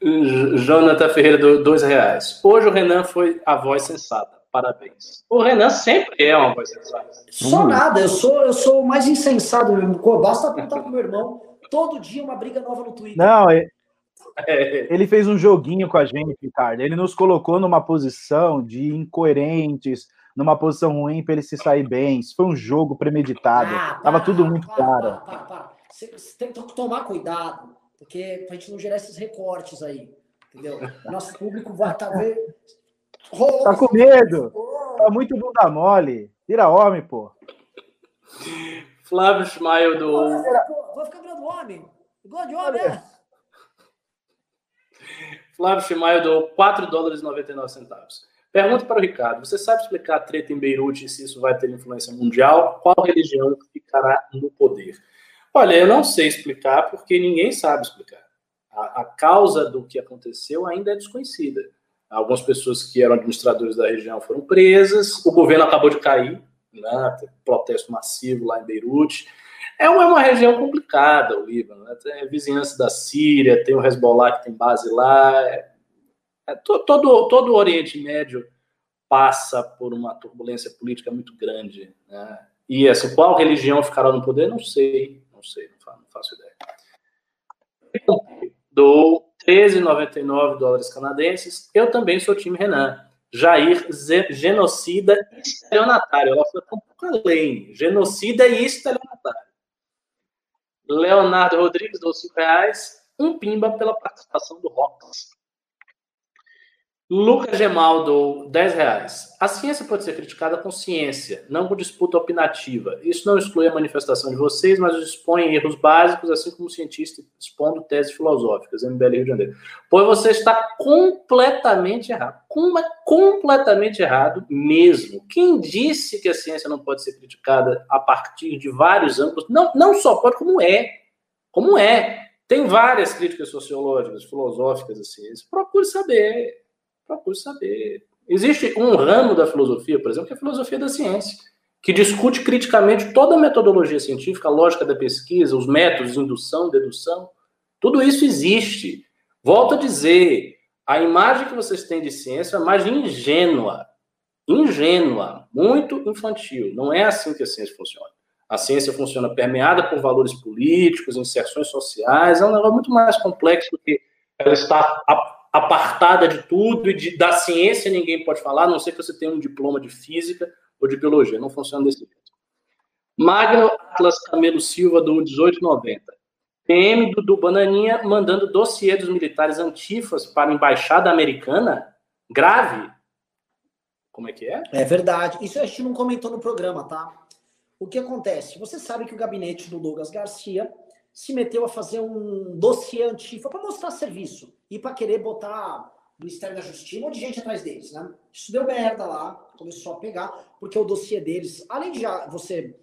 Jonathan Ferreira, dois reais. Hoje o Renan foi a voz sensata. Parabéns. O Renan sempre é uma voz sensata. Só hum. nada, eu sou, eu sou o mais insensado mesmo. Basta apontar pro meu irmão. Todo dia uma briga nova no Twitter. Não, é, ele fez um joguinho com a gente, Ricardo. Ele nos colocou numa posição de incoerentes, numa posição ruim para ele se sair bem. Isso foi um jogo premeditado. Ah, Tava tudo muito para, claro. Para, para, Você, você tem que tomar cuidado, porque pra gente não gerar esses recortes aí. Entendeu? Nosso público vai estar tá vendo Tá com medo? Tá muito bunda mole. Tira homem, pô. Flávio Schmael do. Vou ficar virando homem. Igual de homem, né? Flávio Schmael do 4 dólares e 99 centavos. Pergunta para o Ricardo: você sabe explicar a treta em Beirute e se isso vai ter influência mundial? Qual religião ficará no poder? Olha, eu não sei explicar porque ninguém sabe explicar. A, a causa do que aconteceu ainda é desconhecida. Algumas pessoas que eram administradores da região foram presas, o governo acabou de cair, né? protesto massivo lá em Beirute. É uma, é uma região complicada, o Líbano. Né? Tem vizinhança da Síria, tem o Hezbollah que tem base lá. É, é, todo, todo o Oriente Médio passa por uma turbulência política muito grande. Né? E assim, qual religião ficará no poder? Não sei, não sei, não faço, não faço ideia. Do 13,99 dólares canadenses. Eu também sou time Renan. Jair genocida e estelionatário. Ela foi um pouco além. Genocida e estelionatário. Leonardo Rodrigues, dou 5 reais. Um pimba pela participação do Rox. Lucas Gemaldo, 10 reais. A ciência pode ser criticada com ciência, não com disputa opinativa. Isso não exclui a manifestação de vocês, mas expõe erros básicos, assim como o cientista expondo teses filosóficas, MBL Rio de Janeiro. Pois você está completamente errado. É completamente errado mesmo. Quem disse que a ciência não pode ser criticada a partir de vários ângulos? Não, não só pode, como é. Como é. Tem várias críticas sociológicas, filosóficas à ciência. Procure saber procure saber. Existe um ramo da filosofia, por exemplo, que é a filosofia da ciência, que discute criticamente toda a metodologia científica, a lógica da pesquisa, os métodos indução, dedução. Tudo isso existe. Volto a dizer, a imagem que vocês têm de ciência é uma imagem ingênua. Ingênua, muito infantil. Não é assim que a ciência funciona. A ciência funciona permeada por valores políticos, inserções sociais, é um negócio muito mais complexo do que ela está apartada de tudo e de, da ciência ninguém pode falar, a não ser que você tenha um diploma de física ou de biologia. Não funciona desse jeito. Magno Atlas Camelo Silva, do 1890. PM do, do Bananinha mandando dossiê dos militares antifas para a embaixada americana? Grave? Como é que é? É verdade. Isso a gente não comentou no programa, tá? O que acontece? Você sabe que o gabinete do Douglas Garcia se meteu a fazer um dossiê antifa para mostrar serviço e para querer botar o Ministério da Justiça um monte de gente atrás deles, né? Isso deu merda lá, começou a pegar, porque o dossiê deles, além de já você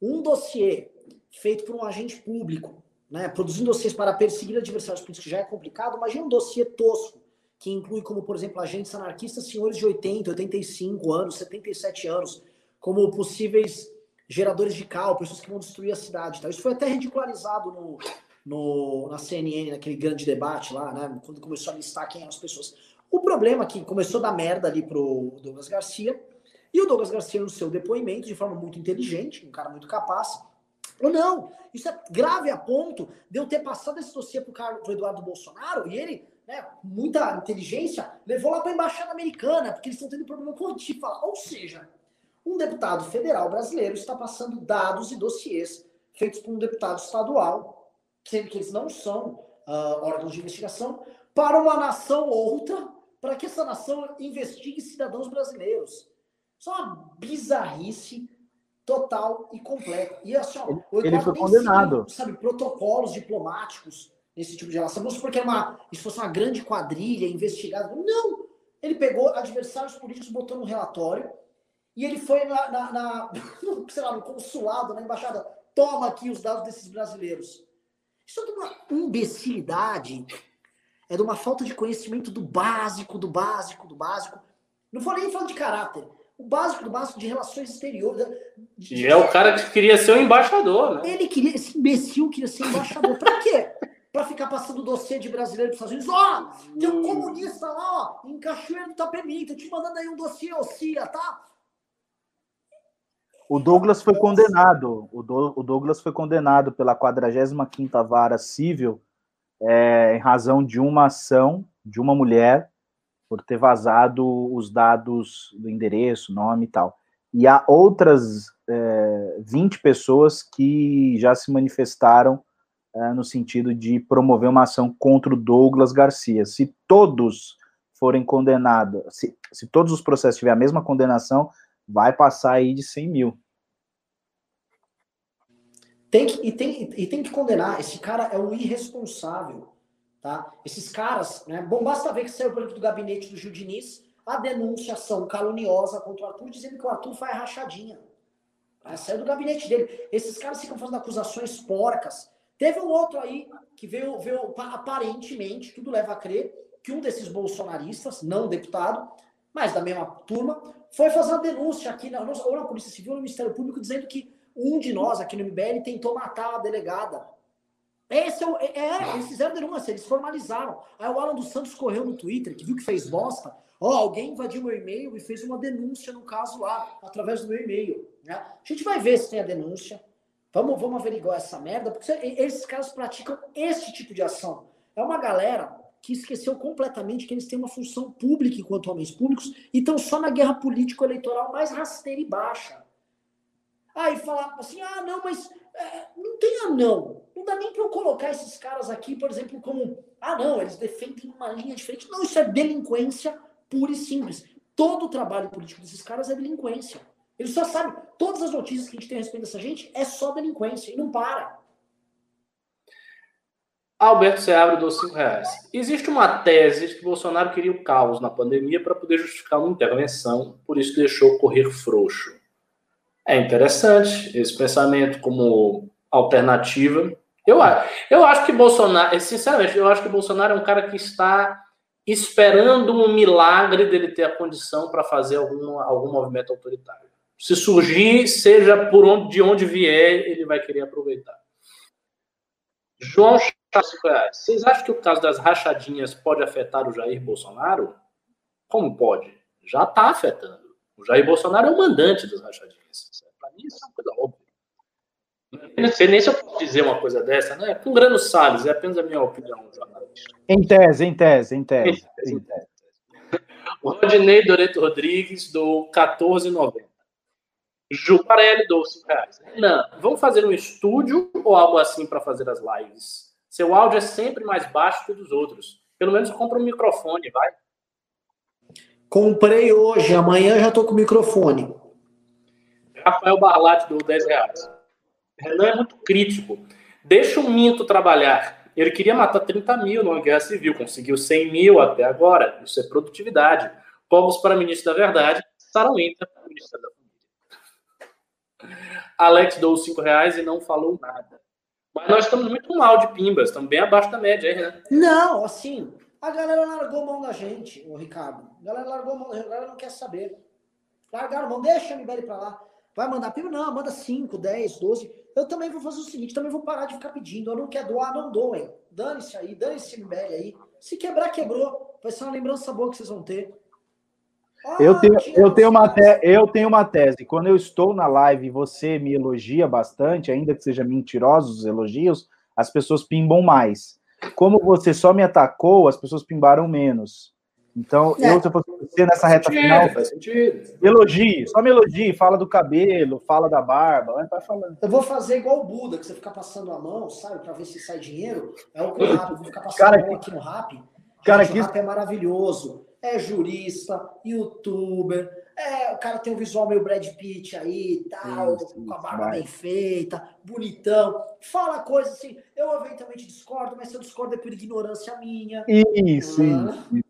um dossiê feito por um agente público, né, produzindo dossiês para perseguir adversários políticos já é complicado, imagina um dossiê tosco, que inclui como, por exemplo, agentes anarquistas, senhores de 80, 85 anos, 77 anos, como possíveis geradores de cal, pessoas que vão destruir a cidade. Tá? Isso foi até ridicularizado no, no, na CNN, naquele grande debate lá, né? Quando começou a listar quem eram as pessoas. O problema é que começou a dar merda ali pro Douglas Garcia, e o Douglas Garcia, no seu depoimento, de forma muito inteligente, um cara muito capaz, ou não, isso é grave a ponto de eu ter passado esse dossiê pro, pro Eduardo Bolsonaro, e ele, né, muita inteligência, levou lá para a embaixada americana, porque eles estão tendo problema com o falar. Ou seja, um deputado federal brasileiro está passando dados e dossiês feitos por um deputado estadual, sendo que eles não são uh, órgãos de investigação, para uma nação outra, para que essa nação investigue cidadãos brasileiros. Isso é uma bizarrice total e completa. E assim, ó, ele foi condenado. sabe, protocolos diplomáticos nesse tipo de relação. Vamos supor que era uma, isso fosse uma grande quadrilha investigada. Não! Ele pegou adversários políticos, botou no relatório, e ele foi na, na, na *laughs* sei lá, no consulado, na embaixada, toma aqui os dados desses brasileiros. Isso é de uma imbecilidade, é de uma falta de conhecimento do básico, do básico, do básico. Não vou nem falar de caráter. O básico do básico de relações exteriores. De... E é o cara que queria ser o embaixador, né? Ele queria, esse imbecil queria ser embaixador. Pra quê? Pra ficar passando dossiê de brasileiro para os Estados Unidos. Ó, oh, tem um comunista lá, ó, em Cachoeiro do Itapemirim, tô te mandando aí um dossiê, ô Cia, tá? O Douglas foi condenado. O, Do, o Douglas foi condenado pela 45ª Vara Civil é, em razão de uma ação de uma mulher por ter vazado os dados do endereço, nome e tal. E há outras é, 20 pessoas que já se manifestaram é, no sentido de promover uma ação contra o Douglas Garcia. Se todos forem condenados, se, se todos os processos tiverem a mesma condenação, vai passar aí de 100 mil. Tem que, e, tem, e tem que condenar. Esse cara é um irresponsável. Tá? Esses caras, né? Bom, basta ver que saiu, exemplo, do gabinete do Gil Diniz a denunciação caluniosa contra o Arthur, dizendo que o Arthur faz rachadinha. Né? Saiu do gabinete dele. Esses caras ficam fazendo acusações porcas. Teve um outro aí que veio, veio aparentemente, tudo leva a crer, que um desses bolsonaristas, não deputado, mas da mesma turma, foi fazer uma denúncia aqui na, ou na Polícia Civil ou no Ministério Público dizendo que um de nós aqui no MBL tentou matar a delegada. Esse é, o, é, é eles fizeram denúncia, eles formalizaram. Aí o Alan dos Santos correu no Twitter, que viu que fez bosta. Ó, oh, alguém invadiu meu e-mail e fez uma denúncia no caso lá, através do meu e-mail. Né? A gente vai ver se tem a denúncia. Vamos, vamos averiguar essa merda, porque esses caras praticam esse tipo de ação. É uma galera que esqueceu completamente que eles têm uma função pública enquanto homens públicos e estão só na guerra político-eleitoral mais rasteira e baixa. Aí falar assim, ah, não, mas é, não tem ah, não. Não dá nem para eu colocar esses caras aqui, por exemplo, como, ah, não, eles defendem uma linha diferente. Não, isso é delinquência pura e simples. Todo o trabalho político desses caras é delinquência. Eles só sabem, todas as notícias que a gente tem a respeito dessa gente é só delinquência e não para. Alberto Seabra dos 5 reais. Existe uma tese de que Bolsonaro queria o caos na pandemia para poder justificar uma intervenção, por isso deixou correr frouxo. É interessante esse pensamento como alternativa. Eu, eu acho que Bolsonaro, sinceramente, eu acho que Bolsonaro é um cara que está esperando um milagre dele ter a condição para fazer algum, algum movimento autoritário. Se surgir, seja por onde, de onde vier, ele vai querer aproveitar. João Vocês acham que o caso das rachadinhas pode afetar o Jair Bolsonaro? Como pode? Já está afetando. O Jair Bolsonaro é o mandante das rachadinhas. Para mim, isso é uma coisa óbvia. Não sei nem se eu posso dizer uma coisa dessa, né? Com grano Salles, é apenas a minha opinião, jornalista. Em tese, em tese, em tese. Em tese. O Rodinei Doreto Rodrigues do 1490. Juparelli do 5 reais. Não, vamos fazer um estúdio ou algo assim para fazer as lives? Seu áudio é sempre mais baixo que o dos outros. Pelo menos compra um microfone, vai. Comprei hoje, amanhã já tô com o microfone. Rafael Barlatti do 10 reais. Renan é muito crítico. Deixa o Minto trabalhar. Ele queria matar 30 mil numa guerra civil, conseguiu 100 mil até agora. Isso é produtividade. Povos para ministro da Verdade, Sara Winter para ministra da Família. Alex deu 5 reais e não falou nada. Mas nós estamos muito mal de pimbas, estamos bem abaixo da média aí, né? Não, assim, a galera largou mão da gente, o Ricardo. A galera largou mão, a galera não quer saber. Largaram mão, deixa a MBL pra lá. Vai mandar pimba? Não, manda 5, 10, 12. Eu também vou fazer o seguinte, também vou parar de ficar pedindo. Eu não quero doar, não doem. Dane-se aí, dane-se MBL aí. Se quebrar, quebrou. Vai ser uma lembrança boa que vocês vão ter. Ah, eu, tenho, eu, tenho uma te, eu tenho uma tese. Quando eu estou na live e você me elogia bastante, ainda que seja mentirosos os elogios, as pessoas pimbam mais. Como você só me atacou, as pessoas pimbaram menos. Então, é. eu, se eu fosse você nessa reta sentido, final, faz sentido. elogie, só me elogie, fala do cabelo, fala da barba, vai tá falando. Eu vou fazer igual o Buda, que você fica passando a mão, sabe, para ver se sai dinheiro. É o *laughs* que eu vou ficar passando cara, a mão aqui no rap. Cara, Gente, que... o rap é maravilhoso é jurista, youtuber, é, o cara tem um visual meio Brad Pitt aí tal, isso, com a barba bem feita, bonitão, fala coisas assim, eu eventualmente discordo, mas se eu discordo é por ignorância minha. Isso, ah, isso.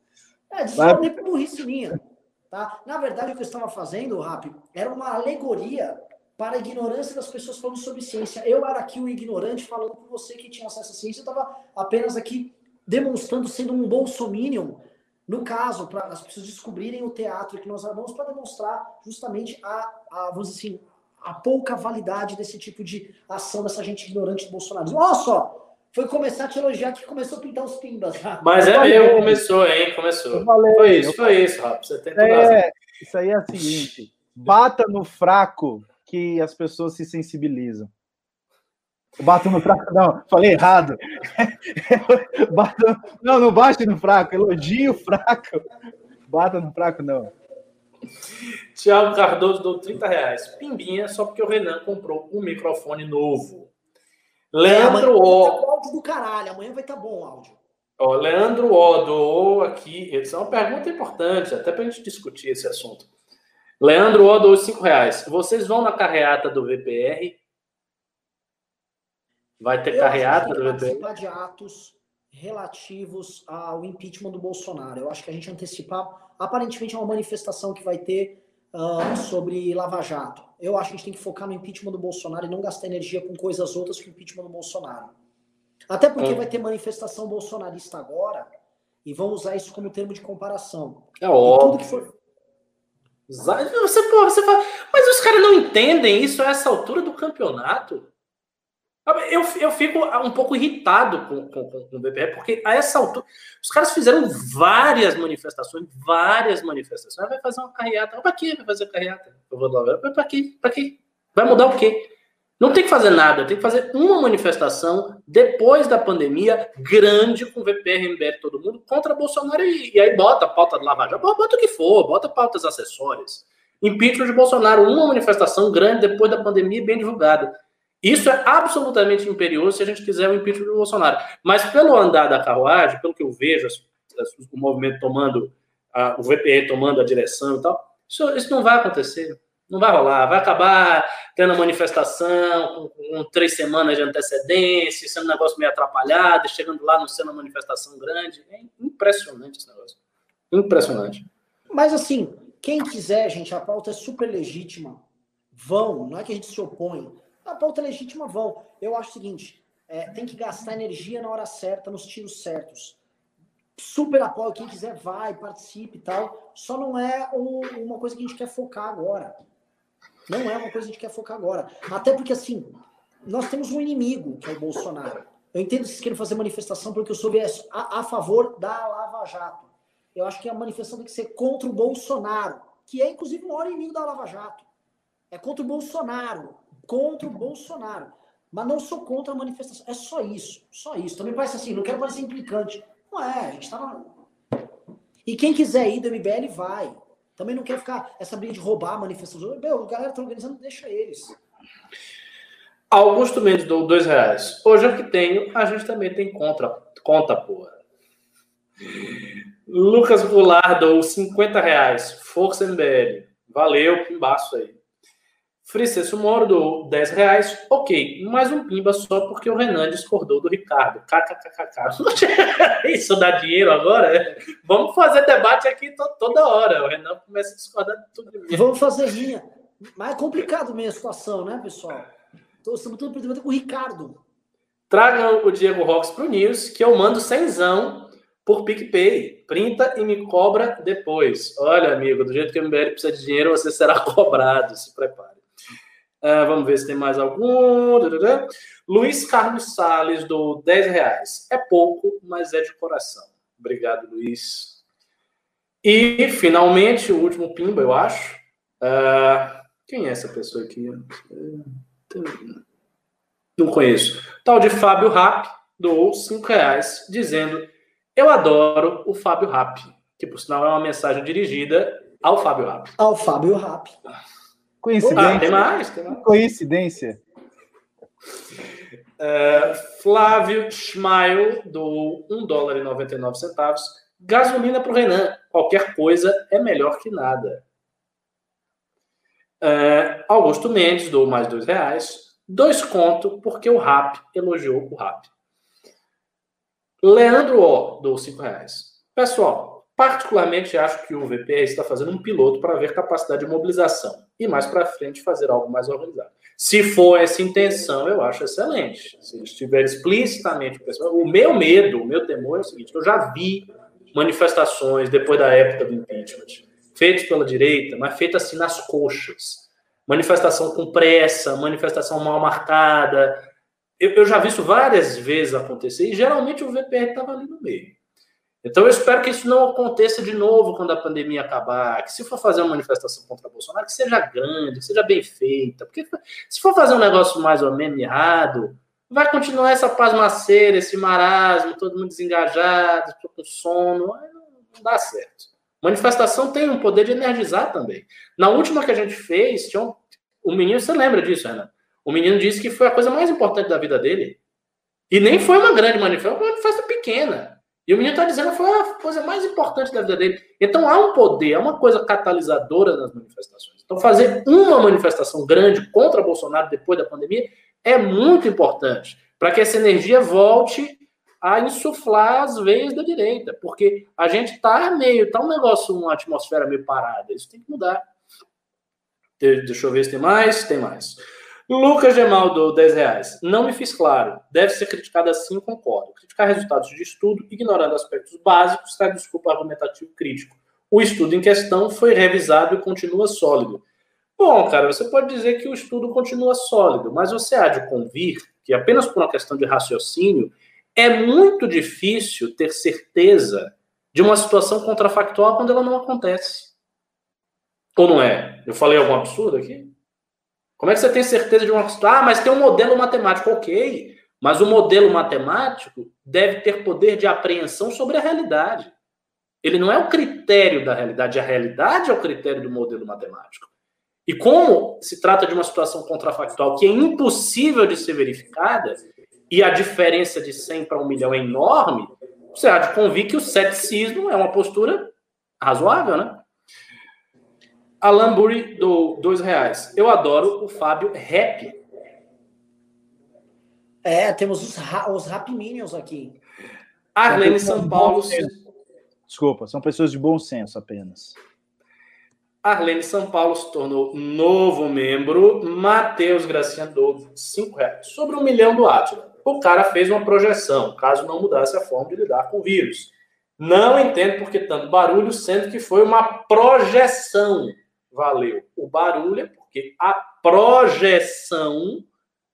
É, discordo nem por burrice minha. Tá? Na verdade, o que eu estava fazendo, Rap, era uma alegoria para a ignorância das pessoas falando sobre ciência. Eu era aqui o ignorante falando com você que tinha acesso à ciência, eu estava apenas aqui demonstrando, sendo um bolsominion, no caso, para as pessoas descobrirem o teatro que nós armamos para demonstrar justamente a, a, vamos dizer assim, a pouca validade desse tipo de ação dessa gente ignorante do Bolsonaro. Olha só, foi começar a te elogiar que começou a pintar os pimbas. Mas é mesmo, começou, hein? Começou. Falei, foi isso, foi isso, Rafa. Você tem é, Isso aí é o seguinte: bata no fraco que as pessoas se sensibilizam. Bato no fraco, não, falei errado. *laughs* Bato, não, não bate no fraco, elogio fraco. Bata no fraco, não. Tiago Cardoso deu 30 reais. Pimbinha, só porque o Renan comprou um microfone novo. Leandro é, O. Tá áudio do caralho, amanhã vai estar tá bom o áudio. Ó, Leandro O doou aqui. Essa é uma pergunta importante, até para a gente discutir esse assunto. Leandro O doou 5 reais. Vocês vão na carreata do VPR? Vai ter carreata do participar de atos relativos ao impeachment do Bolsonaro. Eu acho que a gente antecipar, aparentemente é uma manifestação que vai ter uh, sobre Lava Jato. Eu acho que a gente tem que focar no impeachment do Bolsonaro e não gastar energia com coisas outras que o impeachment do Bolsonaro. Até porque vai ter manifestação bolsonarista agora e vão usar isso como termo de comparação. É óbvio. For... Você, você fala, mas os caras não entendem isso a essa altura do campeonato? Eu, eu fico um pouco irritado com, com, com o BPR, porque a essa altura, os caras fizeram várias manifestações, várias manifestações. Vai fazer uma carreata. Para que vai fazer carreata? Eu vou lá, para quê? Para quê? Vai mudar o quê? Não tem que fazer nada, tem que fazer uma manifestação depois da pandemia, grande, com VPR, MBL, todo mundo, contra Bolsonaro e, e aí bota a pauta do Lava bota o que for, bota pautas acessórias. Impeachment de Bolsonaro, uma manifestação grande depois da pandemia, bem divulgada. Isso é absolutamente imperioso se a gente quiser o impeachment de Bolsonaro. Mas pelo andar da carruagem, pelo que eu vejo, o movimento tomando, o VPR tomando a direção e tal, isso, isso não vai acontecer. Não vai rolar. Vai acabar tendo a manifestação com, com, três semanas de antecedência, sendo um negócio meio atrapalhado, chegando lá não sendo uma manifestação grande. É impressionante esse negócio. Impressionante. Mas assim, quem quiser, gente, a pauta é super legítima. Vão, não é que a gente se opõe. A pauta legítima, vão. Eu acho o seguinte: é, tem que gastar energia na hora certa, nos tiros certos. Super apoio, quem quiser vai, participe e tal. Só não é um, uma coisa que a gente quer focar agora. Não é uma coisa que a gente quer focar agora. Até porque, assim, nós temos um inimigo, que é o Bolsonaro. Eu entendo que vocês querem fazer manifestação porque eu sou a, a favor da Lava Jato. Eu acho que a manifestação tem que ser contra o Bolsonaro, que é, inclusive, o maior inimigo da Lava Jato. É contra o Bolsonaro. Contra o Bolsonaro. Mas não sou contra a manifestação. É só isso. Só isso. Também parece assim, não quero parecer implicante. Não é, a gente tá na... E quem quiser ir do MBL, vai. Também não quer ficar essa briga de roubar a manifestação. Meu, a galera tá organizando, deixa eles. Augusto Mendes dou dois reais. Hoje é que tenho, a gente também tem contra, conta, porra. Lucas Goulart dou 50 reais. Força MBL. Valeu, pimbaço aí. Fricesso Moro do 10 reais. Ok, mais um pimba só porque o Renan discordou do Ricardo. KKKK. *laughs* Isso dá dinheiro agora? Vamos fazer debate aqui toda hora. O Renan começa a discordar de tudo. Mesmo. Vamos fazer rinha. Mas é complicado mesmo a situação, né, pessoal? Estamos tudo pretendendo com o Ricardo. Tragam o Diego Rox pro News, que eu mando cenzão por PicPay. Printa e me cobra depois. Olha, amigo, do jeito que o MBL precisa de dinheiro, você será *laughs* cobrado. Se prepare. Uh, vamos ver se tem mais algum. Luiz Carlos Sales do 10 reais. É pouco, mas é de coração. Obrigado, Luiz. E, finalmente, o último pimba, eu acho. Uh, quem é essa pessoa aqui? Não conheço. Tal de Fábio Rap doou 5 reais, dizendo: Eu adoro o Fábio Rap. Que, por sinal, é uma mensagem dirigida ao Fábio Rap. Ao Fábio Rap. Coincidência. Ah, tem mais, tem mais. Coincidência. Uh, Flávio Schmail, do 1 dólar e 99 centavos. Gasolina para o Renan. Qualquer coisa é melhor que nada. Uh, Augusto Mendes, do mais dois reais. Dois conto, porque o RAP elogiou o RAP. Leandro O, do cinco reais. Pessoal, Particularmente acho que o VPR está fazendo um piloto para ver capacidade de mobilização e mais para frente fazer algo mais organizado. Se for essa intenção, eu acho excelente. Se estiver explicitamente o meu medo, o meu temor é o seguinte: eu já vi manifestações depois da época do impeachment feitas pela direita, mas feitas assim nas coxas. Manifestação com pressa, manifestação mal marcada. Eu, eu já vi isso várias vezes acontecer e geralmente o VPR estava ali no meio. Então eu espero que isso não aconteça de novo quando a pandemia acabar, que se for fazer uma manifestação contra Bolsonaro, que seja grande, que seja bem feita, porque se for fazer um negócio mais ou menos errado, vai continuar essa pasmaceira, esse marasmo, todo mundo desengajado, com sono, não dá certo. Manifestação tem um poder de energizar também. Na última que a gente fez, tinha um, o menino, você lembra disso, Ana? O menino disse que foi a coisa mais importante da vida dele. E nem foi uma grande manifestação, foi uma manifestação pequena. E o menino está dizendo foi a coisa mais importante da vida dele. Então há um poder, é uma coisa catalisadora nas manifestações. Então fazer uma manifestação grande contra Bolsonaro depois da pandemia é muito importante para que essa energia volte a insuflar as veias da direita, porque a gente está meio, tá um negócio, uma atmosfera meio parada. Isso tem que mudar. Deixa eu ver se tem mais. Tem mais. Lucas Gemaldo, 10 reais. Não me fiz claro. Deve ser criticado assim, concordo. Criticar resultados de estudo, ignorando aspectos básicos, traz desculpa argumentativo crítico. O estudo em questão foi revisado e continua sólido. Bom, cara, você pode dizer que o estudo continua sólido, mas você há de convir que apenas por uma questão de raciocínio é muito difícil ter certeza de uma situação contrafactual quando ela não acontece. Ou não é? Eu falei algum absurdo aqui? Como é que você tem certeza de uma situação? Ah, mas tem um modelo matemático, ok. Mas o modelo matemático deve ter poder de apreensão sobre a realidade. Ele não é o critério da realidade, a realidade é o critério do modelo matemático. E como se trata de uma situação contrafactual que é impossível de ser verificada, e a diferença de 100 para 1 milhão é enorme, você há de convir que o ceticismo é uma postura razoável, né? Alan Burry, do dois reais. Eu adoro o Fábio Rap. É, temos os, os Rap Minions aqui. Arlene São Paulo. Desculpa, são pessoas de bom senso apenas. Arlene São Paulo se tornou novo membro. Matheus Graciano, cinco reais. Sobre um milhão do Atila. O cara fez uma projeção, caso não mudasse a forma de lidar com o vírus. Não entendo por que tanto barulho, sendo que foi uma projeção valeu o barulho é porque a projeção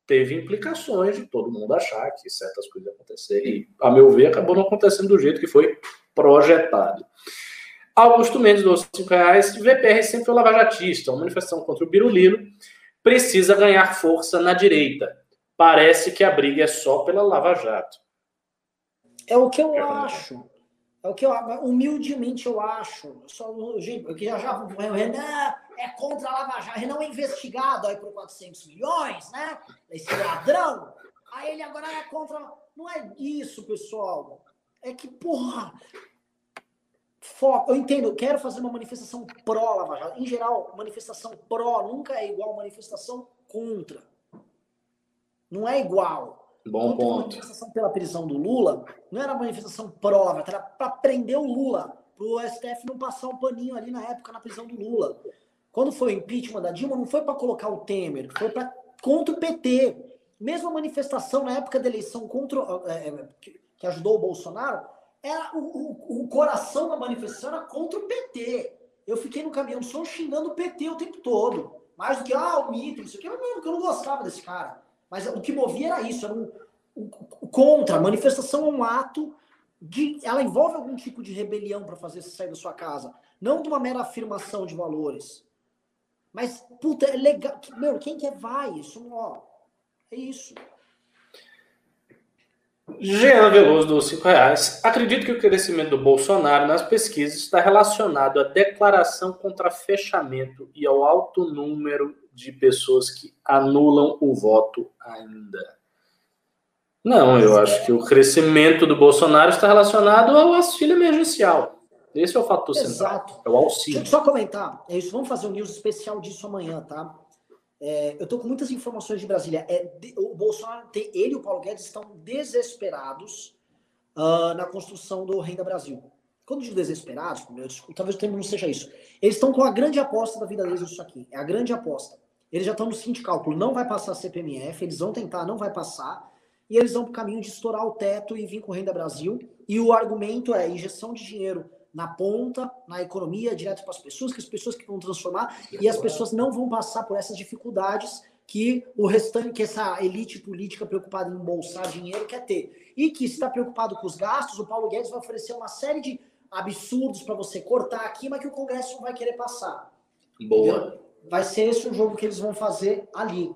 teve implicações de todo mundo achar que certas coisas acontecerem. E, a meu ver, acabou não acontecendo do jeito que foi projetado. Augusto Mendes, dos 5 reais. VPR sempre foi lavajatista. Uma manifestação contra o Biruliro precisa ganhar força na direita. Parece que a briga é só pela Lava Jato. É o que eu acho. É o que eu, humildemente eu acho. Só, gente, porque já já o Renan é contra a Lava Jato. Renan é investigado aí por 400 milhões, né? Esse ladrão. Aí ele agora é contra. Não é isso, pessoal. É que, porra. Foco. Eu entendo, eu quero fazer uma manifestação pró-Lava Jato. Em geral, manifestação pró nunca é igual manifestação contra. Não é igual. Bom ponto. A manifestação pela prisão do Lula não era manifestação prova, era para prender o Lula, para o STF não passar um paninho ali na época na prisão do Lula. Quando foi o impeachment da Dilma, não foi para colocar o Temer, foi para contra o PT. Mesmo a manifestação na época da eleição contra é, é, que, ajudou o Bolsonaro, era o, o, o, coração da manifestação era contra o PT. Eu fiquei no caminhão só xingando o PT o tempo todo. Mais do que, ah, o mito, isso aqui, porque eu não gostava desse cara. Mas o que movia era isso, era um, um, contra. A manifestação é um ato de. Ela envolve algum tipo de rebelião para fazer você sair da sua casa. Não de uma mera afirmação de valores. Mas, puta, é legal. Meu, quem quer vai? Isso, ó. É isso. Jean Veloso, dos 5 reais. Acredito que o crescimento do Bolsonaro nas pesquisas está relacionado à declaração contra fechamento e ao alto número de pessoas que anulam o voto ainda. Não, eu acho que o crescimento do Bolsonaro está relacionado ao auxílio emergencial. Esse é o fator Exato. central. É o auxílio. Deixa eu só comentar. É isso. Vamos fazer um news especial disso amanhã, tá? É, eu estou com muitas informações de Brasília. É, o Bolsonaro, tem, ele e o Paulo Guedes estão desesperados uh, na construção do Renda Brasil. Quando digo desesperados, talvez o termo não seja isso. Eles estão com a grande aposta da vida deles isso aqui. É a grande aposta. Eles já estão no seguinte cálculo, não vai passar CPMF, eles vão tentar, não vai passar, e eles vão para o caminho de estourar o teto e vir com Renda Brasil. E o argumento é injeção de dinheiro na ponta, na economia, direto para as pessoas, que as pessoas que vão transformar, e as pessoas não vão passar por essas dificuldades que o restante, que essa elite política preocupada em embolsar dinheiro quer ter. E que está preocupado com os gastos, o Paulo Guedes vai oferecer uma série de absurdos para você cortar aqui, mas que o Congresso não vai querer passar. Boa. Entendeu? vai ser esse o jogo que eles vão fazer ali.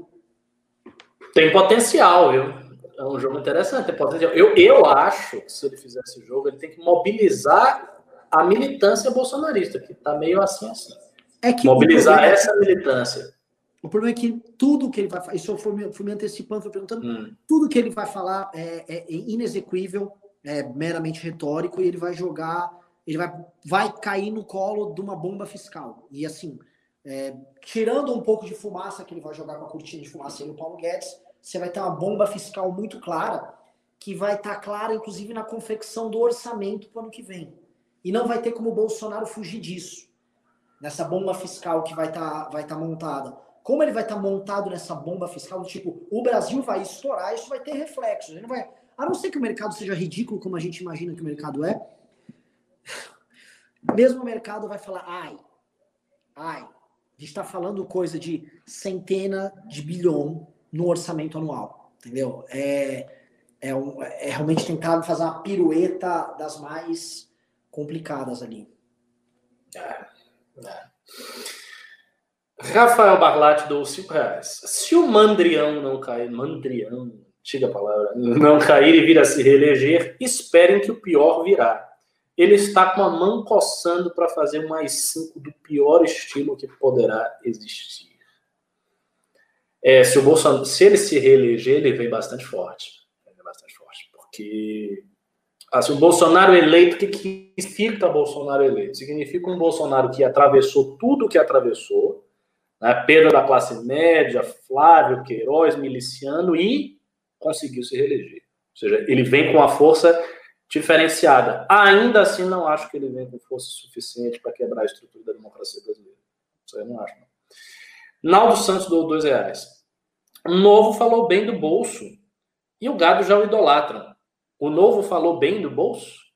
Tem potencial, viu? É um jogo interessante, tem potencial. Eu, eu acho que se ele fizer esse jogo, ele tem que mobilizar a militância bolsonarista, que tá meio assim assim. É que mobilizar é essa militância. O problema é que tudo que ele vai falar, isso eu fui me, fui me antecipando, fui perguntando, hum. tudo que ele vai falar é, é, é inexequível, é meramente retórico, e ele vai jogar, ele vai, vai cair no colo de uma bomba fiscal. E assim, é, tirando um pouco de fumaça que ele vai jogar com a cortina de fumaça e o Paulo Guedes, você vai ter uma bomba fiscal muito clara. que vai estar tá clara, inclusive, na confecção do orçamento para o ano que vem. E não vai ter como o Bolsonaro fugir disso, nessa bomba fiscal que vai estar tá, vai tá montada. Como ele vai estar tá montado nessa bomba fiscal, tipo, o Brasil vai estourar, isso vai ter reflexos. Ele não vai, a não ser que o mercado seja ridículo, como a gente imagina que o mercado é, *laughs* mesmo o mercado vai falar, ai, ai, a gente está falando coisa de centena de bilhão no orçamento anual, entendeu? É, é, um, é realmente tentar fazer uma pirueta das mais complicadas ali. É, é. Rafael Barlatti dou 5 reais. Se o Mandrião não cair, Mandrião, antiga palavra, não cair e vir a se reeleger, esperem que o pior virá. Ele está com a mão coçando para fazer mais 5 do pior estilo que poderá existir. É, se o Bolsonaro, se ele se reeleger, ele vem bastante forte. Vem bastante forte, porque assim, o Bolsonaro eleito, o que, que significa Bolsonaro eleito? Significa um Bolsonaro que atravessou tudo o que atravessou, né? perda da classe média, Flávio, Queiroz, miliciano, e conseguiu se reeleger. Ou seja, ele vem com uma força diferenciada. Ainda assim, não acho que ele vem com força suficiente para quebrar a estrutura da democracia brasileira. Isso aí eu não acho. Não. Naldo Santos deu dois reais. O Novo falou bem do bolso e o gado já o idolatram. O Novo falou bem do bolso?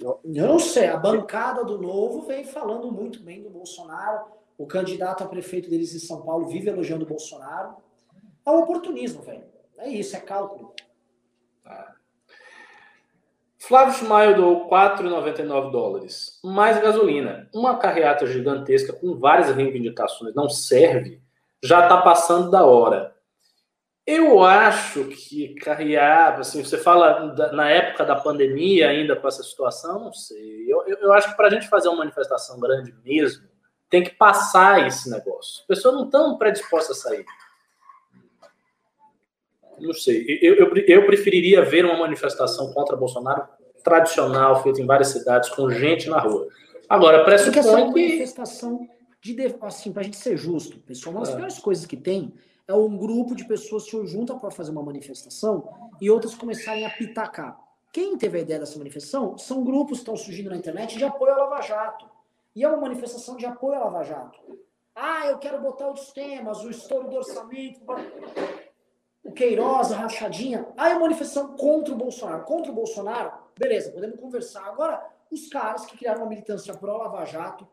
Eu não sei. A bancada do Novo vem falando muito bem do Bolsonaro. O candidato a prefeito deles em São Paulo vive elogiando o Bolsonaro. É um oportunismo, velho. É isso, é cálculo. Ah. Flávio Schmaio doou 4,99 dólares. Mais gasolina. Uma carreata gigantesca com várias reivindicações não serve. Já está passando da hora. Eu acho que carrear, assim, você fala da, na época da pandemia ainda com essa situação, não sei. Eu, eu, eu acho que para a gente fazer uma manifestação grande mesmo, tem que passar esse negócio. As pessoas não estão predispostas a sair. Não sei. Eu, eu, eu preferiria ver uma manifestação contra Bolsonaro tradicional, feita em várias cidades, com gente na rua. Agora, pressupõe que... uma manifestação de... Assim, para a gente ser justo, pessoal, uma das é. piores coisas que tem é um grupo de pessoas se juntam para fazer uma manifestação e outras começarem a pitacar. Quem teve a ideia dessa manifestação são grupos que estão surgindo na internet de apoio à Lava Jato. E é uma manifestação de apoio à Lava Jato. Ah, eu quero botar os temas, o estouro do orçamento, o Queiroz, a rachadinha. Ah, é uma manifestação contra o Bolsonaro. Contra o Bolsonaro, beleza, podemos conversar. Agora, os caras que criaram uma militância pró-Lava Jato,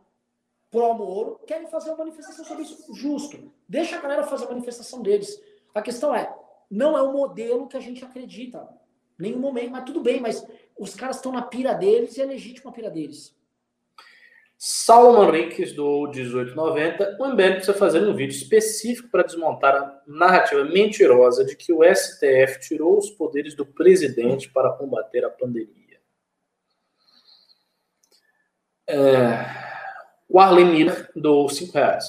pró-Moro, querem fazer uma manifestação sobre isso justo. Deixa a galera fazer a manifestação deles. A questão é, não é o modelo que a gente acredita. Nenhum momento, mas tudo bem, mas os caras estão na pira deles e é legítimo a pira deles. Saulo Manriques, do 1890, o MBL precisa fazer um vídeo específico para desmontar a narrativa mentirosa de que o STF tirou os poderes do presidente para combater a pandemia. É... O Arlen Miller, do 5 reais.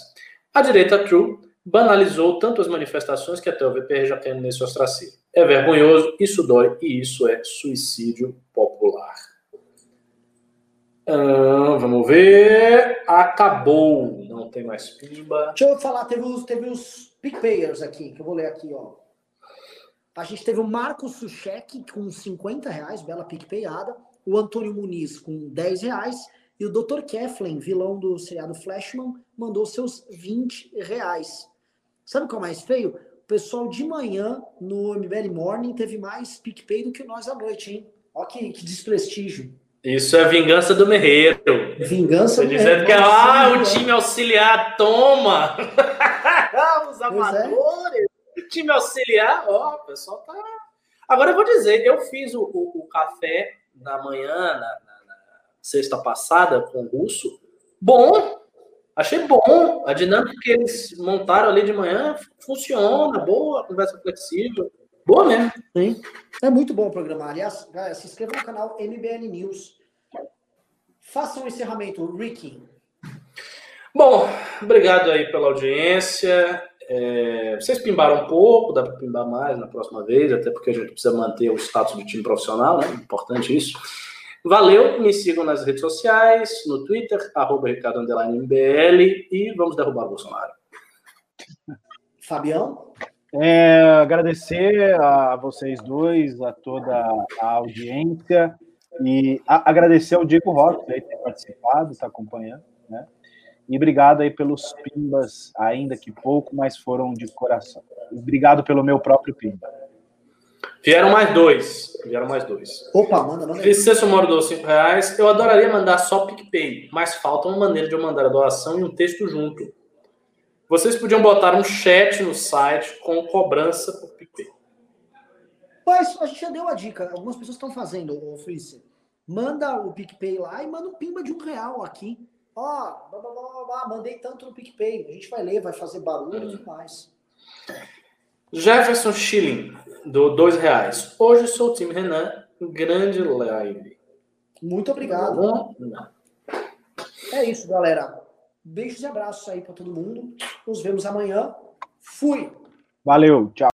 A direita True banalizou tanto as manifestações que até o VPR já tem nesse ostracismo. É vergonhoso, isso dói e isso é suicídio popular. Vamos ver. Acabou. Não tem mais pimba. Deixa eu falar, teve os, teve os PicPayers aqui, que eu vou ler aqui, ó. A gente teve o Marcos Suchek com 50 reais, bela PicPayada. O Antônio Muniz com 10 reais. E o Dr. Keflen, vilão do seriado Flashman, mandou seus 20 reais. Sabe o que é o mais feio? O pessoal de manhã no MBL Morning teve mais PicPay do que nós à noite, hein? Olha que, que desprestígio. Isso é vingança do Merreiro. Vingança do Dizendo que ah, o time auxiliar toma. *laughs* Os é. amadores. É. time auxiliar, ó, o pessoal tá. Agora eu vou dizer, eu fiz o, o, o café da manhã, na, sexta passada, com o russo. Bom, achei bom. A dinâmica que eles montaram ali de manhã funciona, boa, conversa flexível. Boa mesmo. Sim. É muito bom o programa. Aliás, galera, se inscreva no canal MBL News. Faça um encerramento, Ricky. Bom, obrigado aí pela audiência. É, vocês pimbaram um pouco, dá para pimbar mais na próxima vez, até porque a gente precisa manter o status do time profissional, né? Importante isso. Valeu, me sigam nas redes sociais, no Twitter, arroba Ricardo MBL, e vamos derrubar o Bolsonaro. Fabião? É, agradecer a vocês dois, a toda a audiência e a, agradecer ao Diego Rocha por ter participado, está acompanhando, né? E obrigado aí pelos pimbas, ainda que pouco, mas foram de coração. Obrigado pelo meu próprio pimba. Vieram mais dois. Vieram mais dois. Opa, manda, manda. Licença Moro dou 5 reais. Eu adoraria mandar só PicPay, mas falta uma maneira de eu mandar a doação e um texto junto. Vocês podiam botar um chat no site com cobrança por PicPay. Mas a gente já deu a dica. Algumas pessoas estão fazendo, o Felice. Manda o PicPay lá e manda um pimba de um real aqui. Ó, blá, blá, blá, blá, mandei tanto no PicPay. A gente vai ler, vai fazer barulho e tudo mais. Jefferson Schilling, do dois reais. Hoje sou o time Renan, grande live. Muito obrigado. Não. É isso, galera. Beijos e abraços aí para todo mundo. Nos vemos amanhã. Fui! Valeu, tchau.